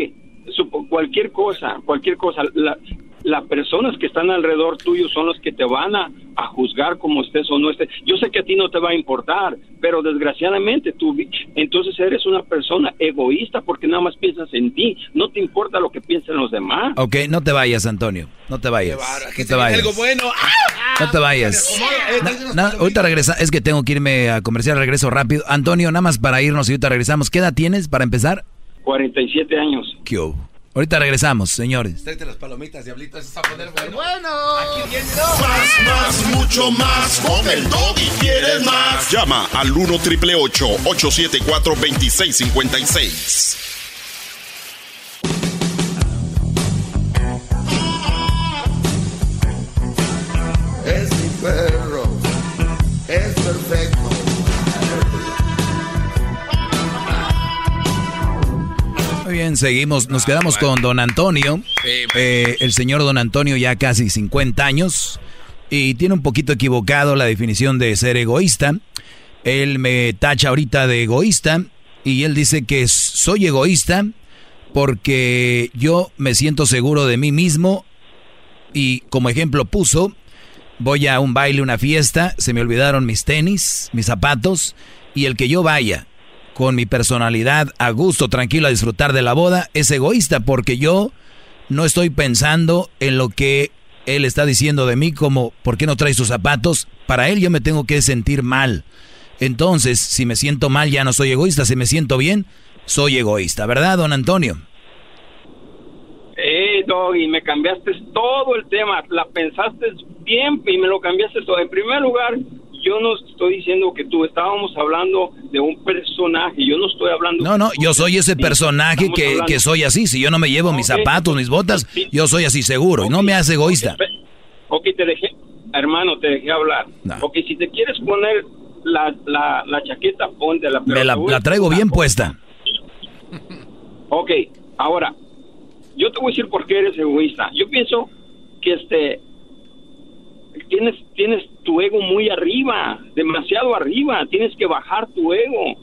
supo- cualquier cosa, cualquier cosa. La- las personas que están alrededor tuyo son los que te van a, a juzgar como estés o no estés. Yo sé que a ti no te va a importar, pero desgraciadamente tú, vi- entonces eres una persona egoísta porque nada más piensas en ti. No te importa lo que piensen los demás. Ok, no te vayas, Antonio. No te vayas. No te vayas. Algo bueno. No te vayas. Na- na- ahorita regresa. Es que tengo que irme a comercial. Regreso rápido. Antonio, nada más para irnos y ahorita regresamos. ¿Qué edad tienes para empezar? 47 años. ¿Qué hubo? Ahorita regresamos, señores. Tráete las palomitas, diablito. Eso es a poner bueno. Bueno. Más, más, mucho más. Con el y quieres más. Llama al 1 triple 874 2656. Muy bien, seguimos. Nos quedamos con don Antonio. Eh, el señor don Antonio ya casi 50 años y tiene un poquito equivocado la definición de ser egoísta. Él me tacha ahorita de egoísta y él dice que soy egoísta porque yo me siento seguro de mí mismo y como ejemplo puso, voy a un baile, una fiesta, se me olvidaron mis tenis, mis zapatos y el que yo vaya con mi personalidad a gusto, tranquilo a disfrutar de la boda, es egoísta porque yo no estoy pensando en lo que él está diciendo de mí como ¿por qué no traes tus zapatos? Para él yo me tengo que sentir mal. Entonces, si me siento mal ya no soy egoísta, si me siento bien, soy egoísta, ¿verdad, don Antonio? Eh, Doggy, me cambiaste todo el tema. La pensaste bien y me lo cambiaste todo. En primer lugar, yo no estoy diciendo que tú estábamos hablando de un personaje. Yo no estoy hablando. No, no, yo soy ese personaje que, que soy así. Si yo no me llevo mis zapatos, mis botas, yo soy así seguro y no me hace egoísta. Ok, te dejé, hermano, te dejé hablar. Ok, si te quieres poner la, la, la chaqueta, ponte la. Me la, la traigo bien puesta. Ok, ahora, yo te voy a decir por qué eres egoísta. Yo pienso que este tienes tienes tu ego muy arriba, demasiado arriba. Tienes que bajar tu ego.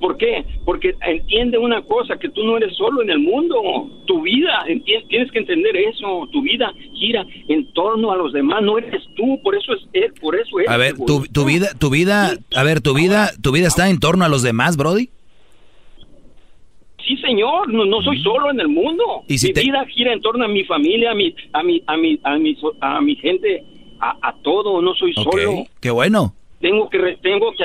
¿Por qué? Porque entiende una cosa, que tú no eres solo en el mundo. Tu vida, tienes que entender eso. Tu vida gira en torno a los demás. No eres tú, por eso es él, por eso es. A ver, tu, tu vida, tu vida, a ver, tu vida, tu vida está en torno a los demás, Brody. Sí, señor, no, no soy solo en el mundo. ¿Y si mi te- vida gira en torno a mi familia, a mi, a mi, a mi, a mi, a mi gente, a, a todo. No soy solo. qué bueno. Tengo que, re- tengo que,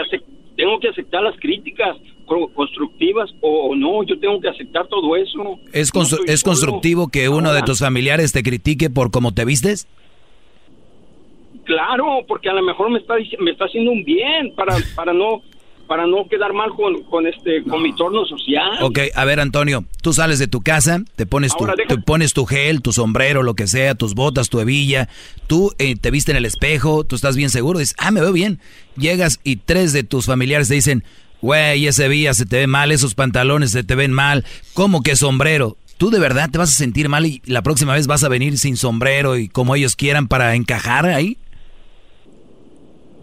tengo que aceptar las críticas co- constructivas o no. Yo tengo que aceptar todo eso. ¿Es, No ¿Es solo. constructivo que uno de tus familiares te critique por cómo te vistes? Claro, porque a lo mejor me está me está haciendo un bien para para no para no quedar mal con, con este con mi entorno social. Ok, a ver, Antonio, tú sales de tu casa, te pones tu, deja- te pones tu gel, tu sombrero, lo que sea, tus botas, tu hebilla, tú eh, te viste en el espejo, tú estás bien seguro, dices, ah, me veo bien. Llegas y tres de tus familiares te dicen, güey, ese vía se te ve mal, esos pantalones se te ven mal, ¿cómo que sombrero? ¿Tú de verdad te vas a sentir mal y la próxima vez vas a venir sin sombrero y como ellos quieran para encajar ahí?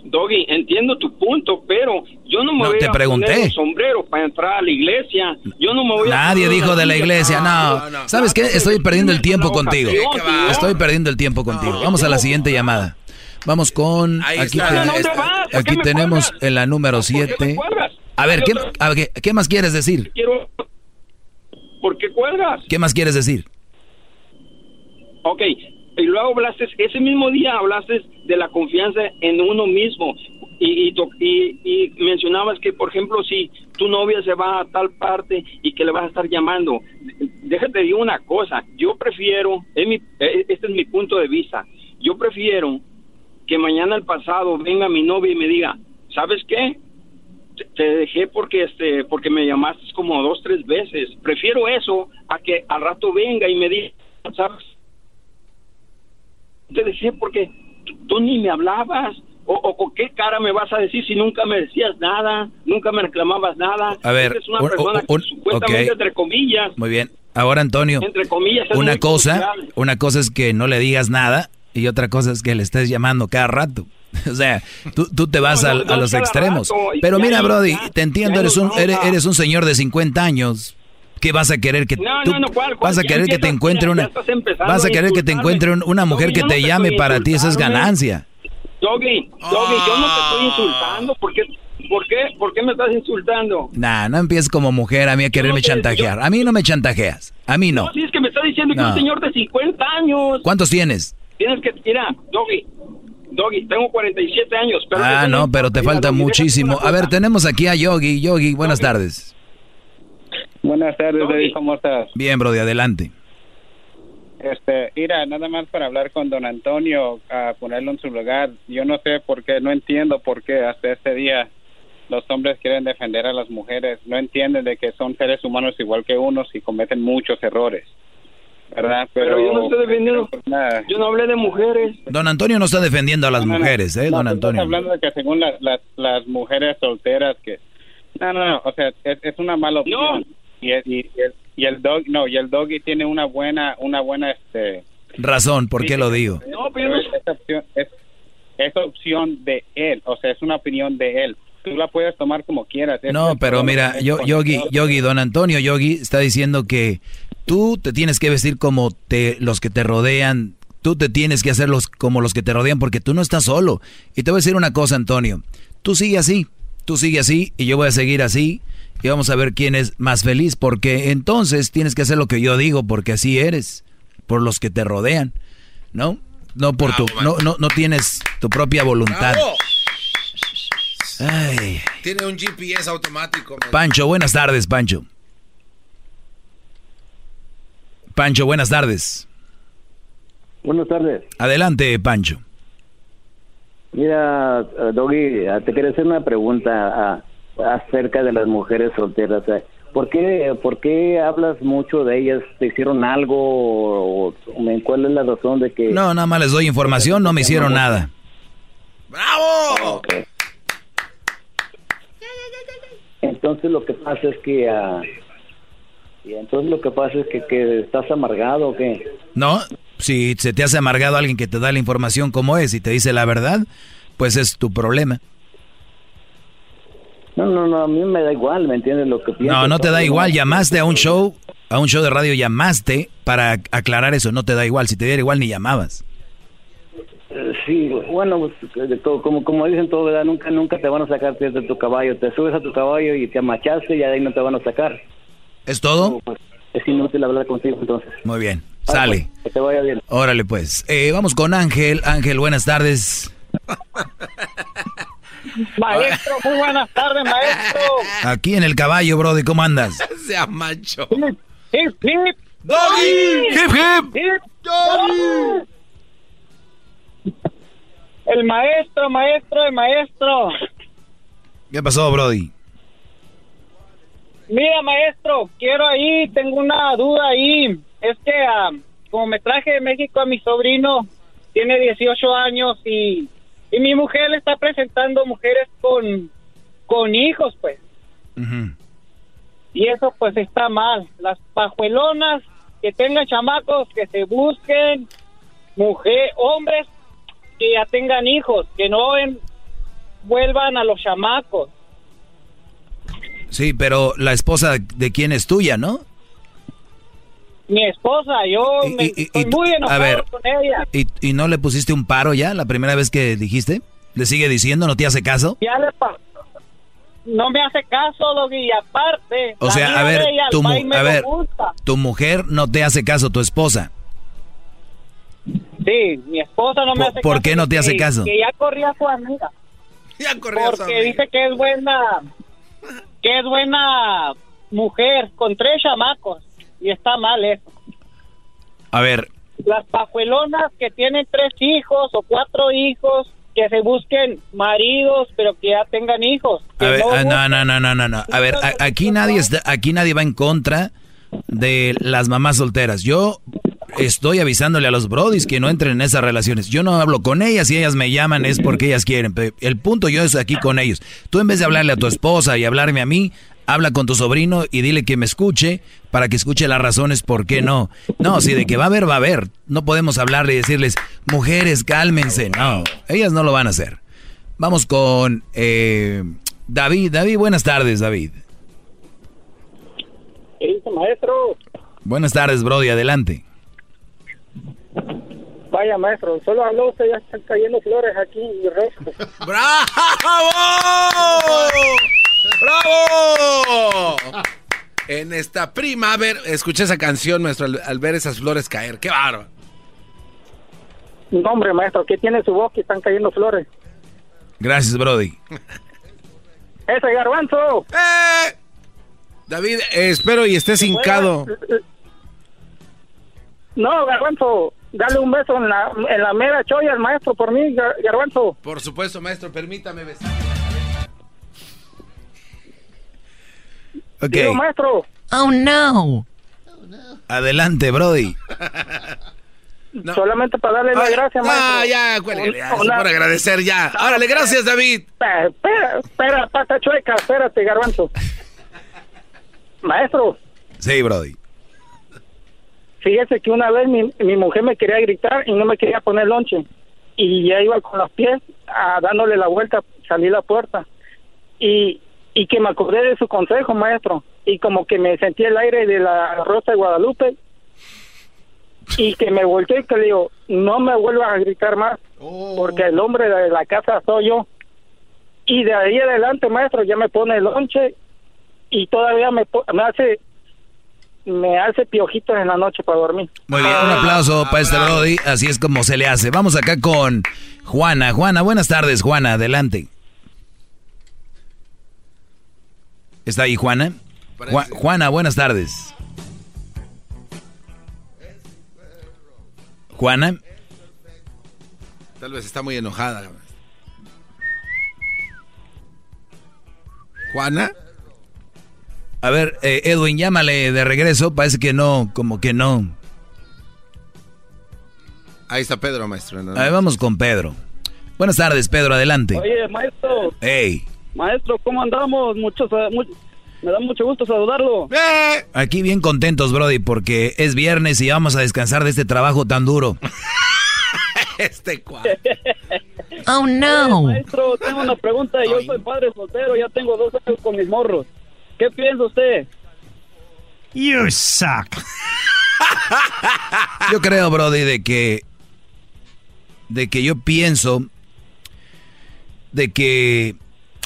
Doggy, entiendo tu punto, pero yo no me No, voy te a pregunté. poner un sombrero para entrar a la iglesia. Yo no me voy a Nadie poner dijo de la iglesia, no. ¿Sabes qué? Estoy perdiendo el tiempo contigo. Estoy perdiendo el tiempo contigo. Vamos a la siguiente llamada. Vamos con... Ahí Aquí, está. ten- ¿Dónde vas? ¿Por aquí tenemos en la número ¿Por qué me 7. cuelgas? A ver, Hay ¿qué, otra- a ver, ¿qué- qué más quieres decir? Quiero... ¿Por qué cuelgas? ¿Qué más quieres decir? Ok, y luego hablaste, ese mismo día hablaste de la confianza en uno mismo y, y, y- mencionabas que, por ejemplo, si tu novia se va a tal parte y que le vas a estar llamando, déjate digo una cosa, yo prefiero, eh, este es mi punto de vista, yo prefiero que mañana el pasado venga mi novia y me diga, ¿sabes qué? Te dejé porque este porque me llamaste como dos tres veces prefiero eso a que al rato venga y me diga sabes te dejé porque tú, ni me hablabas. O, o con qué cara me vas a decir si nunca me decías nada, nunca me reclamabas nada. A ver, Eres una un- persona un- que supuestamente, entre comillas, Muy bien. Ahora, Antonio, entre comillas, una cosa, una cosa es que no le digas nada y otra cosa es que le estés llamando cada rato. O sea, tú, tú te vas No, a los extremos. rato, Pero mira, Brody, te entiendo, eres un, eres, eres un señor de 50 años. ¿Qué vas a querer que No, tú no, no, ¿cuál, cuál? vas a querer que te encuentre una vas a querer que te encuentre un- una mujer Doggy, que te llame para ti, eso es insultando. ganancia. Doggy, Doggy, yo no te estoy insultando. ¿Por qué, por qué, por qué me estás insultando? Nah, no empieces como mujer a mí a quererme chantajear. A mí no me chantajeas. A mí no. No, si es que me estás diciendo que un señor de 50 años. ¿Cuántos tienes? Tienes que, mira, Doggy, Doggy, tengo 47 años. Pero Ah, no, pero te falta Doggy, muchísimo. A ver, tenemos aquí a Yogi. Yogi, buenas tardes. Buenas tardes, David, ¿cómo estás? Bien, Brody, adelante. Este, mira, nada más para hablar con don Antonio, a ponerlo en su lugar. Yo no sé por qué, no entiendo por qué hasta este día los hombres quieren defender a las mujeres. No entienden de que son seres humanos igual que unos y cometen muchos errores. ¿Verdad? Pero, Pero yo no estoy defendiendo. Nada. Yo no hablé de mujeres. Don Antonio no está defendiendo a las No, no, mujeres, ¿eh, no, don estás Antonio? hablando de que según las, las, las mujeres solteras que... No, no, no, o sea, es, es una mala opción. Y, el- y, el, y el dog, no, y el doggy tiene una buena, una buena, este... Razón, ¿por qué lo digo? No, pero es, esa opción, es, es opción de él, o sea, es una opinión de él. Tú la puedes tomar como quieras. No, pero mira, yo, Yogi, Yogi, don Antonio Yogi está diciendo que tú te tienes que vestir como te, los que te rodean, tú te tienes que hacer los, como los que te rodean porque tú no estás solo. Y te voy a decir una cosa, Antonio, tú sigue así, tú sigue así y yo voy a seguir así y vamos a ver quién es más feliz porque entonces tienes que hacer lo que yo digo porque así eres, por los que te rodean, ¿no? No por tu, no, no, no tienes tu propia voluntad. Ay. Tiene un GPS automático. man. Pancho, buenas tardes, Pancho. Pancho, buenas tardes. Buenas tardes. Adelante, Pancho. Mira, Doggy, te quería hacer una pregunta ah, acerca de las mujeres solteras. ¿Por qué, ¿Por qué hablas mucho de ellas? ¿Te hicieron algo? O, ¿Cuál es la razón de que...? No, nada más les doy información, no me hicieron nada. ¡Bravo! Entonces lo que pasa es que... ah, y entonces lo que pasa es que, que estás amargado o qué? No, si se te hace amargado alguien que te da la información como es y te dice la verdad, pues es tu problema. No, no, no, a mí me da igual, ¿me entiendes lo que pienso? No, no te da igual. Llamaste a un show, a un show de radio, llamaste para aclarar eso. No te da igual. Si te diera igual, ni llamabas. Eh, Sí, bueno, pues, todo- como, como dicen todo, ¿verdad? Nunca, nunca te van a sacar de tu caballo. Te subes a tu caballo y te amachaste y de ahí no te van a sacar. ¿Es todo? Es inútil hablar contigo entonces. Muy bien. Sale. Que te vaya bien. Órale, pues. Eh, vamos con Ángel. Ángel, buenas tardes. Maestro, muy buenas tardes, maestro. Aquí en el caballo, Brody, ¿cómo andas? Sea macho. Hip, hip. Doggy. Hip, hip. Hip, doggy. El maestro, maestro, el maestro. ¿Qué pasó, Brody? Mira, maestro, quiero ahí, tengo una duda ahí. Es que ah, como me traje de México a mi sobrino, tiene 18 años y, y mi mujer le está presentando mujeres con, con hijos, pues. Y eso pues está mal. Las pajuelonas que tengan chamacos, que se busquen mujer, hombres que ya tengan hijos, que no en- vuelvan a los chamacos. Sí, pero la esposa de quién es tuya, ¿no? Mi esposa, yo Y- me y- y- estoy y- muy enojado a ver. con ella. ¿Y, ¿Y no le pusiste un paro ya la primera vez que dijiste? ¿Le sigue diciendo? ¿No te hace caso? Ya le no me hace caso, Doggy, y aparte, O sea, a ver, tu, a lo ver, tu mujer no te hace caso, tu esposa. Sí, mi esposa no me ¿Por- hace por caso. qué no te hace que- caso? Que ya corría a su amiga. Ya corría a su Porque amiga. dice que es buena, que es buena mujer, con tres chamacos. Y está mal eso. A ver, Las pajuelonas que tienen tres hijos o cuatro hijos, que se busquen maridos, pero que ya tengan hijos. a ver, no ah, no, no, no, no. A ver, a- aquí nadie está, aquí nadie va en contra de las mamás solteras. Yo estoy avisándole a los brodis que no entren en esas relaciones. Yo no hablo con ellas y ellas me llaman es porque ellas quieren. El punto yo es aquí con ellos. Tú en vez de hablarle a tu esposa y hablarme a mí, habla con tu sobrino y dile que me escuche para que escuche las razones por qué no. No, si de que va a haber, va a haber. No podemos hablarle y decirles, mujeres, cálmense. No, ellas no lo van a hacer. Vamos con eh, David. David, buenas tardes, David. ¿Qué dice, maestro? Buenas tardes, Brody, adelante. Vaya, maestro, solo habló usted, ya están cayendo flores aquí. ¡Bravo! ¡Bravo! En esta primavera, escuché esa canción, maestro, al, al ver esas flores caer. ¡Qué bárbaro! No, hombre, maestro, ¿qué tiene su voz que están cayendo flores? Gracias, Brody. ¡Ese garbanzo! ¡Eh! David, eh, espero y estés hincado. No, garbanzo, dale un beso en la, en la mera choya al maestro por mí, Gar- garbanzo. Por supuesto, maestro, permítame besar. Ok, Digo, maestro, Oh, no. adelante, Brody. solamente para darle las gracias, maestro. Ah, ya, cuélguele, ya, por agradecer ya. Órale, gracias, David. Espera, espera, pata chueca, espérate, garbanzo. Maestro, Sí, Brody. fíjese que una vez mi, mi mujer me quería gritar y no me quería poner lonche. Y ya iba con los pies ah, dándole la vuelta, salí a la puerta. Y, y que me acordé de su consejo, maestro. Y como que me sentí el aire de la Rosa de Guadalupe. Y que me volteé y que le digo, no me vuelvas a gritar más, porque el hombre de la casa soy yo. Y de ahí adelante, maestro, ya me pone el lonche y todavía me, po- me hace me hace piojitos en la noche para dormir. Muy bien, un aplauso para este Brody. Así es como se le hace. Vamos acá con Juana. Juana, buenas tardes, Juana. Adelante. ¿Está ahí Juana? Ju- Juana, buenas tardes. Juana. Tal vez está muy enojada. ¿Juana? A ver, eh, Edwin, llámale de regreso. Parece que no, como que no. Ahí está Pedro, maestro. A ver, vamos con Pedro. Buenas tardes, Pedro, adelante. Oye, maestro, Hey, maestro, ¿cómo andamos? Muchos, me da mucho gusto saludarlo. aquí bien contentos, Brody, porque es viernes y vamos a descansar de este trabajo tan duro. este cual. Oh, no. Maestro, tengo una pregunta. Yo soy padre soltero, ya tengo dos años con mis morros. ¿Qué piensa usted? You suck. Yo creo, Brody, de que. De que yo pienso. De que.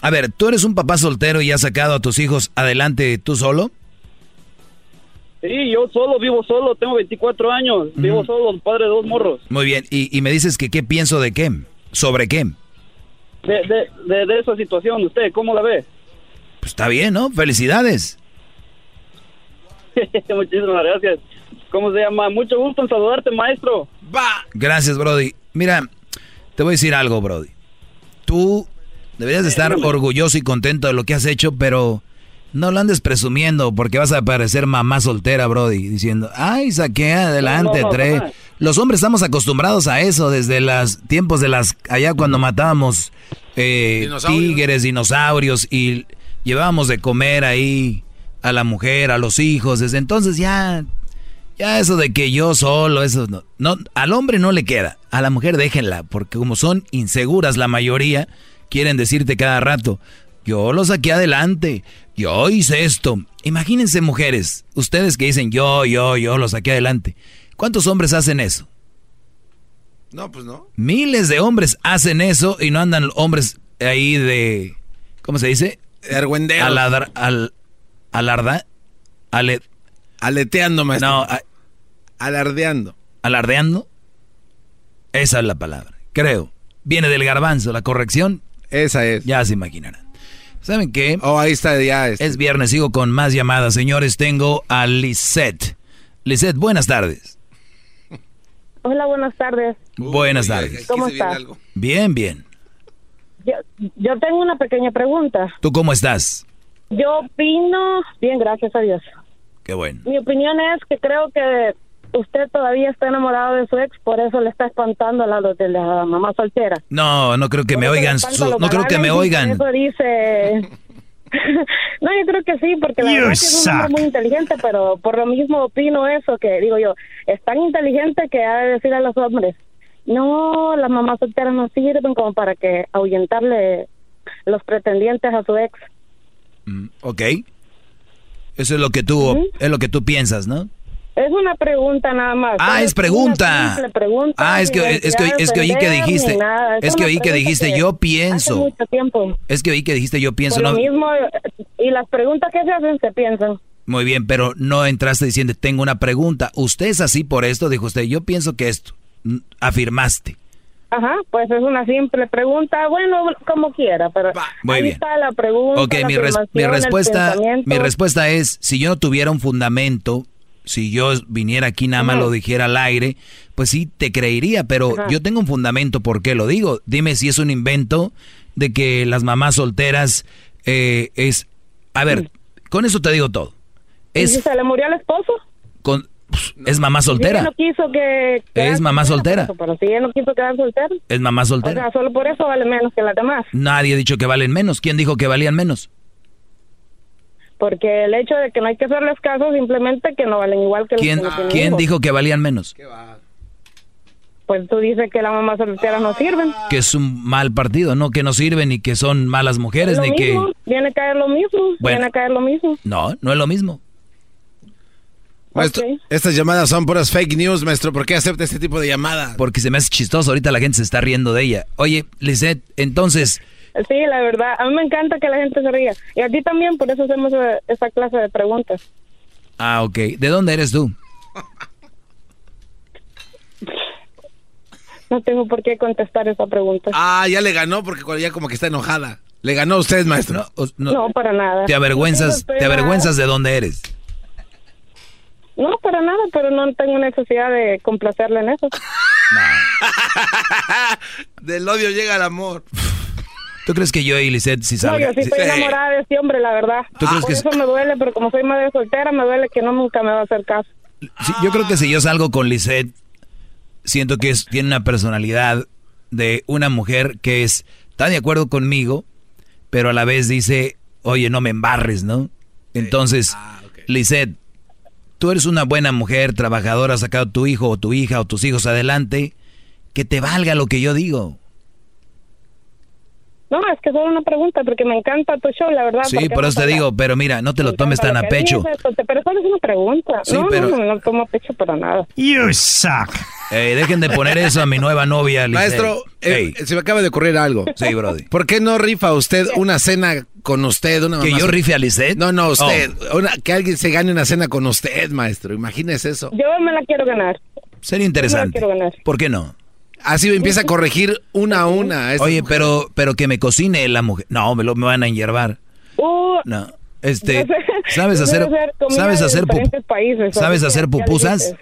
A ver, ¿tú eres un papá soltero y has sacado a tus hijos adelante tú solo? Sí, yo solo, vivo solo, tengo 24 años, vivo solo, padre de dos morros. Muy bien, y, y me dices que qué pienso de qué, sobre qué. De, de, de, de esa situación, ¿usted cómo la ve? Pues está bien, ¿no? Felicidades. Muchísimas gracias. ¿Cómo se llama? Mucho gusto en saludarte, maestro. Gracias, Brody. Mira, te voy a decir algo, Brody. Tú deberías de estar orgulloso y contento de lo que has hecho, pero no lo andes presumiendo porque vas a parecer mamá soltera, Brody, diciendo, ay, saqué adelante, No, no, no, tres. Los hombres estamos acostumbrados a eso desde los tiempos de las, allá cuando matábamos eh, Dinosaurios. tigres, dinosaurios y llevábamos de comer ahí a la mujer, a los hijos. Desde entonces ya, ya eso de que yo solo, eso no, no, al hombre no le queda, a la mujer déjenla, porque como son inseguras la mayoría, quieren decirte cada rato, yo lo saqué adelante, yo hice esto. Imagínense mujeres, ustedes que dicen yo, yo, yo lo saqué adelante. ¿Cuántos hombres hacen eso? No, pues no. Miles de hombres hacen eso y no andan hombres ahí de, ¿cómo se dice? Aladar, al, alarda, ale, Aleteando, maestro. no, a- Alardeando. alardeando. Esa es la palabra, creo. Viene del garbanzo, la corrección. Esa es. Ya se imaginarán. ¿Saben qué? Oh, ahí está ya. este. Es viernes, sigo con más llamadas. Señores, tengo a Lisette. Lisette, buenas tardes. Hola, buenas tardes. buenas tardes. ¿Cómo estás? Bien, bien. Yo, yo tengo una pequeña pregunta. ¿Tú cómo estás? Yo opino, bien, gracias a Dios. Qué bueno. Mi opinión es que creo que usted todavía está enamorado de su ex, por eso le está espantando a la de la mamá soltera. No, no creo que me Por oigan. su- no creo que me oigan. Eso dice. no, yo creo que sí, porque la You verdad que es un hombre muy inteligente, pero por lo mismo opino eso, que digo yo, es tan inteligente que ha de decir a los hombres, no, las mamás solteras no sirven como para que ahuyentarle los pretendientes a su ex. Mm, Ok. Eso es lo que tú, es lo que tú piensas, ¿no? Es una pregunta nada más. Ah, es pregunta. simple pregunta, Ah, es que, es que, es que oí que dijiste, nada. es que oí que dijiste, que yo Hace pienso. mucho tiempo. Es que oí que dijiste, yo pienso, Por no. lo mismo, y las preguntas que se hacen se piensan. Muy bien, pero no entraste diciendo, tengo una pregunta. Usted es así por esto, dijo usted, yo pienso que esto. Afirmaste. Ajá, pues es una simple pregunta, bueno, como quiera, pero Muy ahí bien. está la pregunta. Ok, la mi, res- mi respuesta, mi respuesta es, si yo no tuviera un fundamento, si yo viniera aquí nada más lo dijera al aire, pues sí te creería, pero Ajá. yo tengo un fundamento, ¿por qué lo digo? Dime si es un invento de que las mamás solteras eh, es... A ver, con eso te digo todo. ¿Y si Es, se le murió al esposo? con, es mamá Si ella soltera. no quiso que... Es mamá soltera. por eso, Pero si ella no quiso quedar soltera, Es mamá o soltera. sea, solo por eso vale menos que las demás. Nadie ha dicho que valen menos. ¿Quién dijo que valían menos? Porque el hecho de que no hay que hacerles caso, simplemente que no valen igual que los ¿Quién, que no tienen ¿quién dijo que valían menos? Pues tú dices que las mamás solteras no sirven. Que es un mal partido, no que no sirven ni que son malas mujeres lo ni que... mismo, viene a caer lo mismo, Bueno. viene a caer lo mismo. No, no es lo mismo. Maestro, estas llamadas son puras fake news, maestro. ¿Por qué acepta este tipo de llamadas? Porque se me hace chistoso, ahorita la gente se está riendo de ella. Oye, Lisette, entonces, Sí, la verdad, a mí me encanta que la gente se ría. Y a ti también, por eso hacemos eh, esa clase de preguntas. ah, ok. ¿De dónde eres tú? No tengo por qué contestar esa pregunta. Ah, ya le ganó porque ya como que está enojada. Le ganó a usted, maestro. No, para nada. ¿Te avergüenzas, No te avergüenzas de dónde eres? No, para nada, pero no tengo necesidad de complacerle en eso. Del odio llega el amor. ¿Tú crees que yo y Lisette si No, salga? yo sí estoy enamorada de este hombre, la verdad. ¿Tú crees Por que eso me duele, pero como soy madre soltera, me duele que no nunca me va a hacer caso. Sí, yo creo que si yo salgo con Lisette, siento que es- tiene una personalidad de una mujer que es, está de acuerdo conmigo, pero a la vez dice, oye, no me embarres, ¿no? Entonces, Lisette, tú eres una buena mujer, trabajadora, has sacado tu hijo o tu hija o tus hijos adelante, que te valga lo que yo digo. No, es que solo una pregunta, porque me encanta tu show, la verdad. Sí, por eso te digo, pero mira, no te lo tomes tan a pecho. pero solo es una pregunta. Sí, no, pero- no, no, no tomo a pecho para nada. You suck. Dejen de poner eso a mi nueva novia. Maestro, eh, se me acaba de ocurrir algo. Sí, Brody. ¿Por qué no rifa usted una cena con usted? Una ¿Que yo rife a Lisette? No, no, usted. Oh. Una- que alguien se gane una cena con usted, maestro. Imagínese eso. Yo me la quiero ganar. Sería interesante. quiero ganar. ¿Por qué no? Así empieza a corregir una a una. a Oye, pero, pero que me cocine la mujer. No, me, lo, me van a enyervar. Uh, No. Este, ¿sabes hacer, sabes hacer, países, sabes hacer pupusas?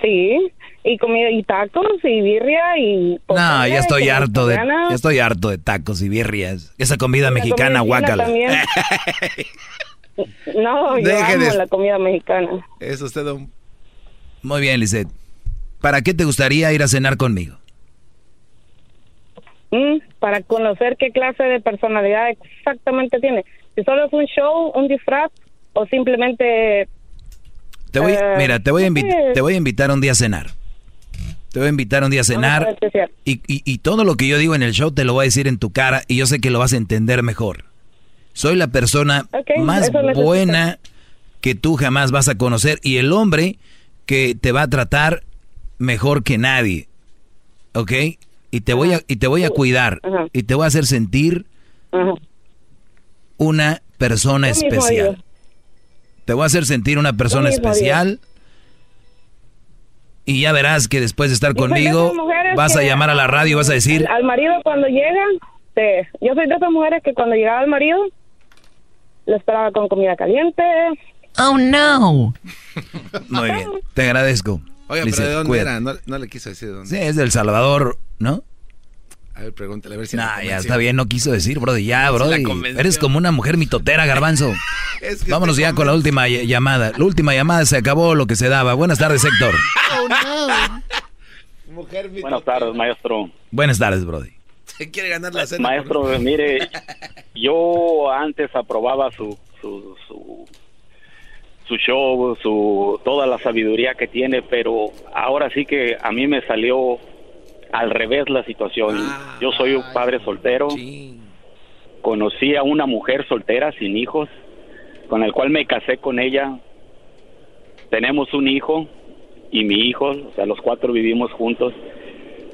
Sí, y comida y tacos y birria y No, pozole, ya estoy comida harto de, ya estoy harto de tacos y birrias. Esa comida La mexicana, guácala. No, yo Deje amo de- la comida mexicana. Es usted un... Muy bien, Lisette. ¿Para qué te gustaría ir a cenar conmigo? Mm, para conocer qué clase de personalidad exactamente tiene. Si solo es un show, un disfraz o simplemente... Te voy, Eh, mira, te voy, a te voy a invitar un día a cenar. Te voy a invitar un día a cenar. Y, y- y todo lo que yo digo en el show te lo voy a decir en tu cara y yo sé que lo vas a entender mejor. Soy la persona más buena que tú jamás vas a conocer y el hombre que te va a tratar mejor que nadie. ¿Ok? Y te voy a, y te voy a cuidar Ajá. y te voy a hacer sentir Ajá. una persona especial. Te voy a hacer sentir una persona especial. Y ya verás que después de estar Yo soy de conmigo, vas a llamar a la radio y vas a decir, Al, al marido cuando llega, te- yo soy de esas mujeres que cuando llegaba el marido, lo esperaba con comida caliente. Oh no. muy bien, te agradezco. Oiga, pero ¿de dónde "Cuídate". era? No, no le quiso decir de dónde. Sí, es del Salvador, ¿no? A ver, pregúntale, a ver si Nah, ya está bien, no quiso decir, Brody. Ya, Brody. Eres como una mujer mitotera, garbanzo. Es que Vámonos ya con la última ll- llamada. La última llamada se acabó lo que se daba. Buenas tardes, Héctor. Mujer Buenas tardes, maestro. Buenas tardes, Brody. Se quiere ganar la cena. Maestro, mire, yo antes aprobaba su, su, su, show, su, toda la sabiduría que tiene, pero ahora sí que a mí me salió al revés la situación. Yo soy un padre soltero. Conocí a una mujer soltera sin hijos, con el cual me casé con ella. Tenemos un hijo y mi hijo, o sea, los cuatro vivimos juntos,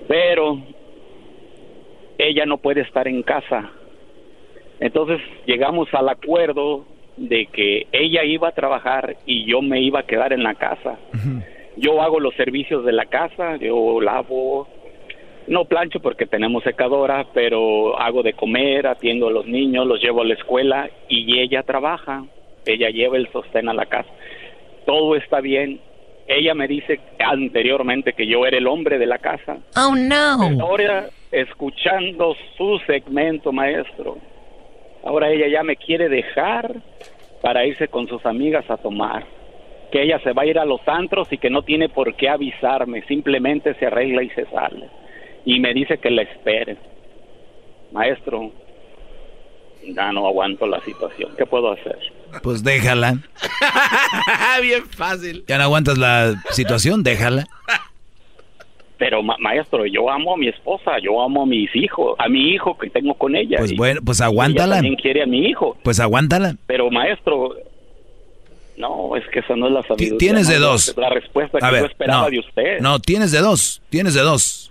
pero ella no puede estar en casa. Entonces llegamos al acuerdo de que ella iba a trabajar y yo me iba a quedar en la casa. Yo hago los servicios de la casa, yo lavo, no plancho porque tenemos secadora, pero hago de comer, atiendo a los niños, los llevo a la escuela y ella trabaja, ella lleva el sostén a la casa. Todo está bien. Ella me dice anteriormente que yo era el hombre de la casa. Oh no. Ahora, escuchando su segmento, maestro, ahora ella ya me quiere dejar para irse con sus amigas a tomar. Que ella se va a ir a los antros y que no tiene por qué avisarme, simplemente se arregla y se sale. Y me dice que la espere. Maestro, ya no aguanto la situación. ¿Qué puedo hacer? Pues déjala. Bien fácil. ¿Ya no aguantas la situación? Déjala. Pero ma- maestro, yo amo a mi esposa, yo amo a mis hijos, a mi hijo que tengo con ella. Pues bueno, pues ella aguántala. también quiere a mi hijo. Pues aguántala. Pero maestro, no, es que esa no es la sabiduría. tienes de dos. La respuesta que A yo ver, esperaba no, de usted. no, tienes de dos, tienes de dos.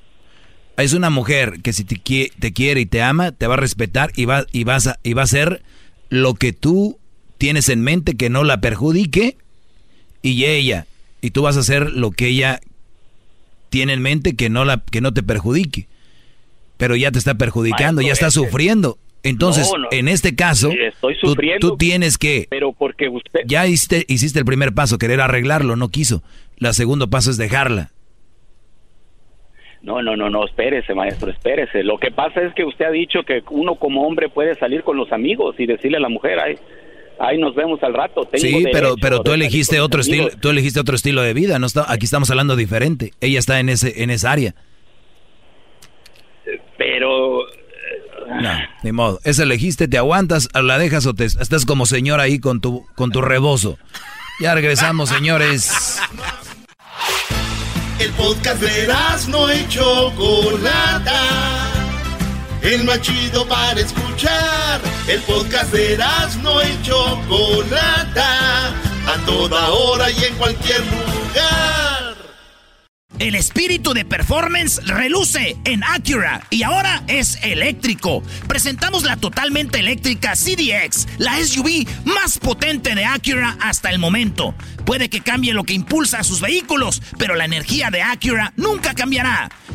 Es una mujer que si te, qui- te quiere y te ama, te va a respetar y va, y, vas a, y va a hacer lo que tú tienes en mente que no la perjudique y ella, y tú vas a hacer lo que ella tiene en mente que no, la, que no te perjudique. Pero ya te está perjudicando, Maestro, ya está sufriendo. Entonces, No, no. en este caso, estoy tú, sufriendo. tú tienes que Pero porque usted... ya hiciste, hiciste el primer paso, querer arreglarlo, no quiso. El segundo paso es dejarla. No, no, no, no, espérese, maestro, espérese. Lo que pasa es que usted ha dicho que uno como hombre puede salir con los amigos y decirle a la mujer, ay, ahí nos vemos al rato. Tengo Sí, derecho pero, pero tú elegiste otro estilo, amigos". tú elegiste otro estilo de vida. No está, aquí estamos hablando diferente. Ella está en ese, en esa área. Pero... No, ni modo. Esa elegiste, te aguantas, la dejas o te estás como señora ahí con tu, con tu rebozo. Ya regresamos, señores. El podcast de no y Chocolata. El más chido para escuchar. El podcast de no y Chocolata, a toda hora y en cualquier lugar. El espíritu de performance reluce en Acura y ahora es eléctrico. Presentamos la totalmente eléctrica CDX, la SUV más potente de Acura hasta el momento. Puede que cambie lo que impulsa a sus vehículos, pero la energía de Acura nunca cambiará.